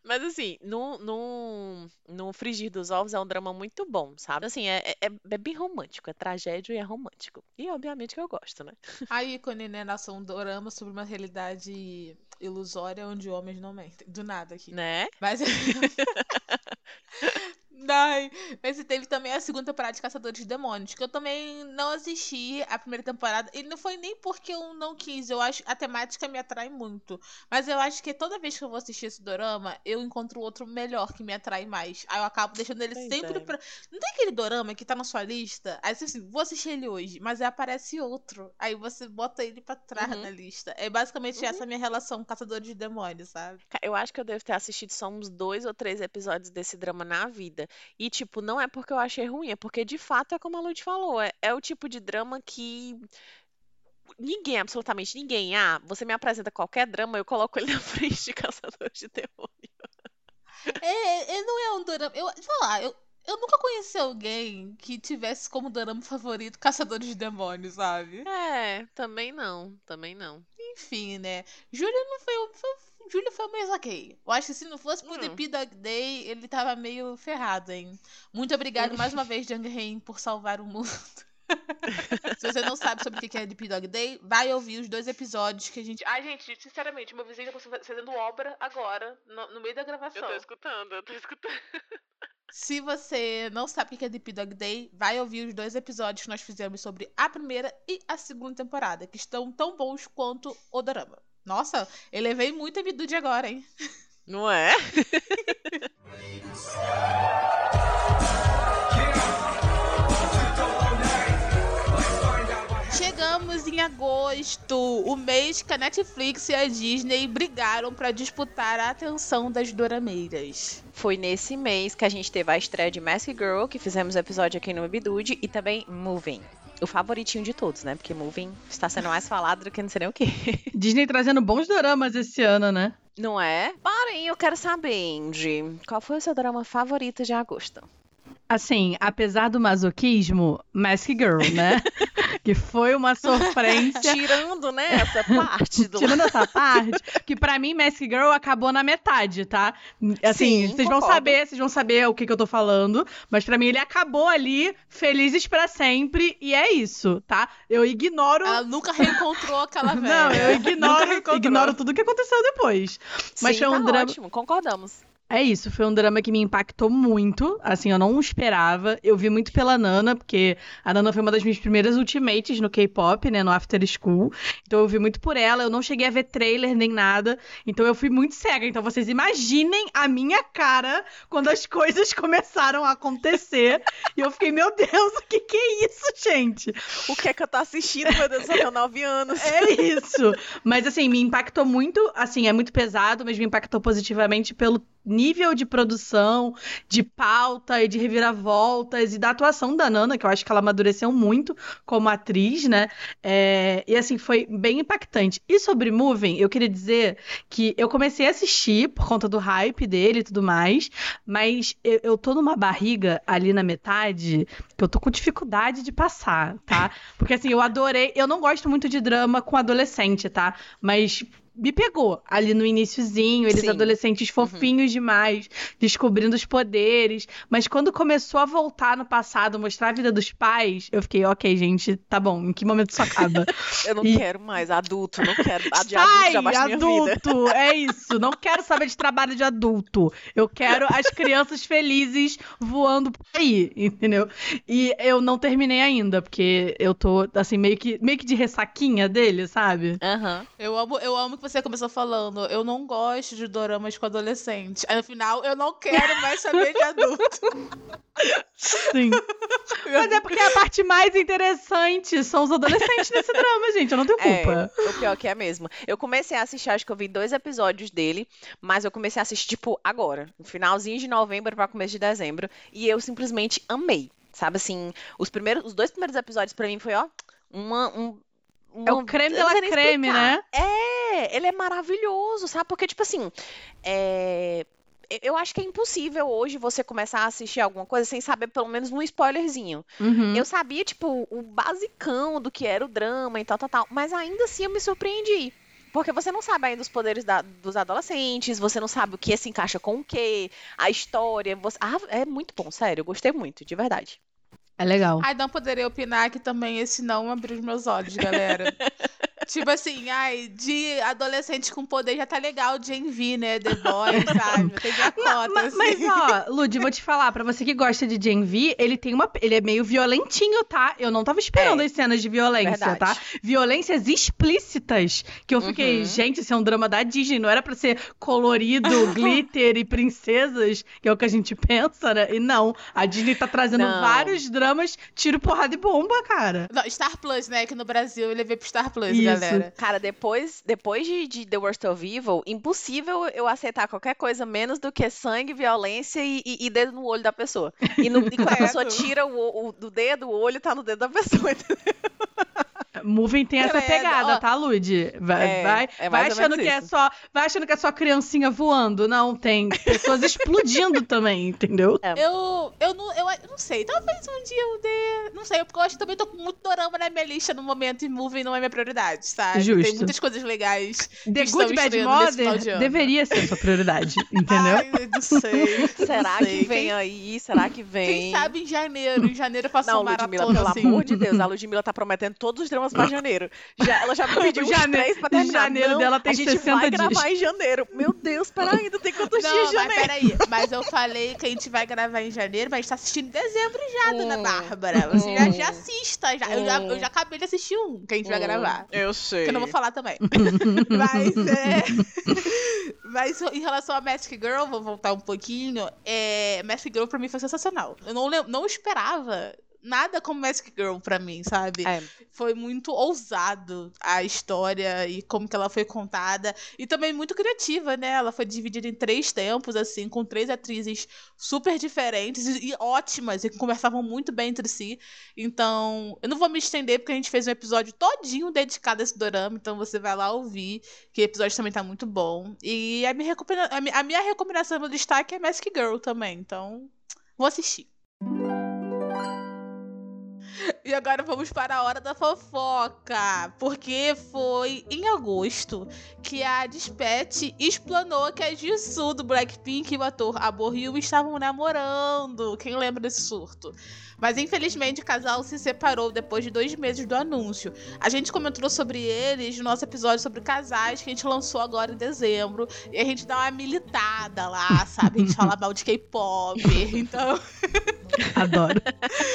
Mas assim, no, no, no Frigir dos Ovos é um drama muito bom, sabe? Assim, é, é, é bem romântico, é tragédia e é romântico. E obviamente que eu gosto, né? A ícone, né, nação um dorama sobre uma realidade ilusória onde homens não mentem. Do nada aqui. Né? Mas. [laughs] Ai, mas teve também a segunda temporada de Caçadores de Demônios, que eu também não assisti a primeira temporada. E não foi nem porque eu não quis, eu acho a temática me atrai muito. Mas eu acho que toda vez que eu vou assistir esse dorama, eu encontro outro melhor que me atrai mais. Aí eu acabo deixando ele Pois sempre é. pra. Não tem aquele dorama que tá na sua lista? Aí você assim, vou assistir ele hoje, mas aí aparece outro. Aí você bota ele pra trás Uhum. na lista. É basicamente essa a minha relação com Caçadores de Demônios, sabe? Eu acho que eu devo ter assistido só uns dois ou três episódios desse drama na vida. E, tipo, não é porque eu achei ruim, é porque de fato é como a Lud falou. É, é o tipo de drama que ninguém, absolutamente ninguém. Ah, você me apresenta qualquer drama, eu coloco ele na [laughs] frente de Caçador de Demônio. É, ele não é um dorama. Eu, deixa eu falar, eu, eu nunca conheci alguém que tivesse como dorama favorito Caçadores de Demônios, sabe? É, também não, também não. Enfim, né? Júlio não foi, foi. Júlio foi o mais ok. Eu acho que se não fosse por Hum. The P-Dog Day, ele tava meio ferrado, hein? Muito obrigado mais uma vez, Jung Hein, por salvar o mundo. [laughs] Se você não sabe sobre o que é The P-Dog Day, vai ouvir os dois episódios que a gente. Ai, gente, sinceramente, meu vizinho tá fazendo obra agora, no, no meio da gravação. escutando, eu tô escutando. Se você não sabe o que é Deep Dog Day, vai ouvir os dois episódios que nós fizemos sobre a primeira e a segunda temporada, que estão tão bons quanto o drama. Nossa, elevei muito a Midude agora, hein? Não é? [laughs] Chegamos em agosto, o mês que a Netflix e a Disney brigaram pra disputar a atenção das dorameiras. Foi nesse mês que a gente teve a estreia de Mask Girl, que fizemos episódio aqui no Bidude, e também Moving. O favoritinho de todos, né? Porque Moving está sendo mais falado do que não sei nem o quê. [laughs] Disney trazendo bons doramas esse ano, né? Não é? Porém, eu quero saber, Andy, qual foi o seu drama favorito de agosto? Assim, apesar do masoquismo, Mask Girl, né? [laughs] que foi uma sofrência. Tirando, né, essa parte do. Tirando essa parte, que pra mim Mask Girl acabou na metade, tá? Assim, Sim, vocês vão saber, vocês vão saber o que, que eu tô falando, mas pra mim ele acabou ali, felizes pra sempre, e é isso, tá? Eu ignoro. Ela nunca reencontrou aquela [laughs] velha. Não, eu [laughs] ignoro, ignoro tudo que aconteceu depois. Mas Sim, foi um tá drama. ótimo, concordamos. É isso, foi um drama que me impactou muito. Assim, eu não esperava. Eu vi muito pela Nana, porque a Nana foi uma das minhas primeiras ultimates no K-pop, né? No After School. Então eu vi muito por ela. Eu não cheguei a ver trailer nem nada. Então eu fui muito cega. Então vocês imaginem a minha cara quando as coisas [laughs] começaram a acontecer. e eu fiquei, meu Deus, o que que é isso, gente? O que é que eu tô assistindo, meu Deus, eu tenho nove anos. É isso. Mas assim, me impactou muito, assim, é muito pesado, mas me impactou positivamente pelo nível de produção, de pauta e de reviravoltas e da atuação da Nana, que eu acho que ela amadureceu muito como atriz, né? É, e assim, foi bem impactante. E sobre Moving, eu queria dizer que eu comecei a assistir por conta do hype dele e tudo mais, mas eu, eu tô numa barriga ali na metade que eu tô com dificuldade de passar, tá? [laughs] Porque assim, eu adorei. Eu não gosto muito de drama com adolescente, tá? Mas me pegou ali no iniciozinho, eles Sim. Uhum. adolescentes fofinhos demais, descobrindo os poderes. Mas quando começou a voltar no passado, mostrar a vida dos pais, eu fiquei, ok, gente, tá bom, em que momento isso acaba? [laughs] Eu não E- quero mais adulto, não quero. [laughs] De adulto Sai, vida. adulto! É isso. Não quero saber de trabalho de adulto. Eu quero as crianças felizes voando por aí, entendeu? E eu não terminei ainda, porque eu tô, assim, meio que, meio que de ressaquinha dele, sabe? Aham. Eu amo, eu amo que você começou falando, eu não gosto de doramas com adolescente. Aí no final, eu não quero mais saber de adulto. Sim. [laughs] Mas é porque a parte mais interessante são os adolescentes nesse drama, gente. Eu não tenho culpa. É, o pior que é mesmo. Eu comecei a assistir, acho que eu vi dois episódios dele, mas eu comecei a assistir, tipo, agora, no finalzinho de novembro para começo de dezembro, e eu simplesmente amei. Sabe assim, os primeiros, os dois primeiros episódios pra mim foi, ó, uma, um, É uma- o creme eu de não la sei nem creme, explicar. né? É, ele é maravilhoso, sabe? Porque, tipo assim, é, eu acho que é impossível hoje você começar a assistir alguma coisa sem saber pelo menos um spoilerzinho. Uhum. Eu sabia, tipo, o basicão do que era o drama e tal, tal, tal. Mas ainda assim eu me surpreendi. Porque você não sabe ainda os poderes da- dos adolescentes, você não sabe o que se encaixa com o que, a história. Você... Ah, é muito bom, sério, eu gostei muito, de verdade. É legal. Ai, não poderia opinar que também esse não abriu os meus olhos, galera. [laughs] tipo assim, ai, de adolescente com poder já tá legal, Gen V, né? The Boys, [laughs] sabe? Tem minha cota, Ma- assim. Mas, ó, Lud, vou te falar, pra você que gosta de Gen V, ele tem uma. Ele é meio violentinho, tá? Eu não tava esperando É, as cenas de violência, verdade. tá? Violências explícitas. Que eu fiquei, Uhum. gente, isso é um drama da Disney, não era pra ser colorido, [laughs] glitter e princesas, que é o que a gente pensa, né? E não. A Disney tá trazendo Não. vários dramas, tiro, porrada e bomba, cara. Não, Star Plus, né? Que no Brasil ele veio pro Star Plus, Isso. galera. Cara, depois, depois de, de The Worst of Evil, impossível eu aceitar qualquer coisa menos do que sangue, violência e, e- e dedo no olho da pessoa. E, no- e quando a [laughs] pessoa tira o, o- do dedo, o olho tá no dedo da pessoa. [laughs] entendeu? Moving tem essa pegada, tá, Lud? Vai, É, vai, é vai achando que é só, vai achando que é só criancinha voando. Não, tem pessoas explodindo [laughs] também, entendeu? Eu, eu, não, eu, eu não sei, talvez um dia eu dê. Não sei, porque eu acho que também tô com muito dorama na minha lista no momento e movie não é minha prioridade, sabe? Justo. Tem muitas coisas legais. The Good Bad Mother deveria ser sua prioridade, [laughs] entendeu? Ai, eu não sei. Será não sei. que vem Quem- aí? Será que vem? Quem sabe em janeiro? Em janeiro eu faço Não, uma Ludmilla, maratona pelo assim. amor de Deus, a Ludmilla tá prometendo todos os dramas pra janeiro. Já, ela já me [laughs] pediu uns Jane- três pra terminar. janeiro Não, dela tem a gente 60 vai dias. gravar em janeiro. Meu Deus, peraí, ainda tem quantos dias Não, de mas janeiro? peraí. Mas eu falei que a gente vai gravar em janeiro, mas a gente tá assistindo em dezembro já, dona Hum. Bárbara. Você já, Hum. já assista. Já. Eu, já, eu já acabei de assistir um que a gente vai gravar. Eu sei. Que eu não vou falar também. [laughs] Mas é. [laughs] Mas em relação a Mask Girl, vou voltar um pouquinho. É... Mask Girl pra mim foi sensacional. Eu não, lem- não esperava nada como Mask Girl pra mim, sabe? É. Foi muito ousado a história e como que ela foi contada. E também muito criativa, né? Ela foi dividida em três tempos, assim, com três atrizes super diferentes e, e ótimas, e que conversavam muito bem entre si. Então, eu não vou me estender, porque a gente fez um episódio todinho dedicado a esse dorama, então você vai lá ouvir, que o episódio também tá muito bom. E a minha, recomenda- a mi- a minha recomendação no destaque é Mask Girl também, então vou assistir. [laughs] E agora vamos para a hora da fofoca. Porque foi em agosto que a Dispatch explanou que a Jisoo do Blackpink e o ator Abo Ryu estavam namorando. Quem lembra desse surto? Mas infelizmente o casal se separou depois de dois meses do anúncio. A gente comentou sobre eles no nosso episódio sobre casais que a gente lançou agora em dezembro. E a gente dá uma militada lá, sabe? A gente fala [laughs] mal de K-pop. Então. Adoro.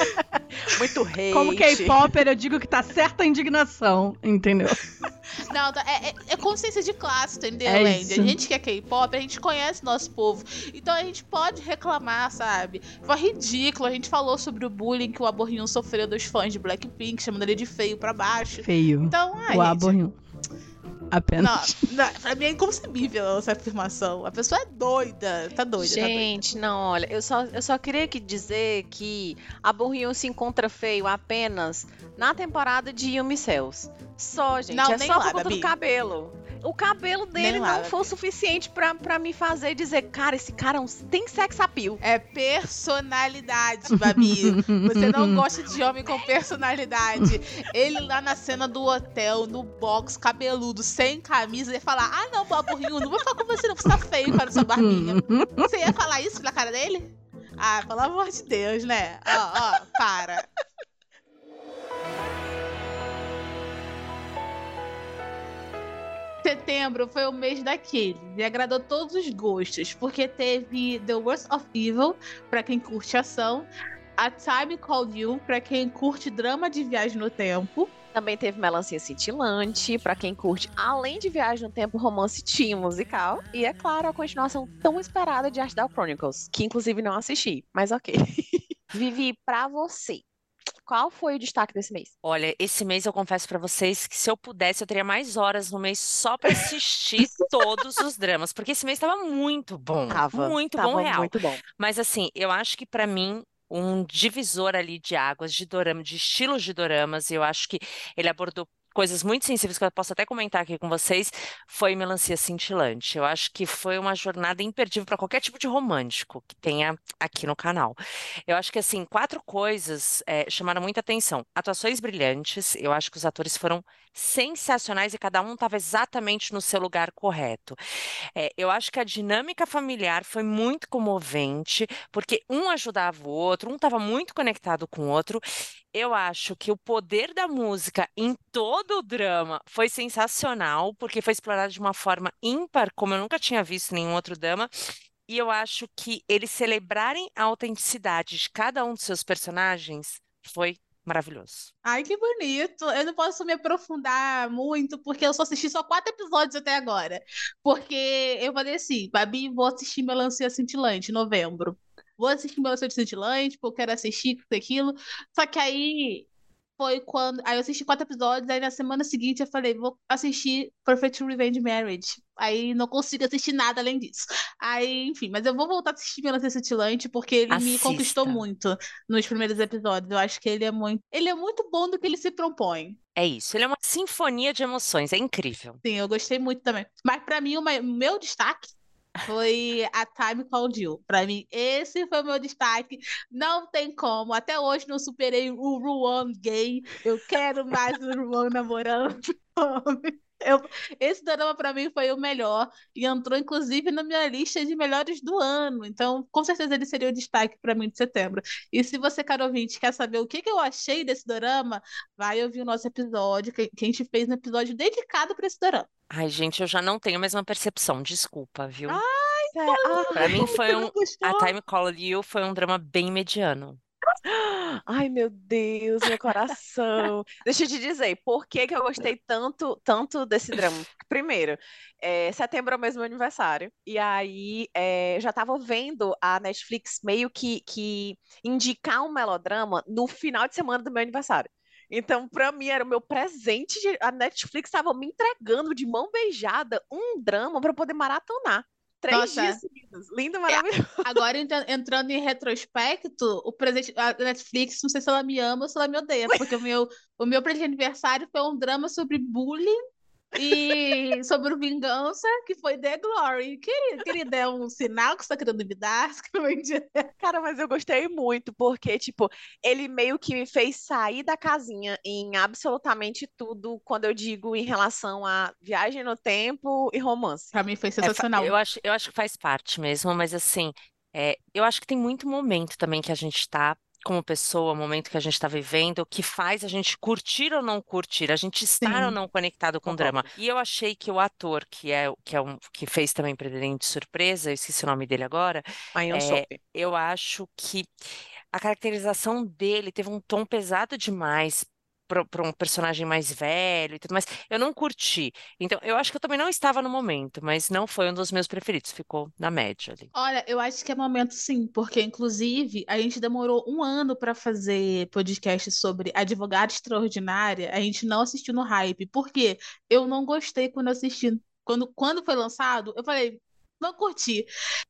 [laughs] Muito hate. Como K-Popper, eu digo que tá certa a indignação, entendeu? [laughs] Não, tá- é, é- é consciência de classe, entendeu, É Andy? A gente que é K-pop, a gente conhece nosso povo. Então a gente pode reclamar, sabe? Foi ridículo. A gente falou sobre o bullying que o Aborrinho sofreu dos fãs de Blackpink, chamando ele de feio pra baixo. Feio. Então, ai, o gente, aborrinho. Apenas. não, não, pra mim é inconcebível essa afirmação. A pessoa é doida. Tá doida, tá doida. Gente, não, olha, eu só, eu só queria que dizer que a Borrion se encontra feio apenas na temporada de Yumi Cells. Só, gente, Não, é só lá, por conta Gabi. do cabelo. O cabelo dele não foi o suficiente pra, pra me fazer dizer, cara, esse cara é tem sex appeal. É personalidade, Babi. Você não gosta de homem com personalidade. Ele lá na cena do hotel, no box, cabeludo, sem camisa, ia falar: Ah, não, baburrinho, não vou falar com você, não, você tá feio para sua barbinha. Você ia falar isso na cara dele? Ah, pelo amor de Deus, né? Ó, ó, para. Setembro foi o mês daquele. Me agradou todos os gostos, porque teve The Worst of Evil, pra quem curte ação, A Time Called You, pra quem curte drama de viagem no tempo. Também teve Melancia Cintilante, pra quem curte, além de Viagem no Tempo, romance teen musical. E, é claro, a continuação tão esperada de Arthdale Chronicles, que inclusive não assisti, mas ok. [laughs] Vivi, pra você, qual foi o destaque desse mês? Olha, esse mês eu confesso pra vocês que se eu pudesse, eu teria mais horas no mês só pra assistir [laughs] todos os dramas, porque esse mês tava muito bom, Tava, muito tava bom real. muito bom. Mas assim, eu acho que pra mim um divisor ali de águas, de dorama, de estilos de doramas, eu acho que ele abordou coisas muito sensíveis que eu posso até comentar aqui com vocês, foi Melancia Cintilante. Eu acho que foi uma jornada imperdível para qualquer tipo de romântico que tenha aqui no canal. Eu acho que assim, quatro coisas eh, chamaram muita atenção. Atuações brilhantes, eu acho que os atores foram sensacionais e cada um estava exatamente no seu lugar correto. É, eu acho que a dinâmica familiar foi muito comovente, porque um ajudava o outro, um estava muito conectado com o outro. Eu acho que o poder da música em todo o drama foi sensacional, porque foi explorado de uma forma ímpar, como eu nunca tinha visto em nenhum outro drama. E eu acho que eles celebrarem a autenticidade de cada um dos seus personagens foi maravilhoso. Ai, que bonito. Eu não posso me aprofundar muito, porque eu só assisti só quatro episódios até agora. Porque eu falei assim, Babi, vou assistir Melancia Cintilante em novembro. Vou assistir Melancia Cintilante, porque eu quero assistir isso aquilo. Só que aí foi quando. Aí eu assisti quatro episódios, aí na semana seguinte eu falei, vou assistir Perfect Revenge Marriage. Aí não consigo assistir nada além disso. Aí, enfim, mas eu vou voltar a assistir Melancia Cintilante, porque ele me conquistou Assista. muito nos primeiros episódios. Eu acho que ele é muito. Ele é muito bom do que ele se propõe. É isso, ele é uma sinfonia de emoções, é incrível. Sim, eu gostei muito também. Mas pra mim, o meu destaque foi a Time Called You. Pra mim, esse foi meu destaque. Não tem como. Até hoje não superei o Ruan gay. Eu quero mais o Ruan namorando. [laughs] Eu, esse drama pra mim foi o melhor e entrou inclusive na minha lista de melhores do ano. Então, com certeza ele seria o destaque pra mim de setembro. E se você, caro ouvinte, quer saber o que, que eu achei desse drama, vai ouvir o nosso episódio, que, que a gente fez um episódio dedicado pra esse drama. Ai, gente, eu já não tenho a mesma percepção, desculpa, viu? Ai, Pra mim foi um. A Time Called You foi um drama bem mediano. Ai, meu Deus, meu coração. Deixa eu te dizer, por que que eu gostei tanto, tanto desse drama? Primeiro, é, setembro é o mesmo aniversário, e aí é, já tava vendo a Netflix meio que, que indicar um melodrama no final de semana do meu aniversário. Então, pra mim, era o meu presente. de- A Netflix estava me entregando de mão beijada um drama eu poder maratonar. Três Nossa. dias seguidos. Lindo, maravilhoso. [laughs] Agora, entra- entrando em retrospecto, o presente, a Netflix, não sei se ela me ama ou se ela me odeia, porque o meu, o meu presente de aniversário foi um drama sobre bullying e sobre vingança, que foi The Glory. Querida, querida, é um sinal [laughs] que você está querendo me dar? Que. Cara, mas eu gostei muito, porque, tipo, ele meio que me fez sair da casinha em absolutamente tudo quando eu digo em relação a viagem no tempo e romance. Pra mim foi É, sensacional. eu acho, eu acho que faz parte mesmo, mas assim, é, eu acho que tem muito momento também que a gente tá como pessoa, o momento que a gente tá vivendo, que faz a gente curtir ou não curtir, a gente estar ou Sim. não conectado com o drama. E eu achei que o ator, que é, o- que é um, que fez também Pretendente de Surpresa, eu esqueci o nome dele agora, é, Soap. eu acho que a caracterização dele teve um tom pesado demais para um personagem mais velho e tudo mais. Eu não curti. Então, eu acho que eu também não estava no momento, mas não foi um dos meus preferidos. Ficou na média ali. Olha, eu acho que é momento sim, porque inclusive a gente demorou um ano para fazer podcast sobre Advogada Extraordinária, a gente não assistiu no hype. Por quê? Eu não gostei quando assisti. Quando, quando foi lançado, eu falei, não curti.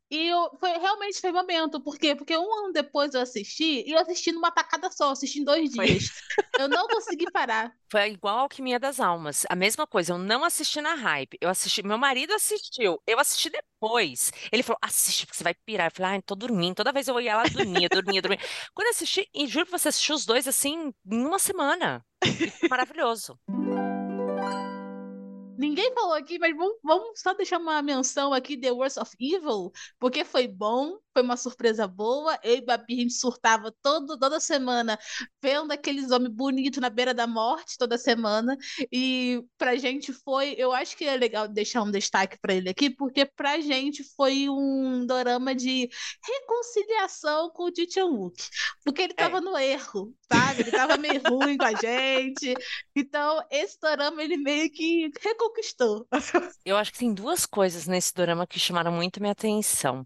E eu, foi realmente foi momento. Por quê? Porque um ano depois eu assisti e eu assisti numa tacada só, assisti em dois Foi. dias. Eu não consegui parar. [laughs] Foi igual a Alquimia das Almas. A mesma coisa, eu não assisti na hype. Eu assisti, meu marido assistiu, eu assisti depois. Ele falou: assiste, porque você vai pirar. Eu falei, ai, tô dormindo. Toda vez eu ia lá, dormia, dormia, dormia. Quando eu assisti, e juro pra você, assisti os dois assim, em uma semana. E foi maravilhoso. Ninguém falou aqui, mas vamos, vamos só deixar uma menção aqui, The Worst of Evil, porque foi bom, foi uma surpresa boa. Eu e Babi, a gente surtava todo, toda semana, vendo aqueles homens bonitos na beira da morte toda semana. E pra gente foi, eu acho que é legal deixar um destaque pra ele aqui, porque pra gente foi um dorama de reconciliação com o Ji Chan-wook. Porque ele tava no erro, sabe? Ele tava meio ruim com a gente. Então, esse dorama, ele meio que reconquistou. [laughs] Eu acho que tem duas coisas nesse dorama que chamaram muito minha atenção.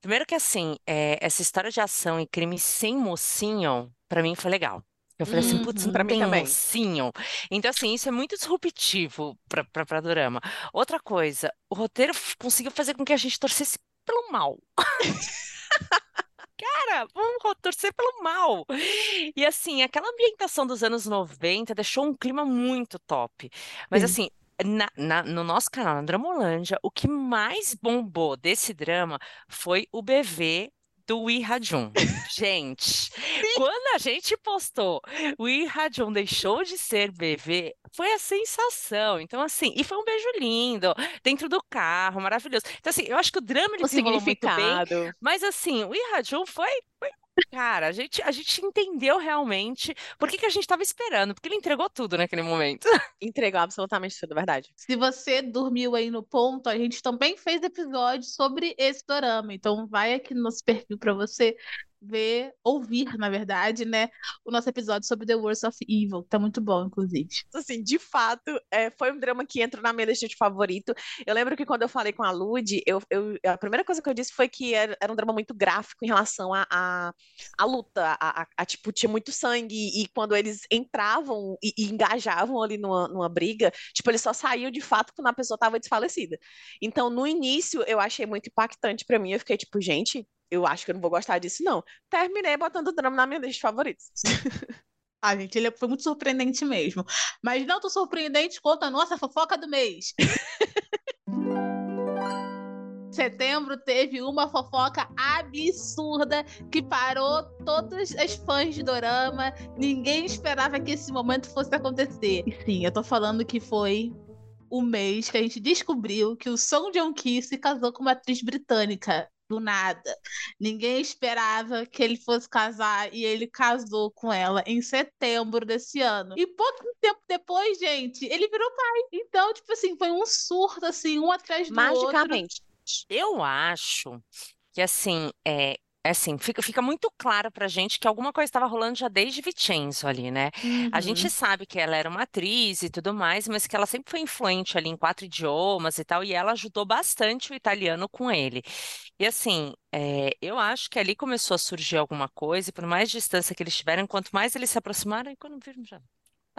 Primeiro que assim, é, essa história de ação e crime sem mocinho, pra mim foi legal. Eu falei assim, putz, Uhum. não Pra mim também. mocinho. Então, assim, isso é muito disruptivo pra, pra, pra dorama. Outra coisa, o roteiro conseguiu fazer com que a gente torcesse pelo mal. [laughs] Cara, vamos torcer pelo mal. E assim, aquela ambientação dos anos 90 deixou um clima muito top. Mas Sim. assim, na- na- no nosso canal, na Dramolândia, o que mais bombou desse drama foi o BV do Lee Ha-jun. Gente, [laughs] quando a gente postou o Lee Ha-jun deixou de ser BV, foi a sensação. Então, assim, e foi um beijo lindo, dentro do carro, maravilhoso. Então, assim, eu acho que o drama ele O desenrolou muito bem, significado. mas assim, o Lee Ha-jun foi, foi- Cara, a gente, a gente entendeu realmente por que que a gente estava esperando, porque ele entregou tudo naquele momento. [laughs] Entregou absolutamente tudo, verdade. Se você dormiu aí no ponto, a gente também fez episódio sobre esse dorama. Então vai aqui no nosso perfil para você ver, ouvir, na verdade, né, o nosso episódio sobre The Worst of Evil, tá muito bom, inclusive. Assim, de fato, é, foi um drama que entrou na minha lista de favorito. Eu lembro que quando eu falei com a Lud, eu, eu- a primeira coisa que eu disse foi que era, era um drama muito gráfico em relação à à à luta, a, a- a, tipo, tinha muito sangue, e quando eles entravam e, e engajavam ali numa, numa briga, tipo, eles só saíam de fato quando a pessoa estava desfalecida. Então, no início, eu achei muito impactante pra mim, eu fiquei tipo, gente, eu acho que eu não vou gostar disso, não. Terminei botando o drama na minha lista de favoritos. [laughs] Ah, gente, ele foi muito surpreendente mesmo. Mas não tão surpreendente quanto a nossa fofoca do mês. [laughs] Setembro teve uma fofoca absurda que parou todas as fãs de Dorama. Ninguém esperava que esse momento fosse acontecer. E sim, eu tô falando que foi o mês que a gente descobriu que o Song Joong-ki se casou com uma atriz britânica. Do nada. Ninguém esperava que ele fosse casar e ele casou com ela em setembro desse ano. E pouco tempo depois, gente, ele virou pai. Então, tipo assim, foi um surto, assim, um atrás do outro. Magicamente. Eu acho que assim, é, é assim, fica, fica muito claro pra gente que alguma coisa estava rolando já desde Vincenzo ali, né? A Uhum. gente sabe que ela era uma atriz e tudo mais, mas que ela sempre foi influente ali em quatro idiomas e tal, e ela ajudou bastante o italiano com ele. E assim, é, eu acho que ali começou a surgir alguma coisa, e por mais distância que eles tiveram, quanto mais eles se aproximaram, e quando viram já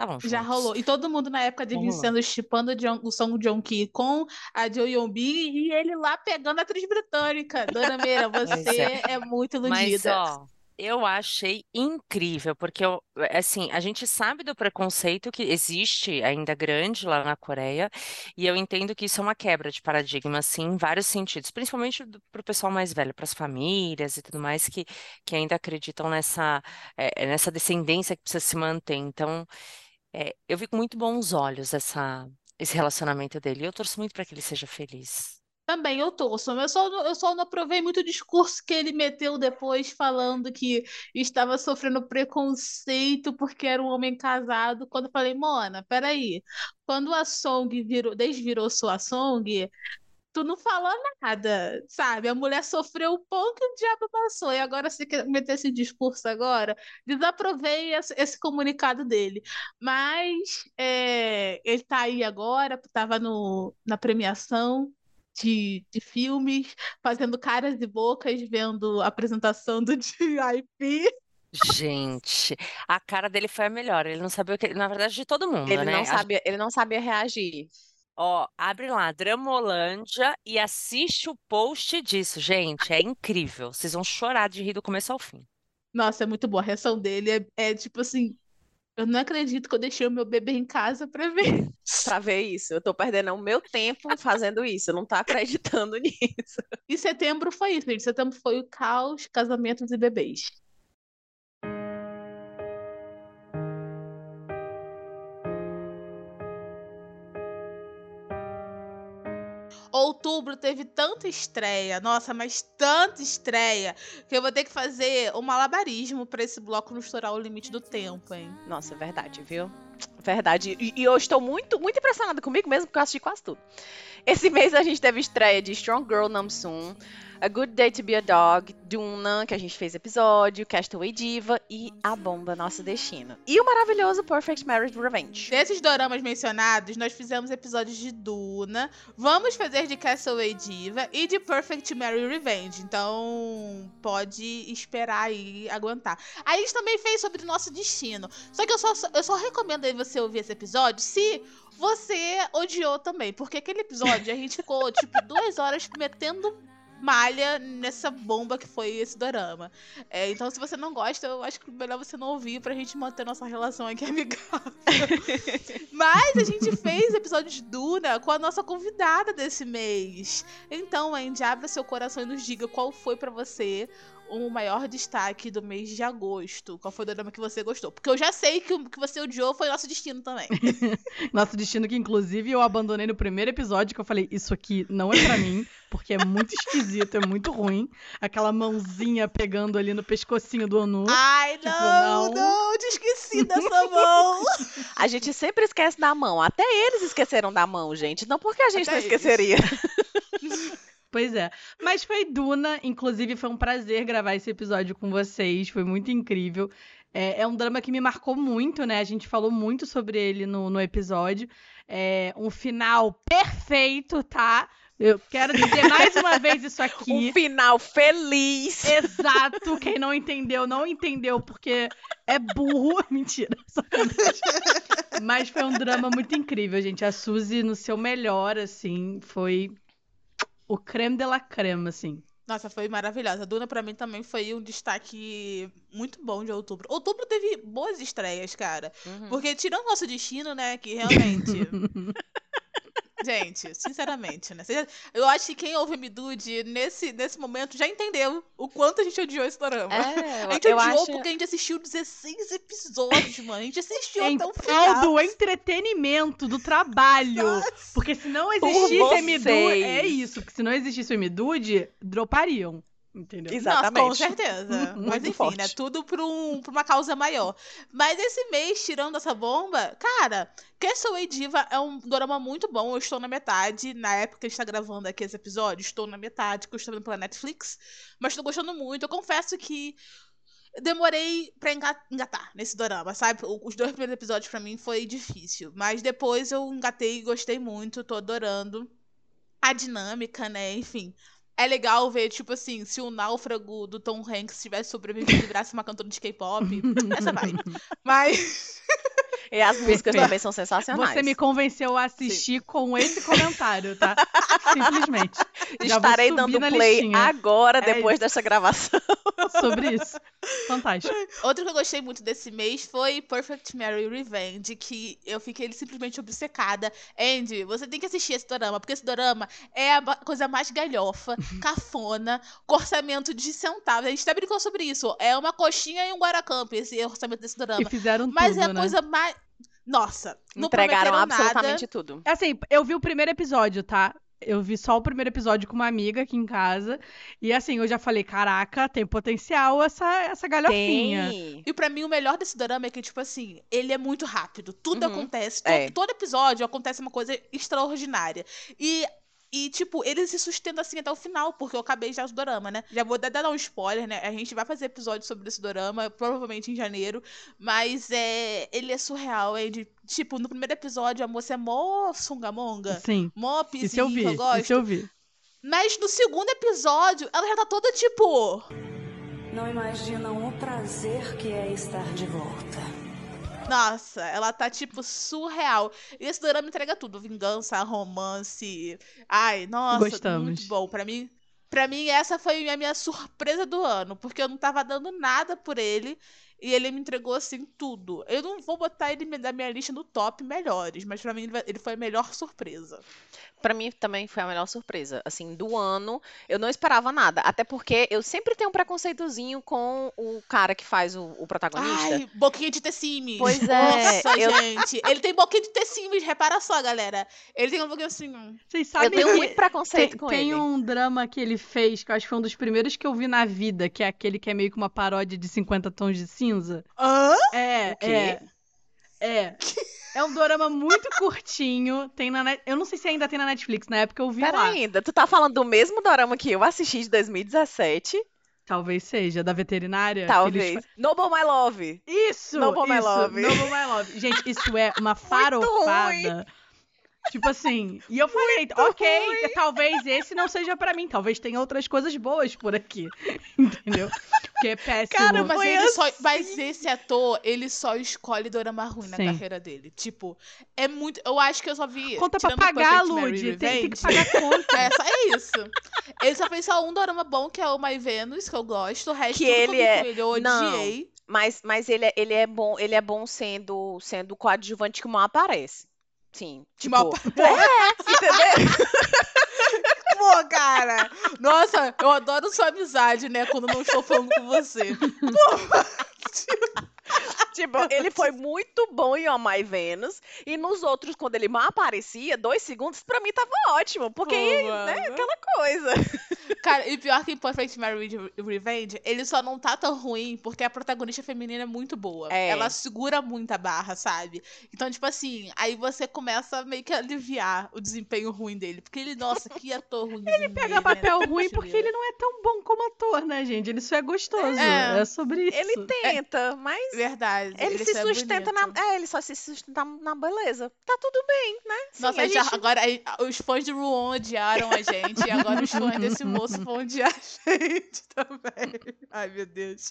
estavam Já juntos. rolou. E todo mundo na época de. Vincenzo chipando o Jong- o Song Joong-ki com a Jo Yeon-bi e ele lá pegando a atriz britânica. Dona Meira, [laughs] você é. é muito Mas, iludida. ó, eu achei incrível, porque eu, assim, a gente sabe do preconceito que existe ainda grande lá na Coreia, e eu entendo que isso é uma quebra de paradigma, assim, em vários sentidos, principalmente para o pessoal mais velho, para as famílias e tudo mais, que, que ainda acreditam nessa, é, nessa descendência que precisa se manter. Então, é, eu vi com muito bons olhos essa, esse relacionamento dele, eu torço muito para que ele seja feliz. Também eu torço, mas eu só, eu só não aprovei muito o discurso que ele meteu depois, falando que estava sofrendo preconceito porque era um homem casado. Quando eu falei, Mona, peraí, quando a Song virou, desvirou sua Song, tu não falou nada, sabe? A mulher sofreu o pão que o diabo passou, e agora você quer meter esse discurso agora? Desaprovei esse, esse comunicado dele. Mas é, ele tá aí agora, tava no, na premiação de, de filmes, fazendo caras e bocas, vendo a apresentação do [laughs] GIP. Gente, a cara dele foi a melhor. Ele não sabia o que. Na verdade, de todo mundo, Ele né? não sabia, ele não sabia reagir. Ó, abre lá, Dramolândia e assiste o post disso, gente. É incrível. Vocês vão chorar de rir do começo ao fim. Nossa, é muito boa. A reação dele é, é tipo assim. Eu não acredito que eu deixei o meu bebê em casa pra ver. [laughs] Pra ver isso. Eu tô perdendo o meu tempo fazendo isso. Eu não tô acreditando [laughs] nisso. E setembro foi isso, gente. Setembro foi o caos, casamentos e bebês. Outubro teve tanta estreia, nossa, mas tanta estreia, que eu vou ter que fazer um malabarismo pra esse bloco não estourar o limite do tempo, hein? Nossa, é verdade, viu? Verdade. E, e eu estou muito, muito impressionada comigo mesmo, porque eu assisti quase tudo. Esse mês a gente teve estreia de Strong Girl Namsoon, A Good Day to Be a Dog, Duna, que a gente fez episódio, Castaway Diva e A Bomba Nosso Destino. E o maravilhoso Perfect Marriage Revenge. Desses doramas mencionados, nós fizemos episódios de Duna, vamos fazer de Castaway Diva e de Perfect Mary Revenge. Então, pode esperar aí, aguentar. A gente também fez sobre o nosso destino. Só que eu só, eu só recomendo aí você ouvir esse episódio se você odiou também. Porque aquele episódio a gente ficou, tipo, duas horas metendo malha nessa bomba que foi esse dorama. É, então, se você não gosta, eu acho que melhor você não ouvir pra gente manter nossa relação aqui amigável. [laughs] Mas a gente fez episódio de Duna com a nossa convidada desse mês. Então, Andy, abra seu coração e nos diga qual foi pra você o maior destaque do mês de agosto. Qual foi o drama que você gostou? Porque eu já sei que o que você odiou foi Nosso Destino também. [laughs] Nosso Destino que, inclusive, eu abandonei no primeiro episódio, que eu falei, isso aqui não é pra mim, porque é muito esquisito, é muito ruim. Aquela mãozinha pegando ali no pescocinho do Onu. Ai, Tipo, não, não. não, te esqueci dessa mão. A gente sempre esquece da mão. Até eles esqueceram da mão, gente. Não porque a gente Até não eles. [laughs] Pois é. Mas foi Duna, inclusive foi um prazer gravar esse episódio com vocês, foi muito incrível. É, é um drama que me marcou muito, né? A gente falou muito sobre ele no, no episódio. É um final perfeito, tá? Eu quero dizer mais uma vez isso [laughs] aqui. Um final feliz. Exato. Quem não entendeu, não entendeu, porque é burro. [laughs] Mentira. Mas foi um drama muito incrível, gente. A Suzy, no seu melhor, assim, foi o creme de la creme, assim. Nossa, foi maravilhosa. A Duna, pra mim, também foi um destaque muito bom de outubro. Outubro teve boas estreias, cara. Uhum. Porque, tirando nosso destino, né, que realmente. [laughs] Gente, sinceramente, né? Eu acho que quem ouve Midude nesse, nesse momento já entendeu o quanto a gente odiou esse dorama. É, a gente odiou acho... porque a gente assistiu 16 episódios, mano. A gente assistiu Em até o prol [laughs] final. do entretenimento, do trabalho. Porque se não existisse vocês. Emidude, é isso. Porque se não existisse o Emidude, dropariam. Entendeu? Exatamente. Nossa, com certeza. [laughs] Mas Muito enfim, forte. né? Tudo pra, um, pra uma causa maior. Mas esse mês, tirando essa bomba, cara, Castaway Diva é um dorama muito bom. Eu estou na metade. Na época que a gente tá gravando aqui esse episódio, estou na metade, que eu estou vendo pela Netflix. Mas tô gostando muito. Eu confesso que demorei pra enga- engatar nesse dorama, sabe? Os dois primeiros episódios pra mim foi difícil. Mas depois eu engatei e gostei muito. Tô adorando a dinâmica, né? Enfim. É legal ver, tipo assim, se o náufrago do Tom Hanks tivesse sobrevivido e virasse uma cantora de K-pop. [laughs] Essa vai. Mas. [laughs] E as músicas Perfeito. também são sensacionais. Você me convenceu a assistir com esse comentário, tá? Simplesmente. Já Estarei dando play listinha. agora, É depois isso. dessa gravação. [laughs] Sobre isso. Fantástico. [laughs] Outro que eu gostei muito desse mês foi Perfect Mary Revenge, que eu fiquei simplesmente obcecada. Andy, você tem que assistir esse dorama, porque esse dorama é a coisa mais galhofa, [laughs] cafona, com orçamento de centavos. A gente até brincou sobre isso. É uma coxinha e um guaracamp, esse orçamento desse E dorama. fizeram Mas tudo, é a né? coisa mais. Nossa, não Entregaram absolutamente nada. tudo. Assim, eu vi o primeiro episódio, tá? Eu vi só o primeiro episódio com uma amiga aqui em casa. E assim, eu já falei, caraca, tem potencial essa, essa galhofinha. Tem. E pra mim, o melhor desse dorama é que, tipo assim, ele é muito rápido. Tudo Uhum. acontece. É. Todo episódio acontece uma coisa extraordinária. E, e, tipo, ele se sustenta assim até o final, porque eu acabei já o dorama, né? Já vou dar, dar um spoiler, né? A gente vai fazer episódio sobre esse dorama, provavelmente em janeiro. Mas é. Ele é surreal. É de, tipo, no primeiro episódio, a moça é mó sungamonga. Sim. Mó Isso eu pizinho vi. que eu gosto. Isso eu vi. Mas no segundo episódio, ela já tá toda tipo. Não imaginam o prazer que é estar de volta. Nossa, ela tá, tipo, surreal. E esse drama entrega tudo: vingança, romance. Ai, nossa, Gostamos. muito bom. Pra mim, pra mim, essa foi a minha surpresa do ano, porque eu não tava dando nada por ele. E ele me entregou, assim, tudo. Eu não vou botar ele na minha lista no top melhores, mas pra mim ele foi a melhor surpresa. Pra mim também foi a melhor surpresa. Assim, do ano, eu não esperava nada. Até porque eu sempre tenho um preconceitozinho com o cara que faz o, o protagonista. Ai, boquinha de tecimes. Pois é, Nossa, eu- gente. Ele tem boquinha de tecimes, repara só, galera. Ele tem um boquinha assim. Vocês eu sabem tenho que muito preconceito tem, com tem ele. um drama que ele fez, que eu acho que foi um dos primeiros que eu vi na vida, que é aquele que é meio que uma paródia de 50 tons de cinza. Hã? É, é. É. É um dorama muito [laughs] curtinho. Tem na net... Eu não sei se ainda tem na Netflix. Na época eu vi Pera lá. ainda, tu tá falando do mesmo dorama que eu assisti de 2017? Talvez seja, da veterinária. que eles Talvez. Noble My Love. Isso! Noble My isso, Love. Noble My Love. Gente, isso é uma [laughs] farofada. Tipo assim, e eu falei, ok, talvez esse não seja pra mim, talvez tenha outras coisas boas por aqui, [laughs] entendeu? Porque é péssimo. Cara, Mas, ele só, assim. mas esse ator, ele só escolhe dorama ruim na Sim. carreira dele. Tipo, é muito. Eu acho que eu só vi. Conta pra pagar, Lud, tem, tem que pagar conta. É, só é isso. Ele só fez só um dorama bom, que é o My Venus, que eu gosto. O resto Que ele é- ele, eu Não. odiei. Mas, mas ele, é, ele é bom, ele é bom sendo, sendo coadjuvante que mal aparece. Sim. Tipo, [laughs] Mal- é, entendeu? Pô, cara! Nossa, eu adoro sua amizade, né? Quando não estou falando com você. [laughs] Tipo, [laughs] ele foi muito bom em Oh My Venus. E nos outros, quando ele mal aparecia, dois segundos, pra mim tava ótimo. Porque, Pô, né, aquela coisa. [laughs] Cara, e pior que em Perfect Mary Re- Revenge, ele só não tá tão ruim porque a protagonista feminina é muito boa. É. Ela segura muito a barra, sabe? Então, tipo assim, aí você começa meio que a aliviar o desempenho ruim dele. Porque ele, nossa, que ator ruim. Ele pega papel ruim porque ele não é tão bom como ator, né, gente? Ele só é gostoso. É. É, sobre isso. Ele tenta, mas Verdade. Ele, se só é sustenta bonito. na. É, ele só se sustenta na beleza. Tá tudo bem, né? Sim, Nossa, a gente- agora os fãs de Ruon odiaram a gente. e agora os fãs desse moço vão odiar a gente [laughs] também. Ai, meu Deus.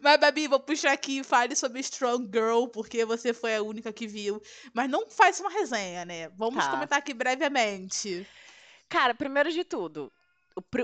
Mas, Babi, vou puxar aqui e fale sobre Strong Girl, porque você foi a única que viu. Mas não faz uma resenha, né? Vamos Tá. comentar aqui brevemente. Cara, primeiro de tudo,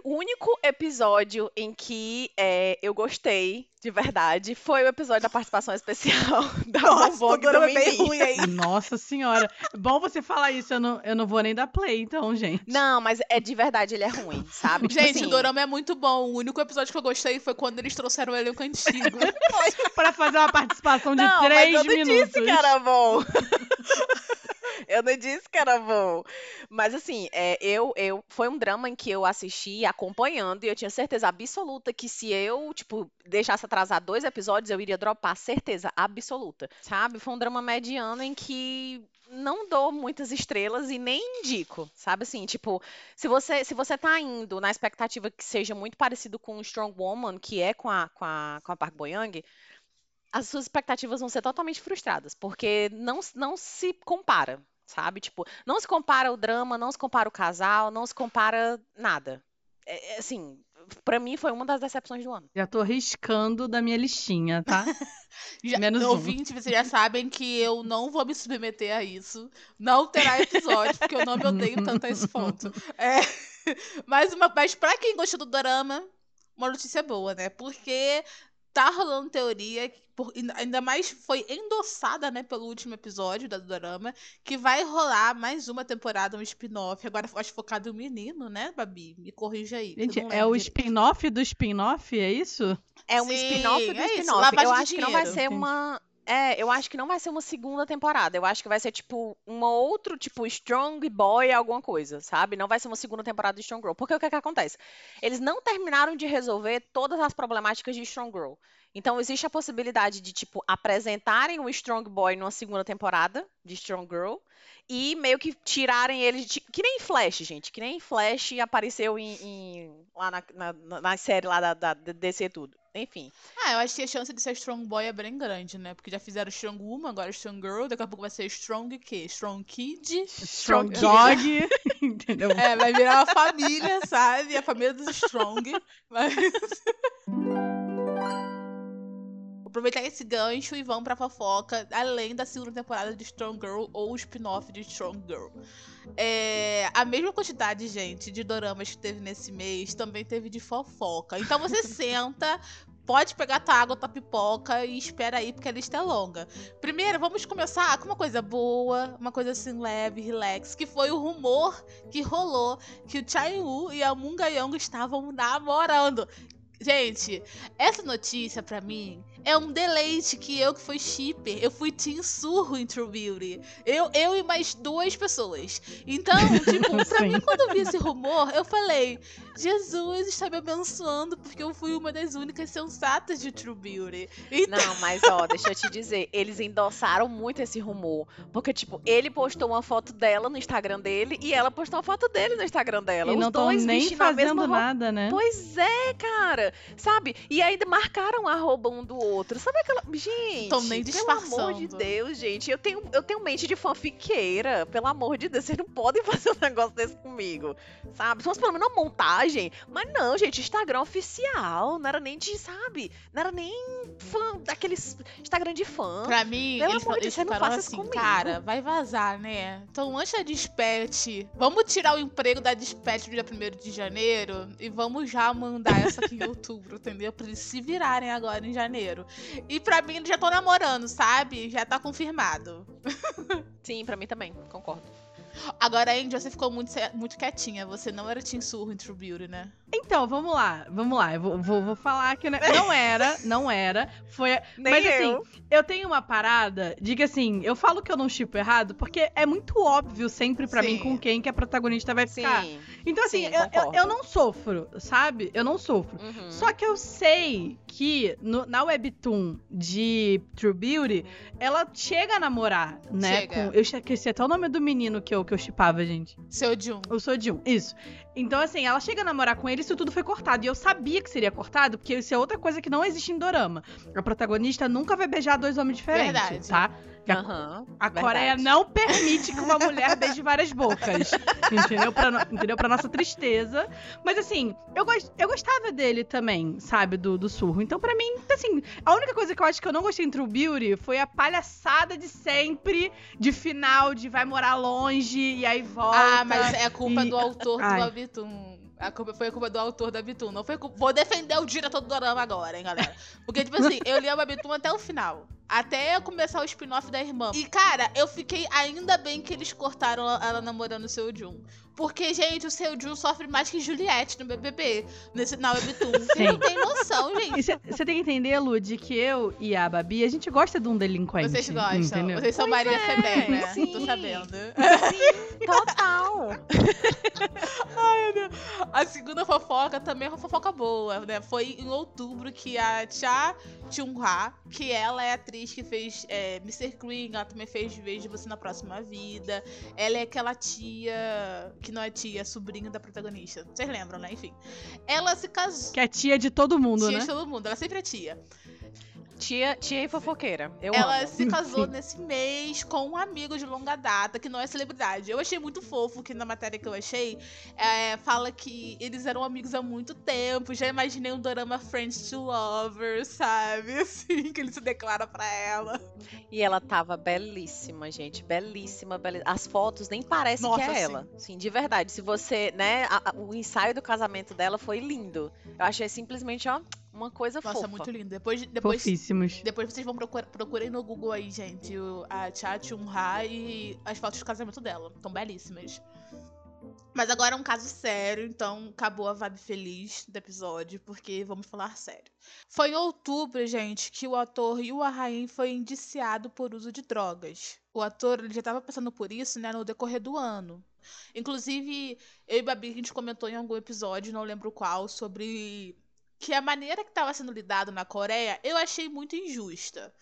o único episódio em que é, eu gostei de verdade foi o episódio da participação especial [laughs] da Nossa, Vovó o dorama é bem ruim aí. [laughs] Nossa senhora. Bom você falar isso, eu não, eu não vou nem dar play, então, gente. Não, mas é de verdade, ele é ruim, sabe? Tipo Gente, assim, o Dorama é muito bom. O único episódio que eu gostei foi quando eles trouxeram o elenco antigo. [laughs] Pra fazer uma participação de não, três mas eu não minutos. disse que era bom. Eu não disse que era bom. Mas assim, é, eu, eu foi um drama em que eu assisti acompanhando e eu tinha certeza absoluta que se eu, tipo, deixasse atrasar dois episódios, eu iria dropar, certeza absoluta. Sabe? Foi um drama mediano em que não dou muitas estrelas e nem indico, sabe assim, tipo, se você se você tá indo na expectativa que seja muito parecido com Strong Woman, que é com a com a, com a Park Bo-young, as suas expectativas vão ser totalmente frustradas, porque não, não se compara, sabe? Tipo, não se compara o drama, não se compara o casal, não se compara nada. É, é, assim, pra mim foi uma das decepções do ano. Já tô riscando da minha listinha, tá? [laughs] Já, Menos um. ouvinte, vocês já sabem que eu não vou me submeter a isso. Não terá episódio, porque eu não me odeio tanto a esse ponto. [laughs] É, [laughs] mas, uma, mas pra quem gostou do dorama, uma notícia boa, né? Porque tá rolando teoria, por- ainda mais foi endossada, né, pelo último episódio da dorama, que vai rolar mais uma temporada, um spin-off, agora acho focado em um menino, né, Babi? Me corrija aí. Gente, é o spin-off do spin-off, é isso? É um spin-off do é spin-off. Eu acho que não vai dinheiro. ser uma. É, eu acho que não vai ser uma segunda temporada. Eu acho que vai ser, tipo, um outro, tipo, Strong Boy, alguma coisa, sabe? Não vai ser uma segunda temporada de Strong Girl. Porque o que, é que acontece? Eles não terminaram de resolver todas as problemáticas de Strong Girl. Então, existe a possibilidade de, tipo, apresentarem o Strong Boy numa segunda temporada de Strong Girl e meio que tirarem ele. de- Que nem Flash, gente. Que nem Flash apareceu em, em- lá na, na, na- série lá da da DC tudo. Enfim. Ah, eu acho que a chance de ser Strong Boy é bem grande, né? Porque já fizeram Strong Woman, agora Strong Girl, daqui a pouco vai ser Strong quê? Strong Kid. Strong Kid. Dog, [laughs] entendeu? É, vai virar uma família, sabe? A família dos Strong. Mas... [laughs] aproveitar esse gancho e vamos pra fofoca, além da segunda temporada de Strong Girl ou o spin-off de Strong Girl. É, a mesma quantidade, gente, de doramas que teve nesse mês também teve de fofoca. Então você [laughs] senta, pode pegar tua água, tua pipoca e espera aí, porque a lista é longa. Primeiro, vamos começar com uma coisa boa, uma coisa assim leve, relax, que foi o rumor que rolou que o Chai Wu e a Moon Ga-young estavam namorando. Gente, essa notícia pra mim é um deleite que eu que fui shipper, eu fui Team Surro em True Beauty. Eu, eu e mais duas pessoas. Então, [laughs] tipo, pra mim, quando eu vi esse rumor, eu falei, Jesus está me abençoando porque eu fui uma das únicas sensatas de True Beauty. Então, Não, mas ó, deixa eu te dizer, eles endossaram muito esse rumor. Porque, tipo, ele postou uma foto dela no Instagram dele e ela postou uma foto dele no Instagram dela. E Os não estão dois nem fazendo nada, né? Pois é, cara. Sabe? E ainda marcaram a arroba um do outro. Sabe aquela. Gente. Tão nem Pelo amor de. Deus, gente. Eu tenho, eu tenho mente de fanfiqueira. Pelo amor de Deus, vocês não podem [laughs] fazer um negócio desse comigo. Sabe? Se fosse pelo menos uma montagem. Mas não, gente. Instagram oficial. Não era nem de, sabe? Não era nem fã daqueles Instagram de fã. Pra mim, Pelo eles, amor de Deus, não faça assim, comigo. cara, vai vazar, né? Então, antes da despete, vamos tirar o emprego da despete do dia 1 de janeiro e vamos já mandar essa aqui em [laughs] outubro, entendeu? Pra eles se virarem agora em janeiro. E pra mim, já estão namorando, sabe? Já tá confirmado. [laughs] Sim, pra mim também. Concordo. Agora, Andy, você ficou muito, muito quietinha. Você não era Team Surro em True Beauty, né? Então, vamos lá, vamos lá. Eu vou, vou, vou falar que né, não era, não era. Foi. Nem mas eu. assim, eu tenho uma parada de que assim, eu falo que eu não chipo errado, porque é muito óbvio sempre pra mim com quem que a protagonista vai ficar. Sim. Então, assim, sim, eu, eu, eu não sofro, sabe? Eu não sofro. Uhum. Só que eu sei que no- na webtoon de True Beauty, ela chega a namorar, né? Chega. com- eu esqueci até o nome do menino que eu, que eu chipava, gente. Seu Jun. Eu sou de um, isso. Então, assim, ela chega a namorar com ele e isso tudo foi cortado. E eu sabia que seria cortado, porque isso é outra coisa que não existe em Dorama. A protagonista nunca vai beijar dois homens diferentes, Verdade. tá? Que a, a. Coreia não permite que uma mulher beije várias bocas. [laughs] entendeu? Pra, no- entendeu? Pra nossa tristeza. Mas assim, eu, gos- eu gostava dele também, sabe? Do, do surro. Então, pra mim, assim, a única coisa que eu acho que eu não gostei em True Beauty foi a palhaçada de sempre, de final, de vai morar longe e aí volta. Ah, mas é culpa e- do autor do Ai. Webtoon. A culpa foi a culpa do autor da Webtoon. Não foi culpa... Vou defender o diretor do Dorama agora, hein, galera. Porque, tipo assim, eu li a Webtoon até o final. Até começar o spin-off da irmã. E, cara, eu fiquei ainda bem que eles cortaram ela namorando o seu Jun. Porque, gente, o seu Jun sofre mais que Juliette no BBB. Nesse, na Webtoon. [laughs] Você Sim. não tem noção, gente. Você tem que entender, Lu, de que eu e a Babi, a gente gosta de um delinquente. Vocês gostam. Entendeu? Vocês são Pois Maria é, né? sim. Tô sabendo. [laughs] Total. A segunda fofoca também é uma fofoca boa, né? Foi em outubro que a Cha Chung-ha, que ela é a atriz que fez é, Mr. Green, ela também fez Vejo Você na Próxima Vida. Ela é aquela tia, que não é tia, é sobrinha da protagonista. Vocês lembram, né? Enfim. Ela se casou. Que é tia de todo mundo, tia né? de todo mundo, ela sempre é tia. Tia, tia e fofoqueira. Eu ela amo. se casou nesse mês com um amigo de longa data, que não é celebridade. Eu achei muito fofo que na matéria que eu achei, é, fala que eles eram amigos há muito tempo. Já imaginei um drama Friends to Lovers, sabe? [laughs] Assim, que ele se declara pra ela. E ela tava belíssima, gente. Belíssima, belíssima. As fotos nem parecem Nossa, que é sim. ela. Sim, de verdade. Se você, né, a- a- o ensaio do casamento dela foi lindo. Eu achei simplesmente, ó, uma coisa Nossa, fofa. muito lindo. Depois, depois, Fofíssimos. depois vocês vão procurar, procurem no Google aí, gente, a Cha Chung-ha e as fotos do casamento dela. Estão belíssimas. Mas agora é um caso sério, então acabou a vibe feliz do episódio, porque vamos falar sério. Foi em outubro, gente, que o ator Yu Ahain foi indiciado por uso de drogas. O ator ele já estava passando por isso, né, no decorrer do ano. Inclusive, eu e Babi, a gente comentou em algum episódio, não lembro qual, sobre que a maneira que estava sendo lidado na Coreia, eu achei muito injusta.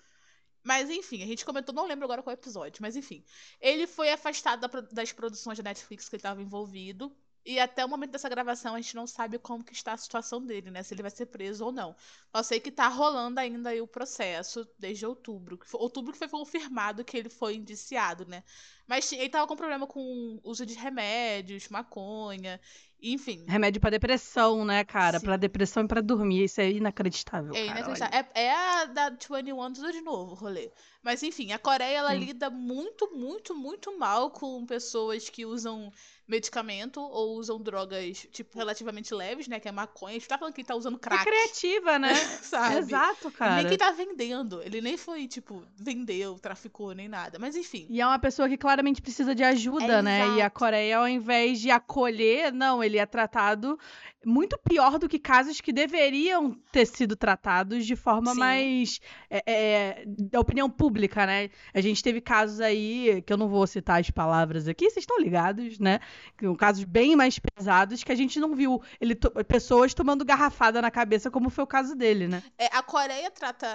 Mas enfim, a gente comentou, não lembro agora qual episódio, mas enfim. Ele foi afastado das produções da Netflix que ele estava envolvido. E até o momento dessa gravação a gente não sabe como que está a situação dele, né? Se ele vai ser preso ou não. Só sei que tá rolando ainda aí o processo desde outubro. Outubro que foi confirmado que ele foi indiciado, né? Mas ele tava com problema com uso de remédios, maconha. Enfim. Remédio pra depressão, né, cara? Sim. Pra depressão e pra dormir. Isso é inacreditável. É cara, inacreditável. É, é a da 21 tudo de novo, o rolê. Mas enfim, a Coreia ela Sim. lida muito, muito, muito mal com pessoas que usam medicamento ou usam drogas, tipo, relativamente leves, né? Que é maconha. A gente tá falando que ele tá usando crack. Recreativa, né? [laughs] sabe? Exato, cara. Nem quem tá vendendo. Ele nem foi, tipo, vendeu, traficou, nem nada. Mas enfim. E é uma pessoa que claramente precisa de ajuda, É, né? E a exato. Coreia, ao invés de acolher, não, ele é tratado muito pior do que casos que deveriam ter sido tratados de forma Sim. mais é, é, da opinião pública, né? A gente teve casos aí, que eu não vou citar as palavras aqui, vocês estão ligados, né? Que são casos bem mais pesados que a gente não viu ele to- pessoas tomando garrafada na cabeça, como foi o caso dele, né? É, a Coreia trata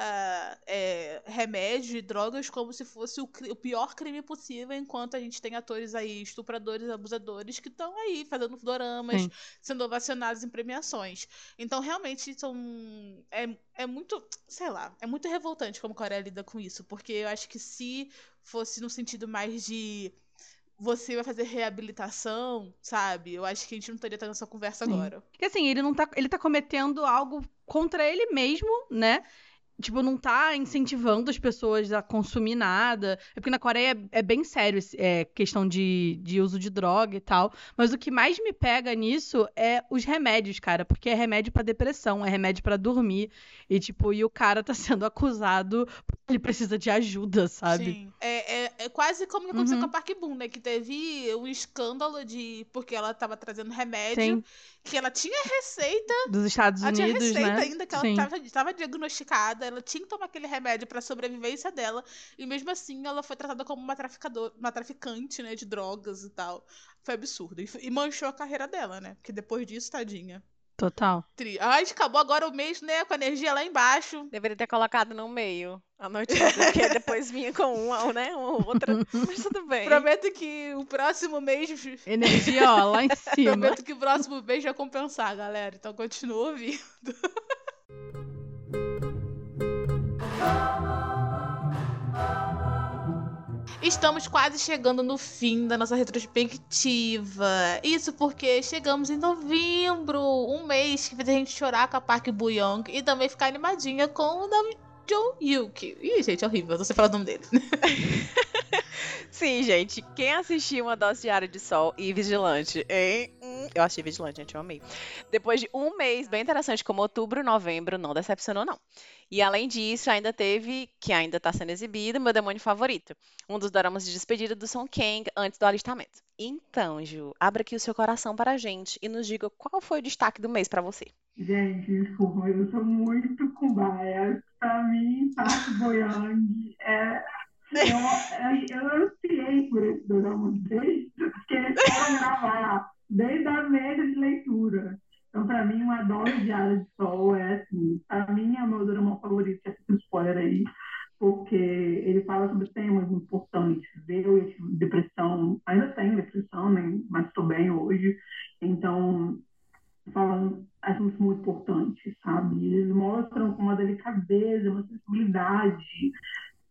é, remédio e drogas como se fosse o, o pior crime possível, enquanto a gente tem atores aí, estupradores, abusadores, que estão aí fazendo doramas, Sim. sendo ovacionados em premiações. Então, realmente, são. É, é muito. Sei lá, é muito revoltante como a Coreia lida com isso, porque eu acho que se fosse no sentido mais de. Você vai fazer reabilitação, sabe? Eu acho que a gente não estaria tendo essa conversa Sim. agora. Porque assim, ele não tá, ele tá cometendo algo contra ele mesmo, né? Tipo, não tá incentivando as pessoas a consumir nada. É porque na Coreia é, é bem sério esse- é, questão de, de uso de droga e tal. Mas o que mais me pega nisso é os remédios, cara. Porque é remédio pra depressão, é remédio pra dormir. E, tipo, e o cara tá [laughs] sendo acusado porque ele precisa de ajuda, sabe? Sim. É, é, é quase como que aconteceu Uhum. com a Park Boon, né? Que teve um escândalo de. Porque ela tava trazendo remédio. Sim. Que ela tinha receita. Dos Estados Ela tinha Unidos, receita né? ainda, que ela Sim. tava, tava diagnosticada. Ela tinha que tomar aquele remédio pra sobrevivência dela. E mesmo assim, ela foi tratada como uma, traficador, uma traficante, né? De drogas e tal. Foi absurdo. E, e manchou a carreira dela, né? Porque depois disso, tadinha. Total. Tri. Ai, acabou agora o mês, né? Com a energia lá embaixo. Deveria ter colocado no meio a notícia, [laughs] porque depois vinha com uma, né? Uma outra. Mas tudo bem. Prometo que o próximo mês [laughs] Energia, ó, lá em [laughs] cima. Prometo que o próximo mês vai compensar, galera. Então continua ouvindo. Estamos quase chegando no fim da nossa retrospectiva. Isso porque chegamos em novembro, um mês que fez a gente chorar com a Park Bo-young e também ficar animadinha com o Nam Jong Yuki. Ih, gente, é horrível, eu não sei falar o nome dele. [laughs] Sim, gente. Quem assistiu Uma Dose Diária de Sol e Vigilante, hein? Eu achei Vigilante, gente, eu amei. Depois de um mês bem interessante, como outubro, novembro, não decepcionou, não. E além disso, ainda teve, que ainda está sendo exibido, Meu Demônio Favorito. Um dos doramas de despedida do Song Kang antes do alistamento. Então, Ju, abra aqui o seu coração para a gente e nos diga qual foi o destaque do mês para você. Gente, desculpa, eu sou muito cobaia. Pra mim, Park Boyang é. Eu, eu, eu ansiei por esse programa desde que eles foram gravar, desde a média de leitura. Então, pra mim, uma dose diária de sol é assim. Pra mim, é o meu drama favorito, já fiz um spoiler aí, porque ele fala sobre temas importantes. Eu, eu tive depressão, ainda tenho depressão, né? mas estou bem hoje. Então, falando assuntos muito importantes, sabe? Eles mostram com uma delicadeza, uma sensibilidade.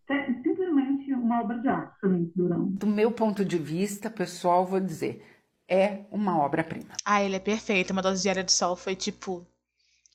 É simplesmente uma obra de arte para mim, Durão. Do meu ponto de vista, pessoal, vou dizer, é uma obra-prima. Ah, ele é perfeito. Uma dose diária de sol foi tipo.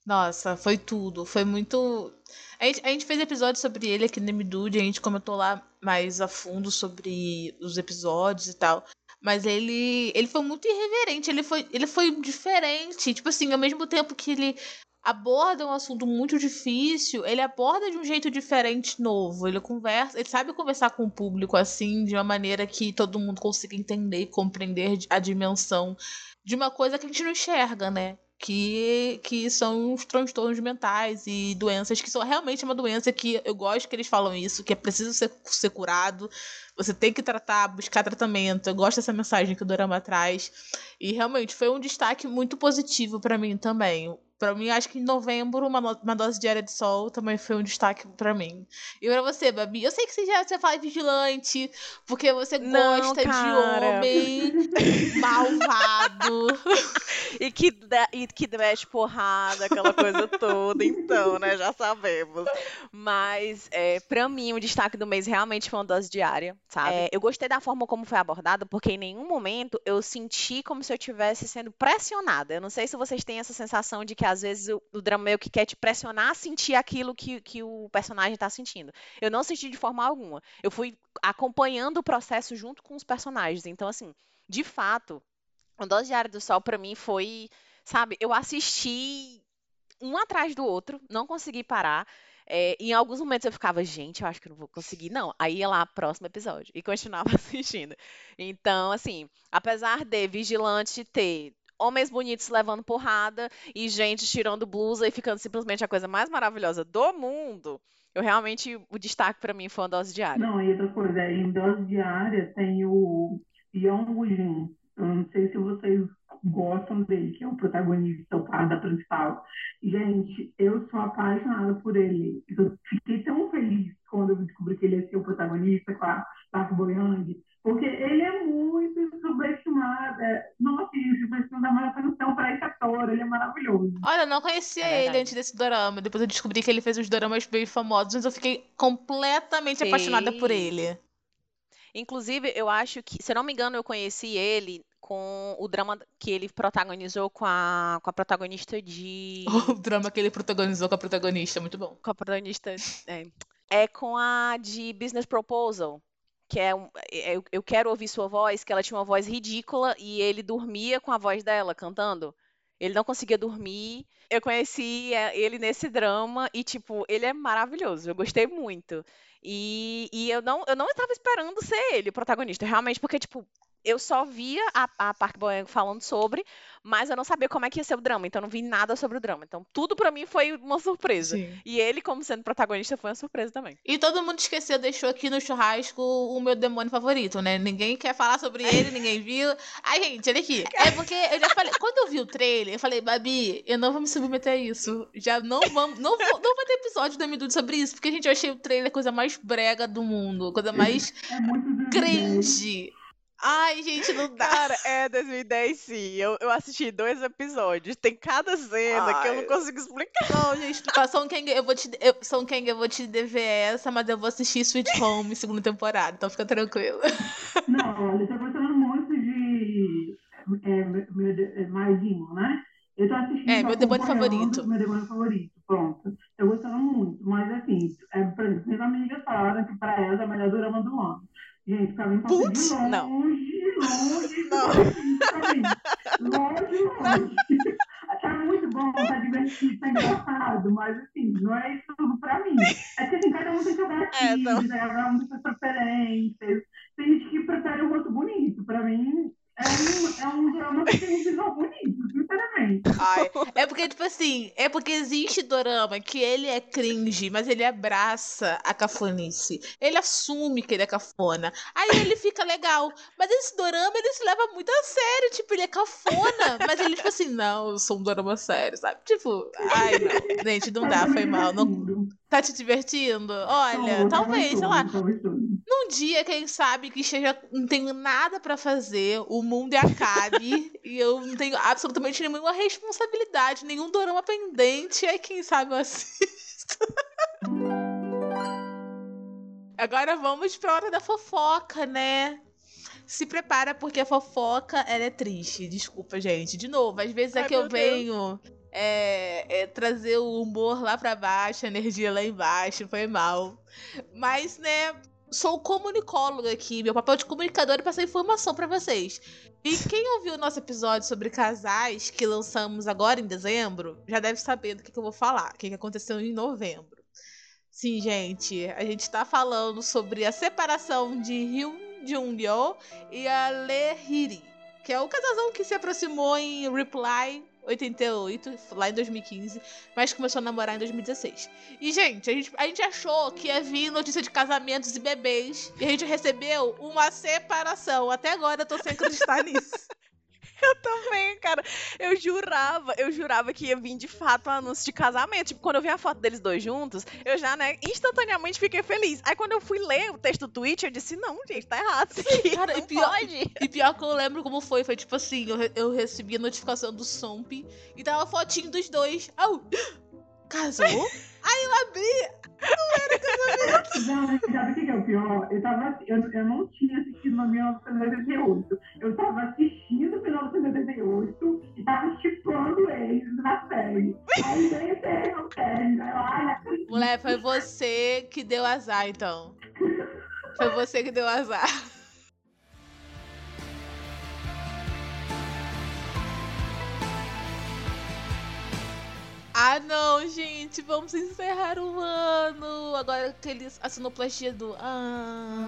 Nossa, foi tudo. Foi muito. A gente, a gente fez episódio sobre ele aqui no Nemidude, a gente comentou lá mais a fundo sobre os episódios e tal. Mas ele, ele foi muito irreverente, ele foi, ele foi diferente. Tipo assim, ao mesmo tempo que ele aborda um assunto muito difícil, ele aborda de um jeito diferente, novo. Ele conversa, ele sabe conversar com o público assim, de uma maneira que todo mundo consiga entender e compreender a dimensão de uma coisa que a gente não enxerga, né? Que, que são os transtornos mentais e doenças que são realmente uma doença que eu gosto que eles falam isso, que é preciso ser, ser curado, você tem que tratar, buscar tratamento. Eu gosto dessa mensagem que o Dorama traz. E realmente foi um destaque muito positivo para mim também. Pra mim, acho que em novembro, uma, uma dose diária de sol também foi um destaque pra mim. E pra você, Babi? Eu sei que você já você fala vigilante, porque você Não, gosta cara. de homem [laughs] malvado. E que, e que mete porrada, aquela coisa toda, então, né? Já sabemos. Mas, é, pra mim, o destaque do mês realmente foi uma dose diária, sabe? É, eu gostei da forma como foi abordado, porque em nenhum momento eu senti como se eu estivesse sendo pressionada. Eu não sei se vocês têm essa sensação de que às vezes o, o drama meio que quer te pressionar a sentir aquilo que, que o personagem tá sentindo. Eu não senti de forma alguma. Eu fui acompanhando o processo junto com os personagens. Então, assim, de fato, o Dose Diária do Sol pra mim foi, sabe, eu assisti um atrás do outro, não consegui parar. É, em alguns momentos eu ficava, gente, eu acho que não vou conseguir, não. Aí ia lá, próximo episódio, e continuava [laughs] assistindo. Então, assim, apesar de Vigilante ter homens bonitos levando porrada e gente tirando blusa e ficando simplesmente a coisa mais maravilhosa do mundo, eu realmente, o destaque pra mim foi uma dose diária. Não, e outra coisa, em dose diária tem o Young Jin. Eu não sei se vocês gostam dele, que é o protagonista, o par da principal. Gente, eu sou apaixonada por ele. Eu fiquei tão feliz quando eu descobri que ele ia ser o protagonista com a Park Bo-young, porque ele é muito subestimado. É- Nossa, dar mais atenção para esse ator, ele é maravilhoso. Olha, eu não conhecia É ele antes desse dorama. Depois eu descobri que ele fez uns doramas bem famosos, mas eu fiquei completamente apaixonada por ele. Inclusive, eu acho que, se eu não me engano, eu conheci ele com o drama que ele protagonizou com a, com a protagonista de. [laughs] O drama que ele protagonizou com a protagonista, muito bom. Com a protagonista. É, é com a de Business Proposal. Que é, um, é- eu, eu quero ouvir sua voz, que ela tinha uma voz ridícula e ele dormia com a voz dela cantando. Ele não conseguia dormir. Eu conheci é, ele nesse drama e, tipo, ele é maravilhoso. Eu gostei muito. E, e eu não, eu não estava esperando ser ele o protagonista, realmente, porque, tipo, eu só via a, a Park Bo-young falando sobre, mas eu não sabia como é que ia ser o drama, então eu não vi nada sobre o drama. Então, tudo pra mim foi uma surpresa. Sim. E ele, como sendo protagonista, foi uma surpresa também. E todo mundo esqueceu, deixou aqui no churrasco o meu demônio favorito, né? Ninguém quer falar sobre ele, ninguém viu. Ai, gente, olha aqui. É porque eu já falei, quando eu vi o trailer, eu falei, Babi, eu não vou me submeter a isso. Já não vamos, não, vou, não vai ter episódio da Midude sobre isso, porque, gente, eu achei o trailer a coisa mais brega do mundo, a coisa mais É muito do cringe. Ai, gente, não dá. Cara, é 2010 sim. Eu, eu assisti dois episódios. Tem cada cena que eu não Ai. consigo explicar. Não, gente, tá, Song Kang, eu vou te, eu, Song Kang, eu vou te dever essa, mas eu vou assistir Sweet Home segunda temporada, então fica tranquilo. Não, olha, eu tô gostando muito de é, meu, é, né? Eu tô assistindo. É, meu demônio favorito. Meu demônio favorito, pronto. Tô gostando muito, mas assim, é, por exemplo, minhas amigas falaram que pra elas é o melhor drama do ano. Gente, passa de Putz, longe, não. longe, [laughs] Não. longe. Longe, longe. Tá muito bom, tá divertido, tá engraçado, mas assim, não é isso tudo pra mim. É que assim, cada um tem seu É, gatilho, cada um tem suas preferências. Tem gente que prefere o rosto bonito. Pra mim, é um, é um drama que tem um visual bonito, sinceramente. Ai, é porque, tipo assim, é porque existe dorama que ele é cringe, mas ele abraça a cafonice. Ele assume que ele é cafona. Aí ele fica legal. Mas esse dorama, ele se leva muito a sério. Tipo, ele é cafona. Mas ele, tipo assim, não, eu sou um dorama sério, sabe? Tipo, ai, não. Gente, não dá, foi mal. Não... Tá te divertindo? Olha, talvez, sei lá. Num dia, quem sabe, que esteja, não tenho nada pra fazer, o mundo acabe [laughs] e eu não tenho absolutamente nenhuma responsabilidade, nenhum dorama pendente, aí quem sabe eu assisto. [laughs] Agora vamos pra hora da fofoca, né? Se prepara porque a fofoca, ela é triste. Desculpa, gente. De novo, às vezes é Ai, que eu Deus. venho é, é, trazer o humor lá pra baixo, a energia lá embaixo, foi mal. Mas, né, sou comunicóloga aqui. Meu papel de comunicador é passar informação pra vocês. E quem ouviu o nosso episódio sobre casais que lançamos agora em dezembro, já deve saber do que, que eu vou falar, o que, que aconteceu em novembro. Sim, gente, a gente tá falando sobre a separação de Hyun Jung-yo e a Lee Hiri, que é o casalzão que se aproximou em Reply 88, lá em 2015, mas começou a namorar em 2016. E, gente, a gente, a gente achou que ia vir notícia de casamentos e bebês, e a gente recebeu uma separação. Até agora eu tô sem acreditar [laughs] nisso. [laughs] Eu também, cara. Eu jurava, eu jurava que ia vir de fato um anúncio de casamento. Tipo, quando eu vi a foto deles dois juntos, eu já, né, instantaneamente fiquei feliz. Aí quando eu fui ler o texto do Twitter, eu disse, não, gente, tá errado isso aqui. Cara, e pior, pode. e pior que eu lembro como foi. Foi tipo assim, eu, eu recebi a notificação do Somp e tava a fotinho dos dois. Au! Casou? [laughs] Aí eu abri. Não, mas sabe o que é o pior? Eu, tava, eu, eu não tinha assistido no 1988. Eu tava assistindo 1988 e tava chipando eles na série. Aí erro, série. Ai, acredito. Mulher, foi você que deu azar, então. Foi você que deu azar. Ah, não, gente, vamos encerrar o ano. Agora aqueles a sonoplastia do. Ah.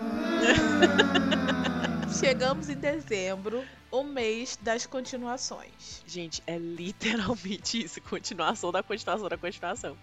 [laughs] Chegamos em dezembro, o mês das continuações. Gente, é literalmente isso. Continuação da continuação da continuação.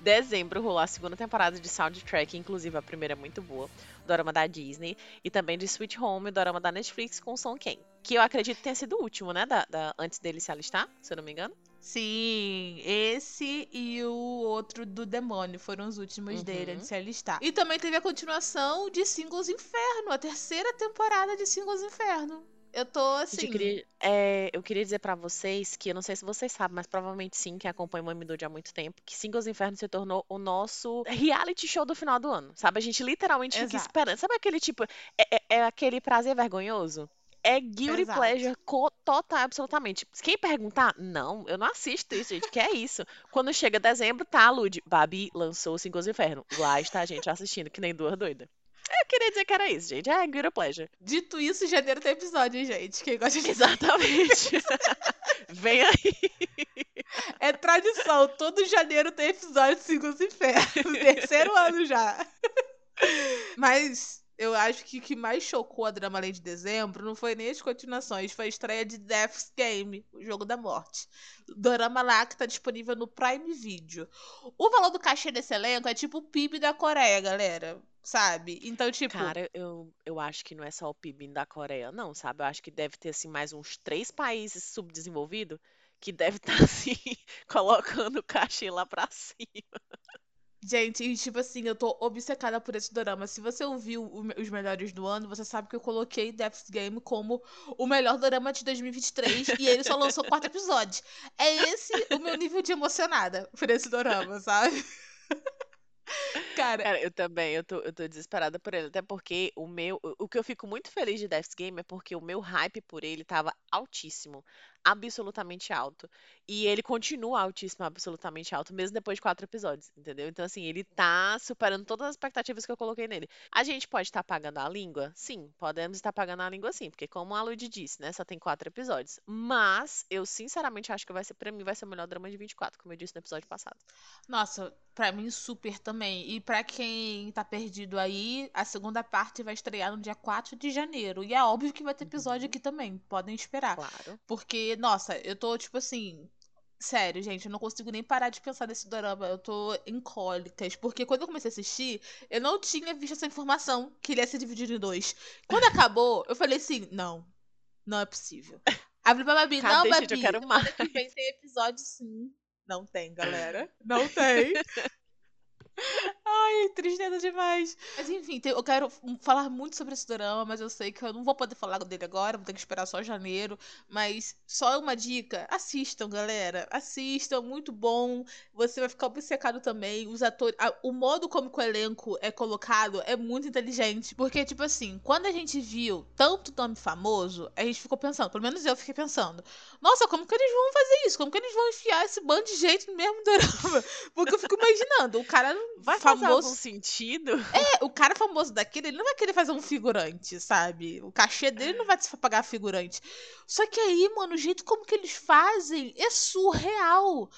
Dezembro rolou a segunda temporada de Soundtrack, inclusive a primeira é muito boa, o dorama da Disney, e também de Sweet Home, o dorama da Netflix com Son Ken. Que eu acredito tenha sido o último, né? Da, da- antes dele se alistar, se eu não me engano. Sim, esse e o outro do demônio foram os últimos dele Uhum. antes de se alistar. E também teve a continuação de Singles Inferno, a terceira temporada de Singles Inferno. Eu tô assim. eu, queria, é, eu queria dizer pra vocês que eu não sei se vocês sabem, mas provavelmente sim, que acompanha o Mamidude há muito tempo, que Singles Inferno se tornou o nosso reality show do final do ano. Sabe? A gente literalmente fica Exato. esperando. Sabe aquele tipo. É, é- é aquele prazer vergonhoso? É guilty Exato. pleasure total, absolutamente. Quem perguntar, não, eu não assisto isso, gente. Que é isso? Quando chega dezembro, tá, Lud. Babi lançou Singles Inferno. Lá está a gente assistindo, que nem duas doidas. Eu queria dizer que era isso, gente. É guilty pleasure. Dito isso, janeiro tem episódio, hein, gente? Quem gosta de Exatamente. [laughs] Vem aí. É tradição, todo janeiro tem episódio de Singles Inferno. [laughs] Terceiro ano já. Mas eu acho que o que mais chocou a Drama Além de dezembro não foi nem as continuações, foi a estreia de Death's Game, o jogo da morte. Dorama lá que tá disponível no Prime Video. O valor do cachê desse elenco é tipo o PIB da Coreia, galera. Sabe? Então, tipo. Cara, eu, eu acho que não é só o PIB da Coreia, não, sabe? Eu acho que deve ter, assim, mais uns três países subdesenvolvidos que deve estar, [laughs] assim, colocando o cachê lá pra cima. Gente, e tipo assim, eu tô obcecada por esse dorama. Se você ouviu os melhores do ano, você sabe que eu coloquei Death's Game como o melhor dorama de 2023 e ele só lançou quatro episódios. É esse o meu nível de emocionada por esse dorama, sabe? [laughs] Cara, Cara, eu também, eu tô, eu tô desesperada por ele, até porque o meu, o que eu fico muito feliz de Death's Game é porque o meu hype por ele tava altíssimo, absolutamente alto, e ele continua altíssimo, absolutamente alto, mesmo depois de quatro episódios, entendeu? Então, assim, ele tá superando todas as expectativas que eu coloquei nele. A gente pode estar pagando a língua? Sim, podemos estar pagando a língua sim, porque como a Lud disse, né, só tem quatro episódios, mas eu sinceramente acho que vai ser, pra mim, vai ser o melhor drama de 24, como eu disse no episódio passado. nossa, pra mim super também. E pra quem tá perdido aí, a segunda parte vai estrear no dia 4 de janeiro. E é óbvio que vai ter episódio aqui também, podem esperar. Claro. Porque, nossa, eu tô tipo assim. Sério, gente, eu não consigo nem parar de pensar nesse dorama. Eu tô em cólicas. Porque quando eu comecei a assistir, eu não tinha visto essa informação que ele ia ser dividido em dois. Quando acabou, eu falei assim: não, não é possível. Abri pra Babi, não, Cadê, Babi. gente? Eu quero semana que vem tem episódio sim. Não tem, galera. Não tem. Ai, tristeza demais. Mas enfim, eu quero falar muito sobre esse drama, mas eu sei que eu não vou poder falar dele agora, vou ter que esperar só janeiro. Mas só uma dica: assistam, galera. Assistam, muito bom. Você vai ficar obcecado também. Os atores. o modo como o elenco é colocado é muito inteligente. Porque, tipo assim, quando a gente viu tanto nome famoso, a gente ficou pensando, pelo menos eu fiquei pensando, nossa, como que eles vão fazer isso? Como que eles vão enfiar esse bando de gente no mesmo drama? [laughs] Porque eu fico imaginando, o cara Vai fazer famoso. algum sentido? É, o cara famoso daquele, ele não vai querer fazer um figurante, sabe? O cachê dele não vai pagar figurante. Só que aí, mano, o jeito como que eles fazem é surreal.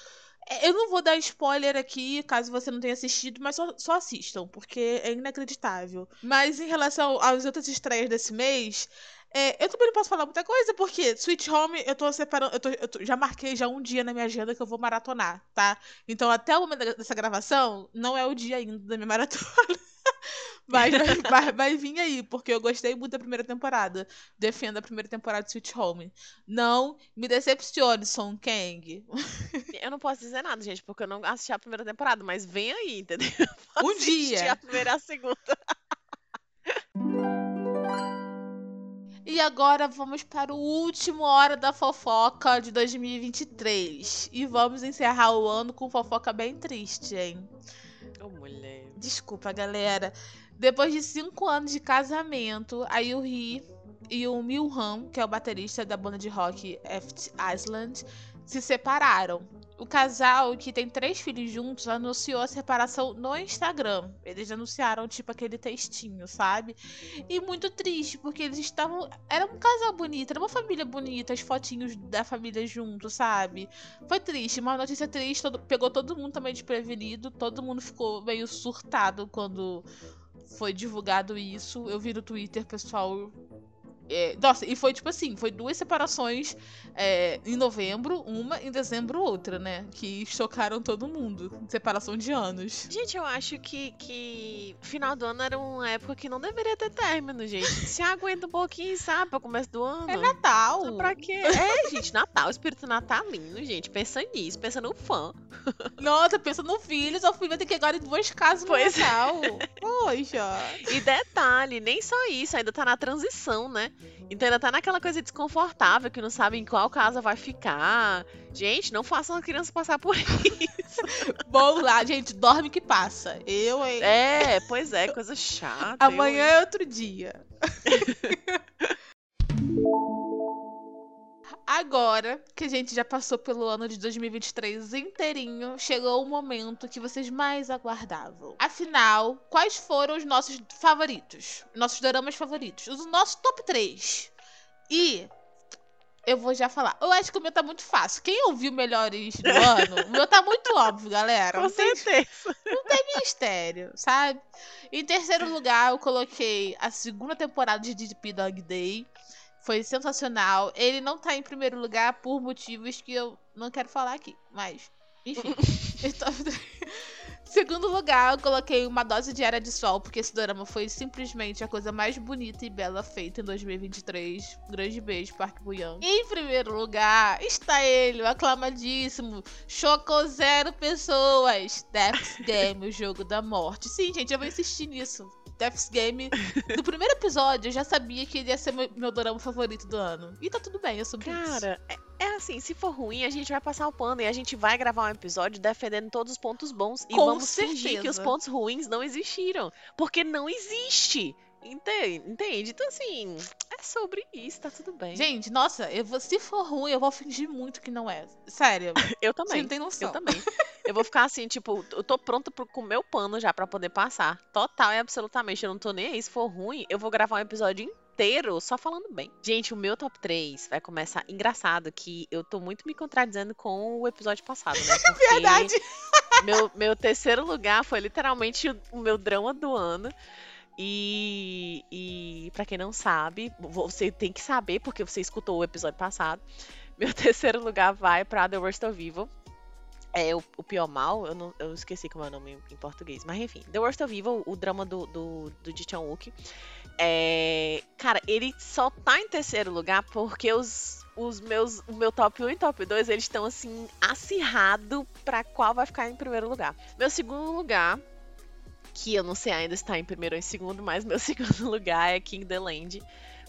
É, Eu não vou dar spoiler aqui, caso você não tenha assistido, mas só, só assistam, porque é inacreditável. Mas em relação às outras estreias desse mês, é, eu também não posso falar muita coisa, porque Sweet Home eu tô separando. Eu, tô- eu tô- já marquei já um dia na minha agenda que eu vou maratonar, tá? Então até o momento dessa gravação, não é o dia ainda da minha [laughs] maratona. Mas vai, [laughs] vai, vai vir aí, porque eu gostei muito da primeira temporada. Defendo a primeira temporada de Sweet Home. Não me decepcione, Song Kang. [laughs] Eu não posso dizer nada, gente, porque eu não assisti a primeira temporada, mas vem aí, entendeu? Um dia. a primeira e a segunda. E agora vamos para o último Hora da Fofoca de 2023. E vamos encerrar o ano com fofoca bem triste, hein? Ô, mulher. Desculpa, galera. Depois de cinco anos de casamento, a Yuri e o Milham, que é o baterista da banda de rock Eft Island, se separaram. O casal, que tem três filhos juntos, anunciou a separação no Instagram. Eles anunciaram, tipo, aquele textinho, sabe? E muito triste, porque eles estavam. Era um casal bonito, era uma família bonita, as fotinhos da família junto, sabe? Foi triste, uma notícia triste, todo- pegou todo mundo também desprevenido, todo mundo ficou meio surtado quando foi divulgado isso. Eu vi no Twitter, pessoal. É, nossa, e foi tipo assim, foi duas separações é, em novembro, uma, em dezembro outra, né? Que chocaram todo mundo. Separação de anos. Gente, eu acho que, que final do ano era uma época que não deveria ter término, gente. Se aguenta um pouquinho, sabe, pro começo do ano. É Natal! Então, Pra quê? É, gente, Natal, espírito natalino, gente. Pensa nisso, pensa no fã. Nossa, pensa no filho, seu filho vai ter que agora em duas casas no Pois é. Natal. Poxa. E detalhe, nem só isso, ainda tá na transição, né? Então ainda tá naquela coisa desconfortável que não sabe em qual casa vai ficar. Gente, não façam a criança passar por [laughs] isso. Bom lá, gente, dorme que passa. Eu, hein? É, pois é, coisa chata. Amanhã eu- é outro dia. [laughs] Agora que a gente já passou pelo ano de 2023 inteirinho, chegou o momento que vocês mais aguardavam. Afinal, quais foram os nossos favoritos? Nossos doramas favoritos? Os nossos top 3. E eu vou já falar. Eu acho que o meu tá muito fácil. Quem ouviu melhores do [laughs] ano, o meu tá muito óbvio, galera. Com Não tem certeza. não tem mistério, sabe? Em terceiro lugar, eu coloquei a segunda temporada de DP Dog Day. Foi sensacional. Ele não tá em primeiro lugar por motivos que eu não quero falar aqui, mas enfim. [laughs] Então, [laughs] Segundo lugar, eu coloquei uma dose diária de sol, porque esse drama foi simplesmente a coisa mais bonita e bela feita em 2023. Um grande beijo, Park Bo-young. Em primeiro lugar, está ele, o aclamadíssimo, chocou zero pessoas. Death's [laughs] Game, o jogo da morte. Sim, gente, eu vou insistir nisso. Death's Game, no primeiro episódio, eu já sabia que ele ia ser meu, meu dorama favorito do ano. E tá tudo bem, eu isso. Cara, é, é assim, se for ruim, a gente vai passar o pano e a gente vai gravar um episódio defendendo todos os pontos bons e Com vamos fingir que os certeza. pontos ruins não existiram. Porque não existe. Entende? Entende? Então, assim, é sobre isso, tá tudo bem. Gente, nossa, eu vou- se for ruim, eu vou fingir muito que não é. Sério. [laughs] eu Você também. não tem noção. Eu também. [laughs] Eu vou ficar assim, tipo, eu tô pronta pro comer o pano já pra poder passar. Total e absolutamente. Eu não tô nem aí. Se for ruim, eu vou gravar um episódio inteiro só falando bem. Gente, o meu top 3 vai começar. Engraçado que eu tô muito me contradizendo com o episódio passado, né? [laughs] Porque Verdade. Meu, meu terceiro lugar foi literalmente o, o meu drama do ano. E, e para quem não sabe, você tem que saber porque você escutou o episódio passado. [laughs] Meu terceiro lugar vai pra The Worst of Evil. É o, o pior mal, eu, não, eu esqueci como é o nome em, português, mas enfim, The Worst of Evil, o drama do, do, do Ji Chang-wook. É, cara, ele só tá em terceiro lugar porque os, os meus, o meu top 1 e top 2, eles estão assim, acirrado pra qual vai ficar em primeiro lugar. Meu segundo lugar, que eu não sei ainda se tá em primeiro ou em segundo, mas meu [laughs] segundo lugar é King the Land.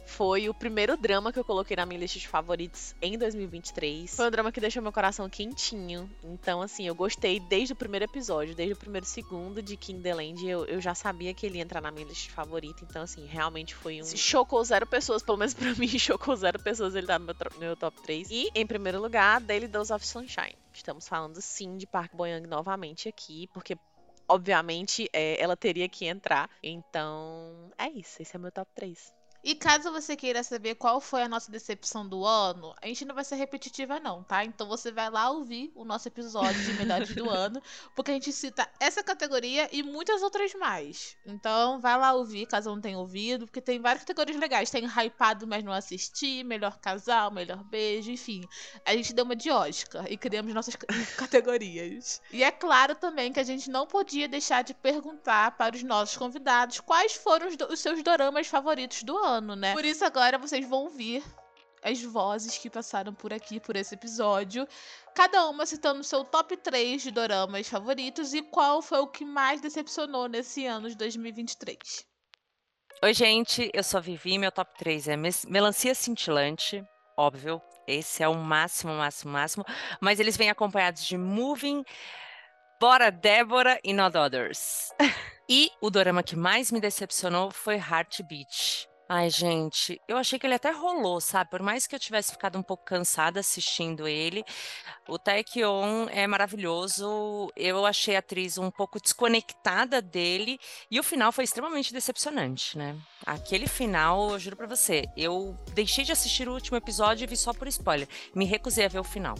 Foi o primeiro drama que eu coloquei na minha lista de favoritos em 2023. Foi um drama que deixou meu coração quentinho. Então, assim, eu gostei desde o primeiro episódio, desde o primeiro segundo de King the Land. Eu, eu já sabia que ele ia entrar na minha lista de favorita. Então, assim, realmente foi um. [laughs] Chocou zero pessoas, pelo menos pra [laughs] mim, chocou zero pessoas. Ele tá no meu, meu top 3. E, em primeiro lugar, Daily Dose of Sunshine. Estamos falando sim de Park Bo-young novamente aqui, porque obviamente é, ela teria que entrar. Então, é isso. Esse é meu top 3. E caso você queira saber qual foi a nossa decepção do ano, a gente não vai ser repetitiva, não, tá? Então você vai lá ouvir o nosso episódio de melhores do [laughs] ano, porque a gente cita essa categoria e muitas outras mais. Então vai lá ouvir, caso não tenha ouvido, porque tem várias categorias legais. Tem hypado, mas não assisti, melhor casal, melhor beijo, enfim. A gente deu uma de Oscar e criamos nossas [laughs] categorias. E é claro também que a gente não podia deixar de perguntar para os nossos convidados quais foram os, os seus doramas favoritos do ano ano, né? Por isso agora vocês vão ouvir as vozes que passaram por aqui por esse episódio, cada uma citando seu top 3 de doramas favoritos e qual foi o que mais decepcionou nesse ano de 2023. Oi, gente, eu sou a Vivi, meu top 3 é Melancia Cintilante, óbvio, esse é o máximo, máximo, máximo, mas eles vêm acompanhados de Moving, Bora Débora e Not Others. [laughs] e o dorama que mais me decepcionou foi Heartbeat. Ai, gente, eu achei que ele até rolou, sabe? Por mais que eu tivesse ficado um pouco cansada assistindo ele, o Taekyon é maravilhoso. Eu achei a atriz um pouco desconectada dele e o final foi extremamente decepcionante, né? Aquele final, eu juro pra você, eu deixei de assistir o último episódio e vi só por spoiler. Me recusei a ver o final.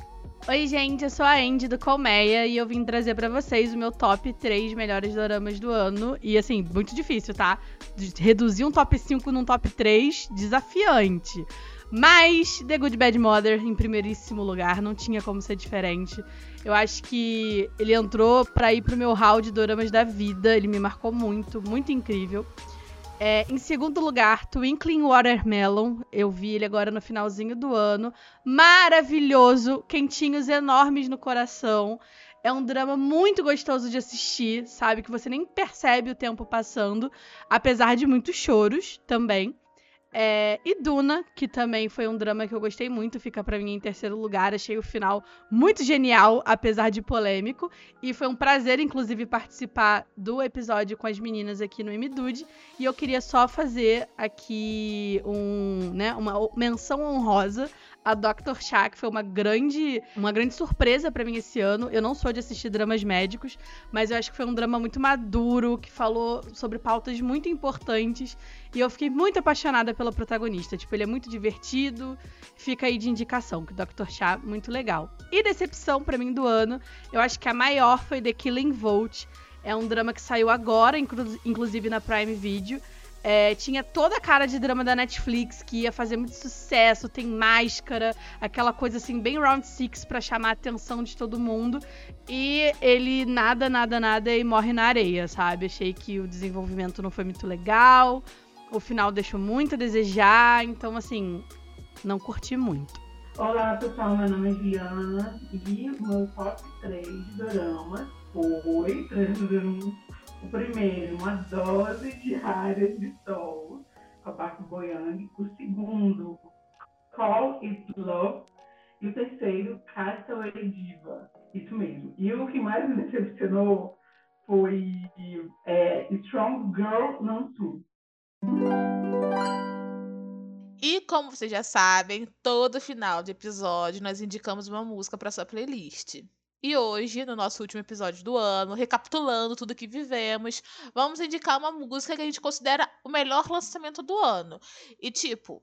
Oi, gente, eu sou a Andy do Colmeia e eu vim trazer para vocês o meu top 3 melhores doramas do ano. E assim, muito difícil, tá? Reduzir um top 5 num top 3, desafiante. Mas The Good Bad Mother em primeiríssimo lugar, não tinha como ser diferente. Eu acho que ele entrou para ir pro meu hall de doramas da vida, ele me marcou muito, muito incrível. É, em segundo lugar, Twinkling Watermelon. Eu vi ele agora no finalzinho do ano. Maravilhoso, quentinhos enormes no coração. É um drama muito gostoso de assistir, sabe? Que você nem percebe o tempo passando, apesar de muitos choros também. É, e Duna, que também foi um drama que eu gostei muito, fica para mim em terceiro lugar. Achei o final muito genial, apesar de polêmico. E foi um prazer, inclusive, participar do episódio com as meninas aqui no MDude. E eu queria só fazer aqui um, né, uma menção honrosa a Dr. Que foi uma grande, uma grande surpresa para mim esse ano. Eu não sou de assistir dramas médicos, mas eu acho que foi um drama muito maduro, que falou sobre pautas muito importantes. E eu fiquei muito apaixonada pelo protagonista. Tipo, ele é muito divertido. Fica aí de indicação, que o Dr. Chá, muito legal. E decepção para mim do ano, eu acho que a maior foi The Killing Vote. É um drama que saiu agora, inclu inclusive na Prime Video. É, tinha toda a cara de drama da Netflix que ia fazer muito sucesso, tem máscara, aquela coisa assim, bem round six para chamar a atenção de todo mundo. E ele nada, nada, nada e morre na areia, sabe? Achei que o desenvolvimento não foi muito legal, o final deixou muito a desejar, então assim, não curti muito. Olá pessoal, meu nome é Diana e meu top 3 de drama foi 3 o primeiro, uma dose diária de sol, a Park Boyang. O segundo, Call It Love. E o terceiro, Castaway Diva. Isso mesmo. E o que mais me decepcionou foi é, Strong Girl Nansu. E como vocês já sabem, todo final de episódio nós indicamos uma música para sua playlist. E hoje, no nosso último episódio do ano, recapitulando tudo que vivemos, vamos indicar uma música que a gente considera o melhor lançamento do ano. E tipo,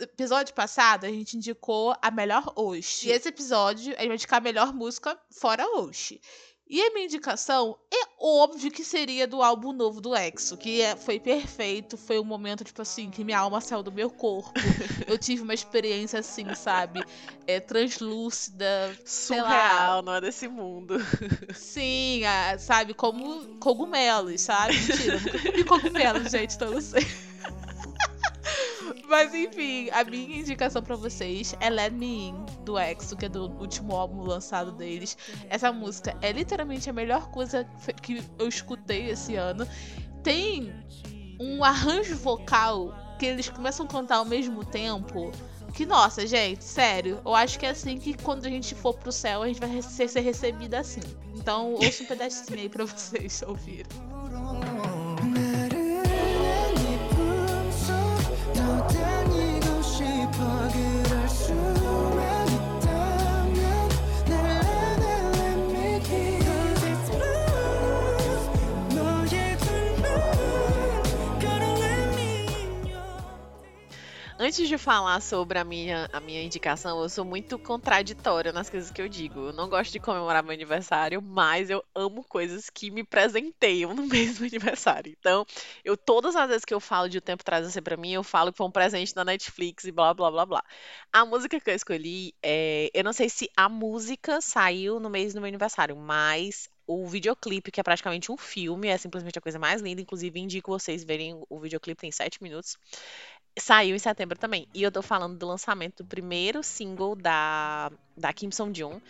episódio passado a gente indicou a melhor Oshi. E esse episódio a gente vai indicar a melhor música fora Oshi. E a minha indicação é óbvio que seria do álbum novo do Exo, que é, foi perfeito, foi um momento, tipo assim, que minha alma saiu do meu corpo. [laughs] Eu tive uma experiência assim, sabe? É, translúcida. Surreal, não é desse mundo. [laughs] Sim, sabe? Como cogumelos, sabe? Mentira, nunca comi cogumelos, gente, então não sei. Mas enfim, a minha indicação para vocês é Let Me In, do EXO, que é do último álbum lançado deles. Essa música é literalmente a melhor coisa que eu escutei esse ano. Tem um arranjo vocal que eles começam a cantar ao mesmo tempo. Que, nossa, gente, sério, eu acho que é assim que quando a gente for pro céu, a gente vai ser, ser recebida assim. Então, ouça um pedacinho aí pra [laughs] vocês ouvirem. Antes de falar sobre a minha, a minha indicação, eu sou muito contraditória nas coisas que eu digo. Eu não gosto de comemorar meu aniversário, mas eu amo coisas que me presenteiam no [laughs] mesmo aniversário. Então, eu todas as vezes que eu falo de O Tempo Traz Você Pra Mim, eu falo que foi um presente da Netflix e blá, blá, blá, blá. A música que eu escolhi, é... eu não sei se a música saiu no mês do meu aniversário, mas o videoclipe, que é praticamente um filme, é simplesmente a coisa mais linda. Inclusive, indico vocês verem o videoclipe, tem sete minutos. Saiu em setembro também. E eu tô falando do lançamento do primeiro single da, da Kim Song Jung.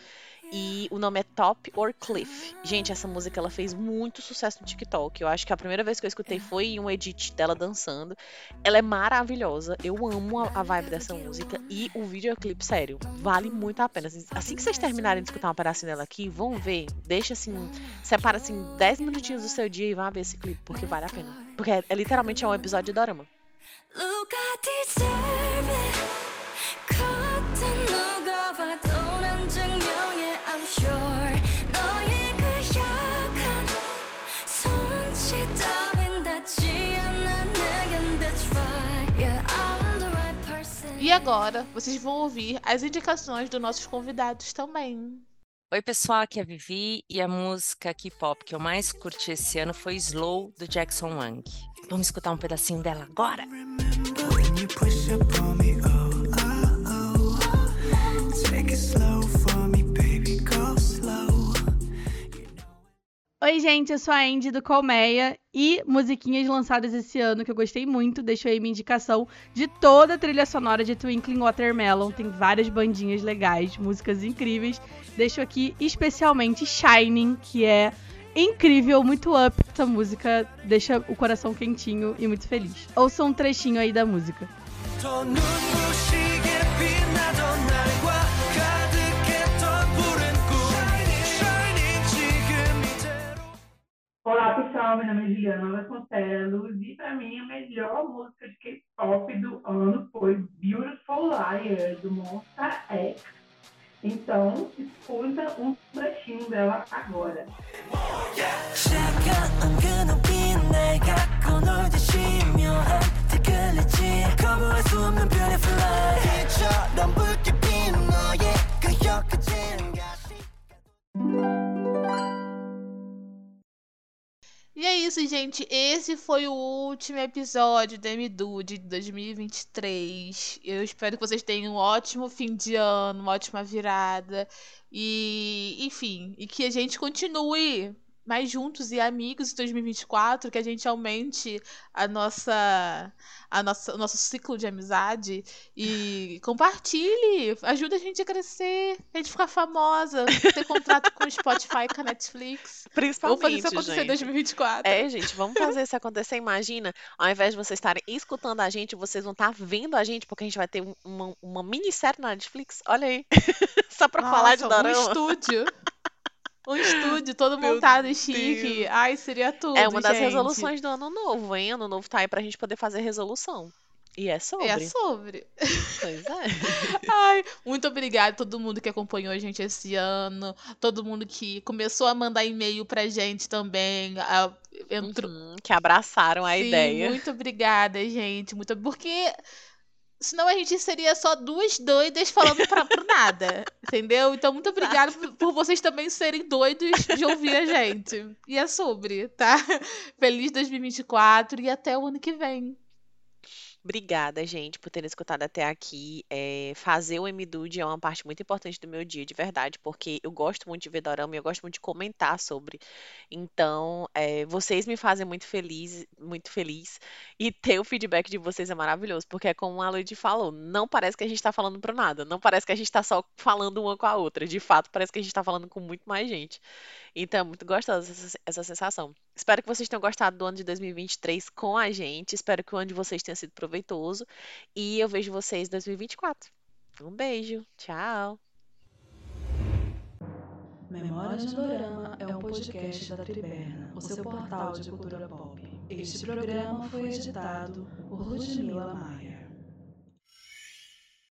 E o nome é Top or Cliff. Gente, essa música ela fez muito sucesso no TikTok. Eu acho que a primeira vez que eu escutei foi em um edit dela dançando. Ela é maravilhosa. Eu amo a, a vibe dessa música. E o videoclipe, sério, vale muito a pena. Assim que vocês terminarem de escutar um pedacinho dela aqui, vão ver. Deixa assim, separa assim 10 minutinhos do seu dia e vão ver esse clipe, porque vale a pena. Porque é, é literalmente é um episódio de Dorama. E agora, vocês vão ouvir as indicações dos nossos convidados também. Oi, pessoal, aqui é a Vivi e a música K-pop que eu mais curti esse ano foi Slow, do Jackson Wang. Vamos escutar um pedacinho dela agora? Oi, gente, eu sou a Andy do Colmeia e musiquinhas lançadas esse ano que eu gostei muito. Deixo aí minha indicação de toda a trilha sonora de Twinkling Watermelon. Tem várias bandinhas legais, músicas incríveis. Deixo aqui especialmente Shining, que é incrível, muito up. Essa música deixa o coração quentinho e muito feliz. Ouça um trechinho aí da música. Olá pessoal, meu nome é Juliana Vasconcelos e para mim a melhor música de K-pop do ano foi Beautiful Liar do Monster X. Então, escuta um trechinho dela agora. E é isso, gente. Esse foi o último episódio do MDU de 2023. Eu espero que vocês tenham um ótimo fim de ano, uma ótima virada. E, enfim, e que a gente continue mais juntos e amigos em 2024, que a gente aumente a nossa, a nossa, o nosso ciclo de amizade e compartilhe, ajuda a gente a crescer, a gente ficar famosa, ter contrato com o Spotify com a Netflix. Principalmente, Vamos fazer isso acontecer gente. em 2024. É, gente, vamos fazer isso acontecer. Imagina, ao invés de vocês estarem escutando a gente, vocês vão estar vendo a gente, porque a gente vai ter um- uma, uma minissérie na Netflix. Olha aí. [laughs] Só pra falar de Nossa, Dorama. Um estúdio. [laughs] Um estúdio todo Meu montado e chique. Deus. Ai, seria tudo. É uma das gente. resoluções do ano novo, hein? Ano novo tá aí pra gente poder fazer resolução. E é sobre. É sobre. Pois é. [laughs] Ai, muito obrigada a todo mundo que acompanhou a gente esse ano, todo mundo que começou a mandar e-mail pra gente também, a- entrou, Uhum, que abraçaram a Sim, ideia. muito obrigada, gente, muito porque senão a gente seria só duas doidas falando pra, pro nada, [laughs] entendeu? Então muito obrigada por, por vocês também serem doidos de ouvir a gente. E é sobre, tá? [laughs] Feliz 2024 e até o ano que vem. Obrigada, gente, por terem escutado até aqui. É, fazer o MDUD é uma parte muito importante do meu dia, de verdade, porque eu gosto muito de ver dorama e eu gosto muito de comentar sobre. Então, é, vocês me fazem muito feliz, muito feliz. E ter o feedback de vocês é maravilhoso, porque é como a Lud falou, não parece que a gente tá falando pro nada, não parece que a gente tá só falando uma com a outra. De fato, parece que a gente tá falando com muito mais gente. Então, é muito gostosa essa, essa sensação. Espero que vocês tenham gostado do ano de 2023 com a gente. Espero que o ano de vocês tenha sido proveitoso. E eu vejo vocês em 2024. Um beijo. Tchau. Memórias é um podcast da Triberna, o seu portal de cultura pop. Este programa foi editado por Ludmila Maia.